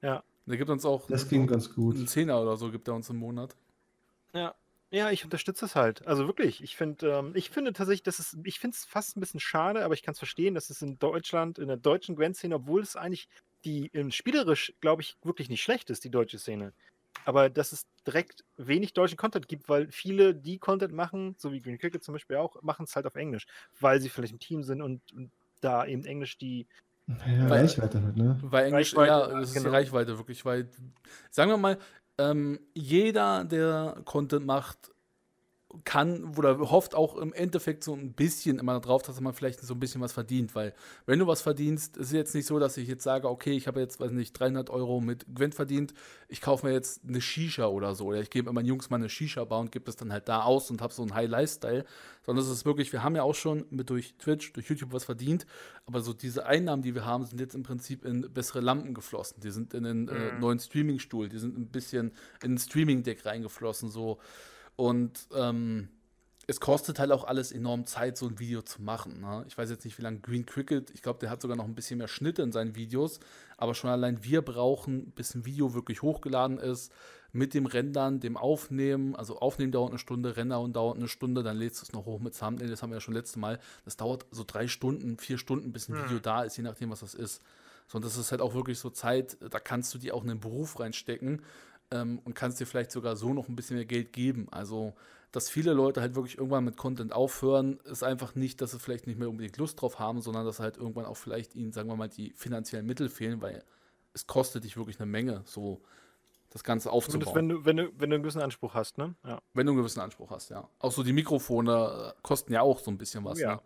Ja. Der gibt uns auch... Das ging ganz gut. Ein Zehner oder so gibt er uns im Monat. Ja. Ja, ich unterstütze es halt. Also wirklich, ich finde, ähm, ich finde tatsächlich, dass es, ich finde es fast ein bisschen schade, aber ich kann es verstehen, dass es in Deutschland, in der deutschen Gwent-Szene, obwohl es eigentlich die ähm, spielerisch, glaube ich, wirklich nicht schlecht ist, die deutsche Szene aber dass es direkt wenig deutschen Content gibt, weil viele, die Content machen, so wie Green Cricket zum Beispiel auch, machen es halt auf Englisch, weil sie vielleicht ein Team sind und, und da eben Englisch die ja, weil, Reichweite halt, ne? Weil Englisch, Reichweite, ja, das ist genau. die Reichweite wirklich, weil, sagen wir mal, ähm, jeder, der Content macht, kann oder hofft auch im Endeffekt so ein bisschen immer darauf, dass man vielleicht so ein bisschen was verdient, weil wenn du was verdienst, ist es jetzt nicht so, dass ich jetzt sage, okay, ich habe jetzt, weiß nicht, 300 Euro mit Gwent verdient, ich kaufe mir jetzt eine Shisha oder so. Oder ich gebe meinen Jungs mal eine Shisha bar und gebe es dann halt da aus und habe so einen High-Lifestyle, sondern es ist wirklich, wir haben ja auch schon mit durch Twitch, durch YouTube was verdient, aber so diese Einnahmen, die wir haben, sind jetzt im Prinzip in bessere Lampen geflossen, die sind in den äh, mhm. neuen Streaming-Stuhl, die sind ein bisschen in ein Streaming-Deck reingeflossen, so und ähm, es kostet halt auch alles enorm Zeit, so ein Video zu machen. Ne? Ich weiß jetzt nicht, wie lange Green Cricket, ich glaube, der hat sogar noch ein bisschen mehr Schnitte in seinen Videos, aber schon allein wir brauchen, bis ein Video wirklich hochgeladen ist, mit dem Rendern, dem Aufnehmen, also Aufnehmen dauert eine Stunde, Render dauert eine Stunde, dann lädst du es noch hoch mit Thumbnail, das haben wir ja schon letztes Mal. Das dauert so drei Stunden, vier Stunden, bis ein hm. Video da ist, je nachdem, was das ist. So, und das ist halt auch wirklich so Zeit, da kannst du dir auch in einen Beruf reinstecken ähm, und kannst dir vielleicht sogar so noch ein bisschen mehr Geld geben. Also, dass viele Leute halt wirklich irgendwann mit Content aufhören, ist einfach nicht, dass sie vielleicht nicht mehr unbedingt Lust drauf haben, sondern dass halt irgendwann auch vielleicht ihnen, sagen wir mal, die finanziellen Mittel fehlen, weil es kostet dich wirklich eine Menge, so das Ganze aufzubauen. wenn du, wenn, du, wenn du einen gewissen Anspruch hast, ne? Ja. Wenn du einen gewissen Anspruch hast, ja. Auch so die Mikrofone äh, kosten ja auch so ein bisschen was, ja. ne?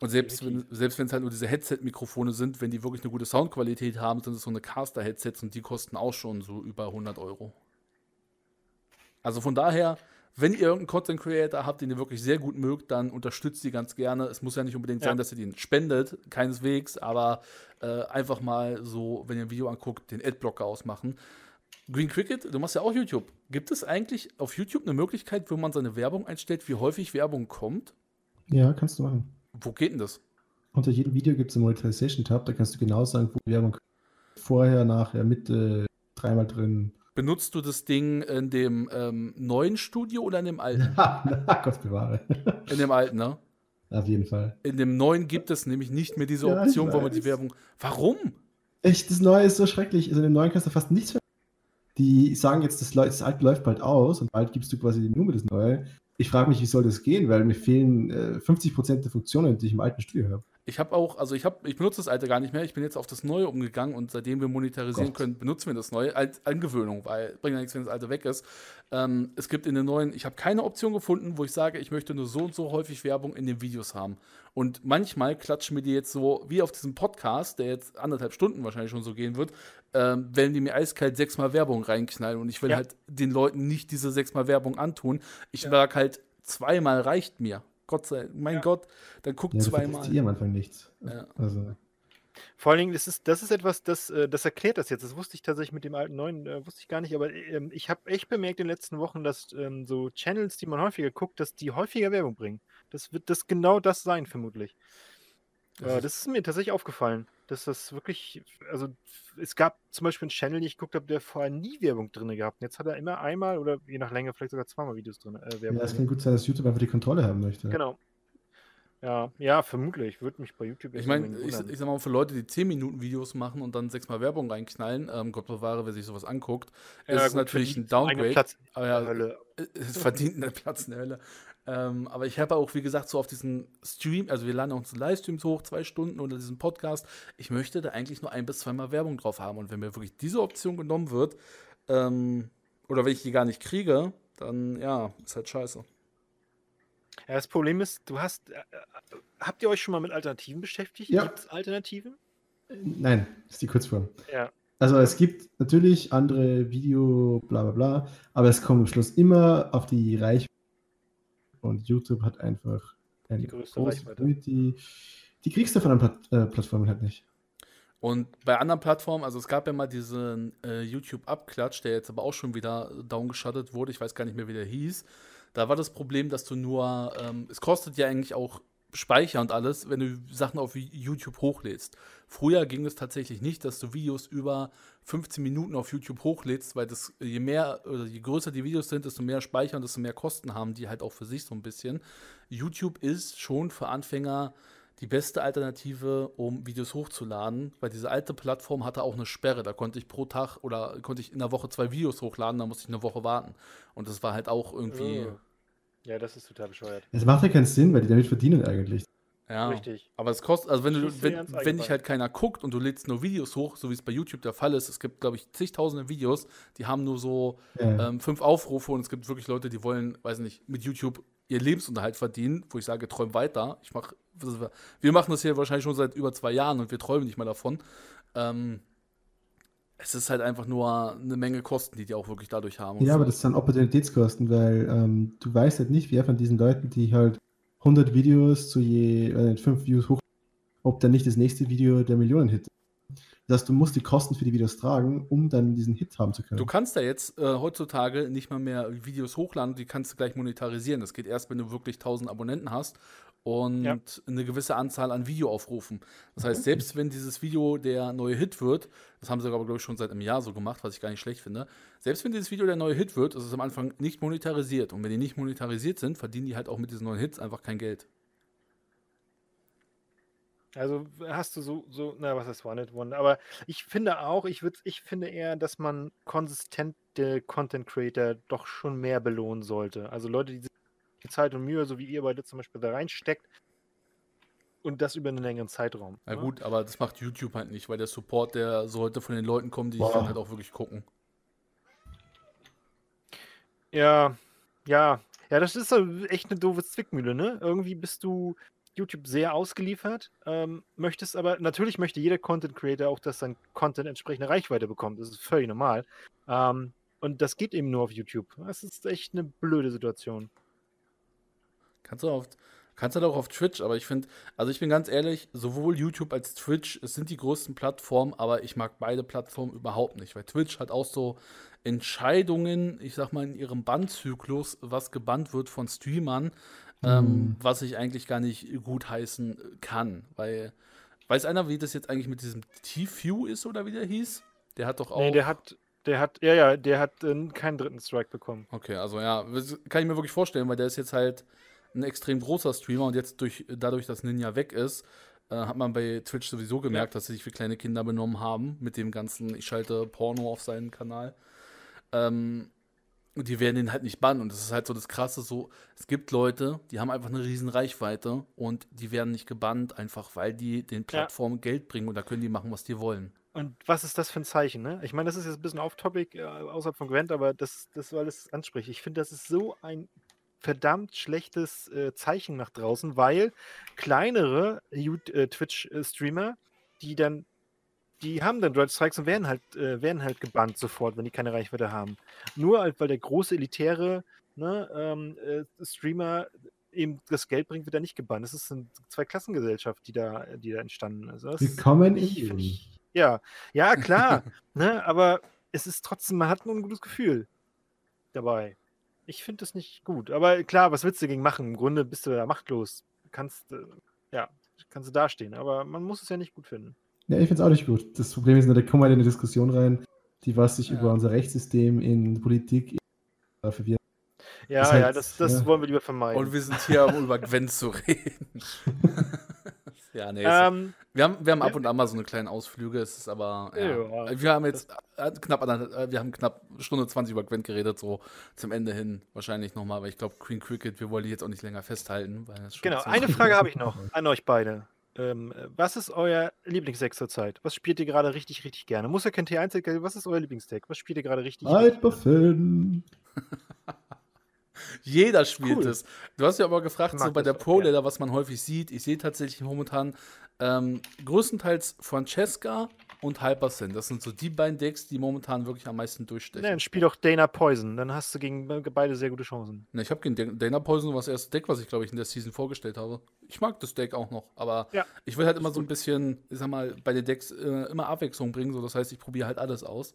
Und selbst wenn, selbst wenn es halt nur diese Headset-Mikrofone sind, wenn die wirklich eine gute Soundqualität haben, sind es so eine Caster-Headsets und die kosten auch schon so über 100 Euro. Also von daher, wenn ihr irgendeinen Content Creator habt, den ihr wirklich sehr gut mögt, dann unterstützt die ganz gerne. Es muss ja nicht unbedingt ja. sein, dass ihr den spendet, keineswegs, aber äh, einfach mal so, wenn ihr ein Video anguckt, den Adblocker ausmachen. Green Cricket, du machst ja auch YouTube. Gibt es eigentlich auf YouTube eine Möglichkeit, wo man seine Werbung einstellt, wie häufig Werbung kommt? Ja, kannst du machen. Wo geht denn das? Unter jedem Video gibt es einen Monetization-Tab, da kannst du genau sagen, wo Werbung vorher, nachher, Mitte, dreimal drin. Benutzt du das Ding in dem ähm, neuen Studio oder in dem alten? na, Gott bewahre. In dem alten, ne? Auf jeden Fall. In dem neuen gibt es nämlich nicht mehr diese Option, ja, wo man die Werbung. Warum? Echt, das neue ist so schrecklich. Also in dem neuen kannst du fast nichts mehr. Die sagen jetzt, das, das alte läuft bald aus und bald gibst du quasi nur mit das neue ich frage mich, wie soll das gehen, weil mir fehlen äh, 50% der Funktionen, die ich im alten Studio habe. Ich habe auch, also ich habe, ich benutze das alte gar nicht mehr. Ich bin jetzt auf das neue umgegangen und seitdem wir monetarisieren Gott. können, benutzen wir das neue als Angewöhnung, weil bringt ja nichts, wenn das alte weg ist. Ähm, es gibt in den neuen, ich habe keine Option gefunden, wo ich sage, ich möchte nur so und so häufig Werbung in den Videos haben. Und manchmal klatschen mir die jetzt so, wie auf diesem Podcast, der jetzt anderthalb Stunden wahrscheinlich schon so gehen wird, ähm, werden die mir eiskalt sechsmal Werbung reinknallen und ich will ja. halt den Leuten nicht diese sechsmal Werbung antun. Ich ja. sag halt, zweimal reicht mir. Gott sei mein ja. Gott, dann guckt ja, zweimal. Ich am Anfang nichts. Ja. Also. Vor allen Dingen, das ist, das ist etwas, das, äh, das erklärt das jetzt. Das wusste ich tatsächlich mit dem alten neuen, äh, wusste ich gar nicht, aber ähm, ich habe echt bemerkt in den letzten Wochen, dass ähm, so Channels, die man häufiger guckt, dass die häufiger Werbung bringen. Das wird das genau das sein, vermutlich. Das, äh, das ist mir tatsächlich aufgefallen dass das wirklich, also es gab zum Beispiel einen Channel, den ich geguckt habe, der vorher nie Werbung drin gehabt. Und jetzt hat er immer einmal oder je nach Länge vielleicht sogar zweimal Videos drin. Äh, Werbung ja, es kann gut sein, dass YouTube einfach die Kontrolle haben möchte. Genau. Ja, ja, vermutlich. Würde mich bei YouTube Ich meine, ich, ich, sag mal, für Leute, die 10 Minuten Videos machen und dann sechsmal Werbung reinknallen, ähm, Gott bewahre, wer sich sowas anguckt, ja, ist gut, es natürlich ein Downgrade. Platz aber ja, Hölle. es verdient einen Platz in der Hölle. Ähm, aber ich habe auch, wie gesagt, so auf diesen Stream, also wir laden auch unsere Livestreams hoch, zwei Stunden oder diesen Podcast. Ich möchte da eigentlich nur ein bis zweimal Werbung drauf haben. Und wenn mir wirklich diese Option genommen wird, ähm, oder wenn ich die gar nicht kriege, dann ja, ist halt scheiße. Ja, das Problem ist, du hast. Äh, äh habt ihr euch schon mal mit Alternativen beschäftigt? Ja. Gibt es Alternativen? Nein, das ist die Kurzform. Ja. Also es gibt natürlich andere Video, bla bla bla, aber es kommt am Schluss immer auf die Reichweite und YouTube hat einfach eine die größte große Reichweite. Community. Die kriegst du von anderen Plat äh, Plattformen halt nicht. Und bei anderen Plattformen, also es gab ja mal diesen äh, YouTube-Abklatsch, der jetzt aber auch schon wieder downgeschattet wurde. Ich weiß gar nicht mehr, wie der hieß. Da war das Problem, dass du nur, ähm, es kostet ja eigentlich auch Speicher und alles, wenn du Sachen auf YouTube hochlädst. Früher ging es tatsächlich nicht, dass du Videos über 15 Minuten auf YouTube hochlädst, weil das je mehr oder je größer die Videos sind, desto mehr Speicher und desto mehr Kosten haben die halt auch für sich so ein bisschen. YouTube ist schon für Anfänger die beste Alternative, um Videos hochzuladen, weil diese alte Plattform hatte auch eine Sperre. Da konnte ich pro Tag oder konnte ich in der Woche zwei Videos hochladen, da musste ich eine Woche warten. Und das war halt auch irgendwie. Oh. Ja, das ist total bescheuert. Es macht ja keinen Sinn, weil die damit verdienen eigentlich. Ja, Richtig. aber es kostet, also wenn, du, wenn, wenn dich halt keiner guckt und du lädst nur Videos hoch, so wie es bei YouTube der Fall ist, es gibt, glaube ich, zigtausende Videos, die haben nur so Ja. ähm, fünf Aufrufe und es gibt wirklich Leute, die wollen, weiß nicht, mit YouTube ihr Lebensunterhalt verdienen, wo ich sage, träum weiter. Ich mach, wir machen das hier wahrscheinlich schon seit über zwei Jahren und wir träumen nicht mal davon. Ähm, es ist halt einfach nur eine Menge Kosten, die die auch wirklich dadurch haben. Ja, aber das sind Opportunitätskosten, weil ähm, du weißt halt nicht, wer von diesen Leuten, die halt 100 Videos zu je äh, 5 Views hoch, ob dann nicht das nächste Video der Millionen-Hit ist. Das heißt, du musst die Kosten für die Videos tragen, um dann diesen Hit haben zu können. Du kannst da jetzt äh, heutzutage nicht mal mehr Videos hochladen, die kannst du gleich monetarisieren. Das geht erst, wenn du wirklich 1000 Abonnenten hast und Ja. eine gewisse Anzahl an Videoaufrufen. Das heißt, selbst wenn dieses Video der neue Hit wird, das haben sie aber, glaube ich, schon seit einem Jahr so gemacht, was ich gar nicht schlecht finde, selbst wenn dieses Video der neue Hit wird, ist es am Anfang nicht monetarisiert. Und wenn die nicht monetarisiert sind, verdienen die halt auch mit diesen neuen Hits einfach kein Geld. Also hast du so, so, na, was ist One It One? Aber ich finde auch, ich würde, ich finde eher, dass man konsistente Content Creator doch schon mehr belohnen sollte. Also Leute, die die Zeit und Mühe, so wie ihr beide zum Beispiel da reinsteckt und das über einen längeren Zeitraum. Na ne? gut, aber das macht YouTube halt nicht, weil der Support, der sollte von den Leuten kommen, die Boah. dann halt auch wirklich gucken. Ja, ja, ja, das ist so echt eine doofe Zwickmühle, ne? Irgendwie bist du YouTube sehr ausgeliefert, ähm, möchtest aber, natürlich möchte jeder Content Creator auch, dass sein Content entsprechende Reichweite bekommt. Das ist völlig normal. Ähm, und das geht eben nur auf YouTube. Das ist echt eine blöde Situation. Kannst du auf, kannst du halt auch auf Twitch, aber ich finde, also ich bin ganz ehrlich, sowohl YouTube als Twitch, es sind die größten Plattformen, aber ich mag beide Plattformen überhaupt nicht, weil Twitch hat auch so Entscheidungen, ich sag mal, in ihrem Bannzyklus, was gebannt wird von Streamern, ähm, Mhm. was ich eigentlich gar nicht gut heißen kann, weil, weiß einer, wie das jetzt eigentlich mit diesem T-View ist oder wie der hieß? Der hat doch auch. Nee, der hat, der hat, ja, ja, der hat äh, keinen dritten Strike bekommen. Okay, also ja, das kann ich mir wirklich vorstellen, weil der ist jetzt halt ein extrem großer Streamer und jetzt durch, dadurch, dass Ninja weg ist, äh, hat man bei Twitch sowieso gemerkt, dass sie sich wie kleine Kinder benommen haben mit dem ganzen, ich schalte Porno auf seinen Kanal. Ähm, und die werden ihn halt nicht bannen. Und das ist halt so das Krasse, so, es gibt Leute, die haben einfach eine riesen Reichweite und die werden nicht gebannt, einfach weil die den Plattformen Geld bringen und da können die machen, was die wollen. Und was ist das für ein Zeichen, ne? Ich meine, das ist jetzt ein bisschen off-topic, äh, außerhalb von Gwent, aber das, das soll alles anspricht. Ich finde, das ist so ein verdammt schlechtes äh, Zeichen nach draußen, weil kleinere äh, Twitch-Streamer, die dann, die haben dann Droid Strikes und werden halt, äh, werden halt gebannt sofort, wenn die keine Reichweite haben. Nur halt, weil der große elitäre ne, ähm, äh, Streamer eben das Geld bringt, wird er nicht gebannt. Das ist eine Zweiklassengesellschaft, die da, die da entstanden ist. Das Willkommen find Leben. ich- Ja, ja, klar. ne, aber es ist trotzdem, man hat nur ein gutes Gefühl dabei. Ich finde das nicht gut. Aber klar, was willst du dagegen machen? Im Grunde bist du ja machtlos. Kannst, äh, ja, kannst du dastehen. Aber man muss es ja nicht gut finden. Ja, ich finde es auch nicht gut. Das Problem ist nur, da kommen wir in eine Diskussion rein, die was sich Ja. über unser Rechtssystem in Politik äh, verwirrt. Ja, Ist ja, halt- das, das ja. wollen wir lieber vermeiden. Und wir sind hier, um über Gwen zu reden. ja, nee, ähm, wir haben, wir haben ab und an mal so eine kleine Ausflüge, es ist aber, ja. Ja. Wir haben jetzt äh, knapp, äh, wir haben knapp Stunde 20 über Gwen geredet, so zum Ende hin wahrscheinlich nochmal, weil ich glaube, Queen Cricket, wir wollen die jetzt auch nicht länger festhalten. Weil das schon genau, eine Frage habe ich noch an euch beide. Ähm, äh, was ist euer Lieblingsdeck zurzeit? Was spielt ihr gerade richtig, richtig gerne? Muss ja kein T1-Deck sein. Was ist euer Lieblingsdeck? Was spielt ihr gerade richtig? richtig Hyperfin. Jeder spielt Cool. es. Du hast ja aber gefragt, so bei der auch, Pro ja. Was man häufig sieht. Ich sehe tatsächlich momentan ähm, größtenteils Francesca und Hypersin. Das sind so die beiden Decks, die momentan wirklich am meisten durchstechen. Ne, dann spiel doch Dana Poison. Dann hast du gegen be- beide sehr gute Chancen. Ne, ich habe gegen Dan- Dana Poison war das erste Deck, was ich glaube ich in der Season vorgestellt habe. Ich mag das Deck auch noch, aber Ja, ich will halt immer so ein bisschen, ich sag mal, bei den Decks äh, immer Abwechslung bringen. So, das heißt, ich probiere halt alles aus.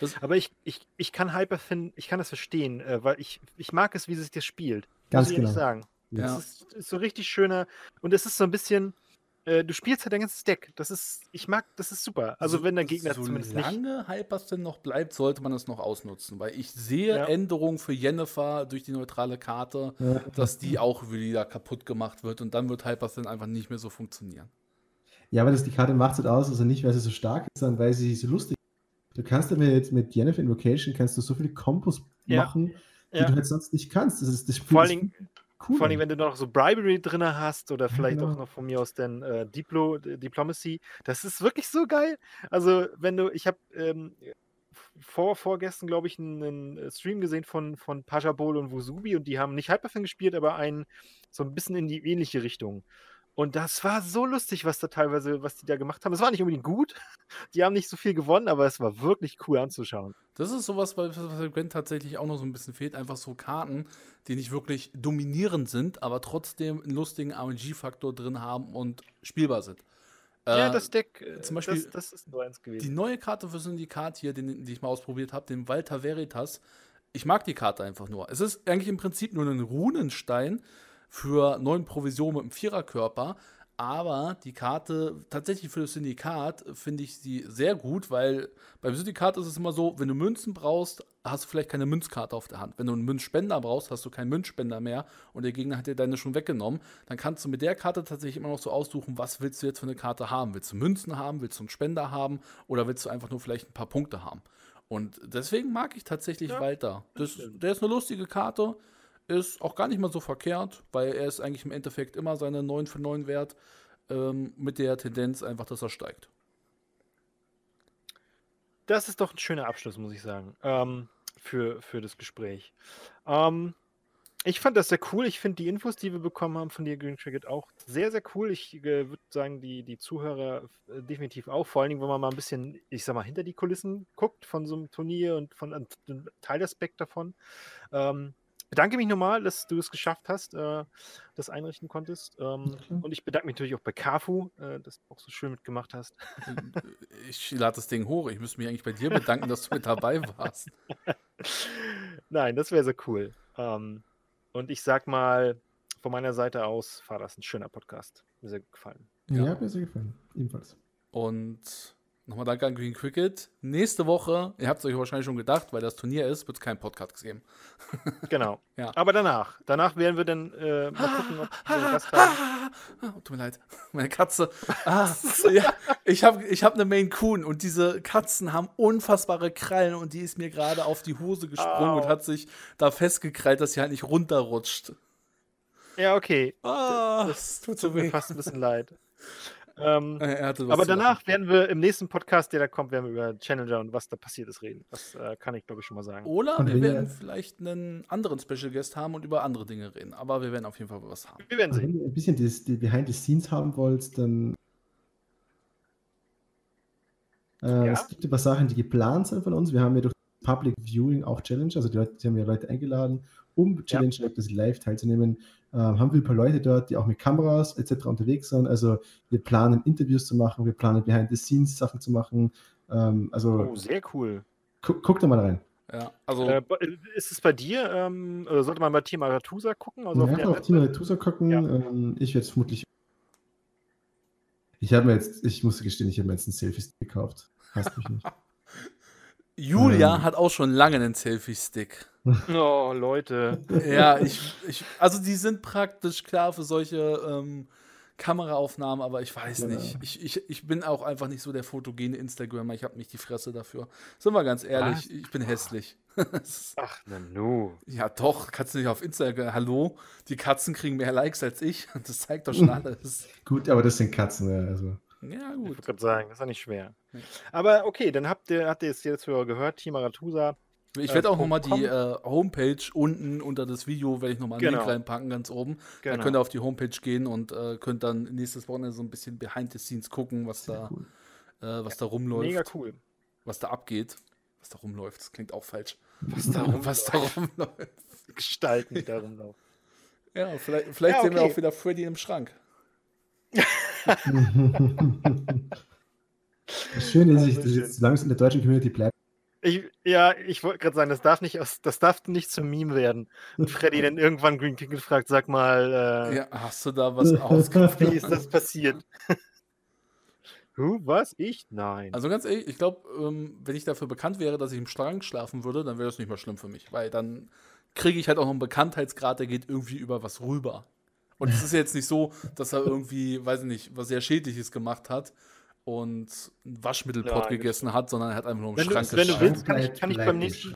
Das, Aber ich, ich, ich kann Hyperfin, ich kann das verstehen, äh, weil ich, ich mag es, wie sich das spielt. Ganz Muss ich ehrlich genau. sagen. Ja. Es ist, ist so richtig schöner und es ist so ein bisschen, äh, du spielst halt dein ganzes Deck. Das ist, ich mag, das ist super. Also so- wenn der Gegner so zumindest nicht. lange Hypersin noch bleibt, sollte man es noch ausnutzen, weil ich sehe Ja. Änderungen für Jennifer durch die neutrale Karte, Ja. dass die auch wieder kaputt gemacht wird und dann wird Hypersin einfach nicht mehr so funktionieren. Ja, aber das, die Karte macht es halt aus, also nicht, weil sie so stark ist, sondern weil sie so lustig ist. Du kannst aber jetzt mit Jennifer Invocation kannst du so viele Kombos Ja. machen, die Ja. du halt sonst nicht kannst. Das ist das Spiel Vor Dingen, Cool. Vor allem, wenn du noch so Bribery drin hast oder vielleicht genau. auch noch von mir aus den äh, Diplo, Diplomacy. Das ist wirklich so geil. Also, wenn du, ich habe ähm, vor, vorgestern, glaube ich, einen, Stream gesehen von, von Pajabol und Wusubi und die haben nicht Hyperfang gespielt, aber einen so ein bisschen in die ähnliche Richtung. Und das war so lustig, was da teilweise, was die da gemacht haben. Es war nicht unbedingt gut. Die haben nicht so viel gewonnen, aber es war wirklich cool anzuschauen. Das ist sowas, was bei Gwen tatsächlich auch noch so ein bisschen fehlt. Einfach so Karten, die nicht wirklich dominierend sind, aber trotzdem einen lustigen RNG-Faktor drin haben und spielbar sind. Ja, äh, das Deck, äh, zum Beispiel, das, das, ist nur eins gewesen. Die neue Karte für Syndikat hier, den, die ich mal ausprobiert habe, den Walter Veritas. Ich mag die Karte einfach nur. Es ist eigentlich im Prinzip nur ein Runenstein, für neun Provisionen mit einem Viererkörper. Aber die Karte tatsächlich für das Syndikat finde ich sie sehr gut, weil beim Syndikat ist es immer so, wenn du Münzen brauchst, hast du vielleicht keine Münzkarte auf der Hand. Wenn du einen Münzspender brauchst, hast du keinen Münzspender mehr und der Gegner hat dir deine schon weggenommen. Dann kannst du mit der Karte tatsächlich immer noch so aussuchen, was willst du jetzt für eine Karte haben. Willst du Münzen haben, willst du einen Spender haben oder willst du einfach nur vielleicht ein paar Punkte haben. Und deswegen mag ich tatsächlich ja, Walter. Das, der ist eine lustige Karte. Ist auch gar nicht mal so verkehrt, weil er ist eigentlich im Endeffekt immer seine 9 für 9 wert, ähm, mit der Tendenz einfach, dass er steigt. Das ist doch ein schöner Abschluss, muss ich sagen, ähm, für, für das Gespräch. Ähm, ich fand das sehr cool. Ich finde die Infos, die wir bekommen haben von dir, Green Cricket, auch sehr, sehr cool. Ich äh, würde sagen, die, die Zuhörer äh, definitiv auch. Vor allen Dingen, wenn man mal ein bisschen, ich sag mal, hinter die Kulissen guckt von so einem Turnier und von einem Teilaspekt davon. Ähm, bedanke mich nochmal, dass du es geschafft hast, äh, das einrichten konntest. Ähm, okay. Und ich bedanke mich natürlich auch bei Kafu, äh, dass du auch so schön mitgemacht hast. Ich lade das Ding hoch. Ich müsste mich eigentlich bei dir bedanken, dass du mit dabei warst. Nein, das wäre so cool. Ähm, und ich sag mal, von meiner Seite aus war das ein schöner Podcast. Mir sehr gefallen. Ja, ja mir sehr gefallen. Ebenfalls. Und Nochmal danke an Green Cricket. Nächste Woche, ihr habt es euch wahrscheinlich schon gedacht, weil das Turnier ist, wird es keinen Podcast geben. genau. ja. Aber danach. Danach werden wir dann äh, mal gucken, ob wir einen Gast haben. Oh, tut mir leid. Meine Katze. Ah, ja, ich habe ich hab eine Maine Coon und diese Katzen haben unfassbare Krallen und die ist mir gerade auf die Hose gesprungen oh. und hat sich da festgekrallt, dass sie halt nicht runterrutscht. Ja, okay. Oh, das tut, tut mir fast ein bisschen leid. Ähm, aber danach werden wir im nächsten Podcast, der da kommt, werden wir über Challenger und was da passiert ist reden. Das äh, kann ich, glaube ich, schon mal sagen. Oder und wir werden vielleicht einen anderen Special Guest haben und über andere Dinge reden. Aber wir werden auf jeden Fall was haben. Wir werden sehen. Wenn ihr ein bisschen das, die Behind the Scenes haben wollt, dann äh, ja. es gibt ein paar Sachen, die geplant sind von uns. Wir haben ja durch Public Viewing auch Challenge, also die, Leute, die haben ja Leute eingeladen, um Challenge ja. das live teilzunehmen. Ähm, haben wir ein paar Leute dort, die auch mit Kameras etc. unterwegs sind. Also wir planen Interviews zu machen, wir planen Behind-the-Scenes-Sachen zu machen. Ähm, also oh, sehr cool. Gu guck da mal rein. Ja, also äh, ist es bei dir, ähm, sollte man bei Team Aratusa gucken? Also ja, auf, auf Team Aratusa gucken. Ja. Ähm, ich werde es vermutlich. Ich habe mir jetzt, ich muss gestehen, ich habe mir jetzt einen Selfie-Stick gekauft. Hast mich nicht. Julia ähm. hat auch schon lange einen Selfie-Stick. Oh, Leute. Ja, ich, ich, also die sind praktisch klar für solche ähm, Kameraaufnahmen, aber ich weiß ja. nicht. Ich, ich, ich bin auch einfach nicht so der fotogene Instagrammer. Ich habe nicht die Fresse dafür. Sind wir ganz ehrlich, Was? ich bin hässlich. Ach, na nu. Ja, doch, kannst du nicht auf Instagram. Hallo, die Katzen kriegen mehr Likes als ich. Das zeigt doch schon alles. Gut, aber das sind Katzen, ja. Also. Ja, gut. Ich würde gerade sagen, das ist ja nicht schwer. Aber okay, dann habt ihr, habt ihr es jetzt gehört, Team Aratusa ich werde äh, auch nochmal die äh, Homepage unten unter das Video, werde ich nochmal einen genau. Link reinpacken, ganz oben. Genau. Dann könnt ihr auf die Homepage gehen und äh, könnt dann nächstes Wochenende so ein bisschen behind the scenes gucken, was da, cool. äh, was da rumläuft. Mega cool. Was da abgeht. Was da rumläuft, das klingt auch falsch. Was da, rum, was da rumläuft. Gestalten, die da rumlaufen. Ja, vielleicht, vielleicht ja, okay. sehen wir auch wieder Freddy im Schrank. das Schöne ist, dass ich jetzt, solange es in der deutschen Community bleibt, ich, ja, ich wollte gerade sagen, das darf nicht aus, das darf nicht zum Meme werden. Und Freddy dann irgendwann Green Ticket fragt, sag mal, äh, ja, hast du da was ausgemacht? Wie ist das passiert? du, was? Ich? Nein. Also ganz ehrlich, ich glaube, ähm, wenn ich dafür bekannt wäre, dass ich im Strang schlafen würde, dann wäre das nicht mal schlimm für mich, weil dann kriege ich halt auch noch einen Bekanntheitsgrad, der geht irgendwie über was rüber. Und es ist jetzt nicht so, dass er irgendwie, weiß ich nicht, was sehr Schädliches gemacht hat und einen Waschmittelpott ja, gegessen hat, sondern er hat einfach nur im wenn Schrank du, Wenn du willst, kann ich, kann ich beim nächsten.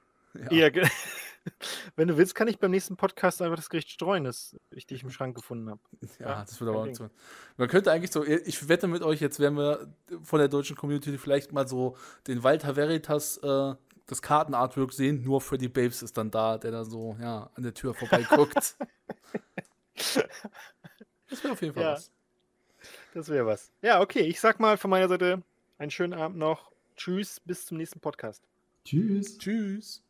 Ja. ja Wenn du willst, kann ich beim nächsten Podcast einfach das Gericht streuen, das ich dich im Schrank gefunden habe. Ja, Ja, das wird aber so. Man könnte eigentlich so, ich wette mit euch, jetzt werden wir von der deutschen Community vielleicht mal so den Walter Veritas, äh, das Kartenartwork sehen, nur für die Babes ist dann da, der da so, ja, an der Tür vorbeiguckt. das wäre auf jeden Fall Ja. was. Das wäre was. Ja, okay. Ich sag mal von meiner Seite einen schönen Abend noch. Tschüss, bis zum nächsten Podcast. Tschüss. Tschüss.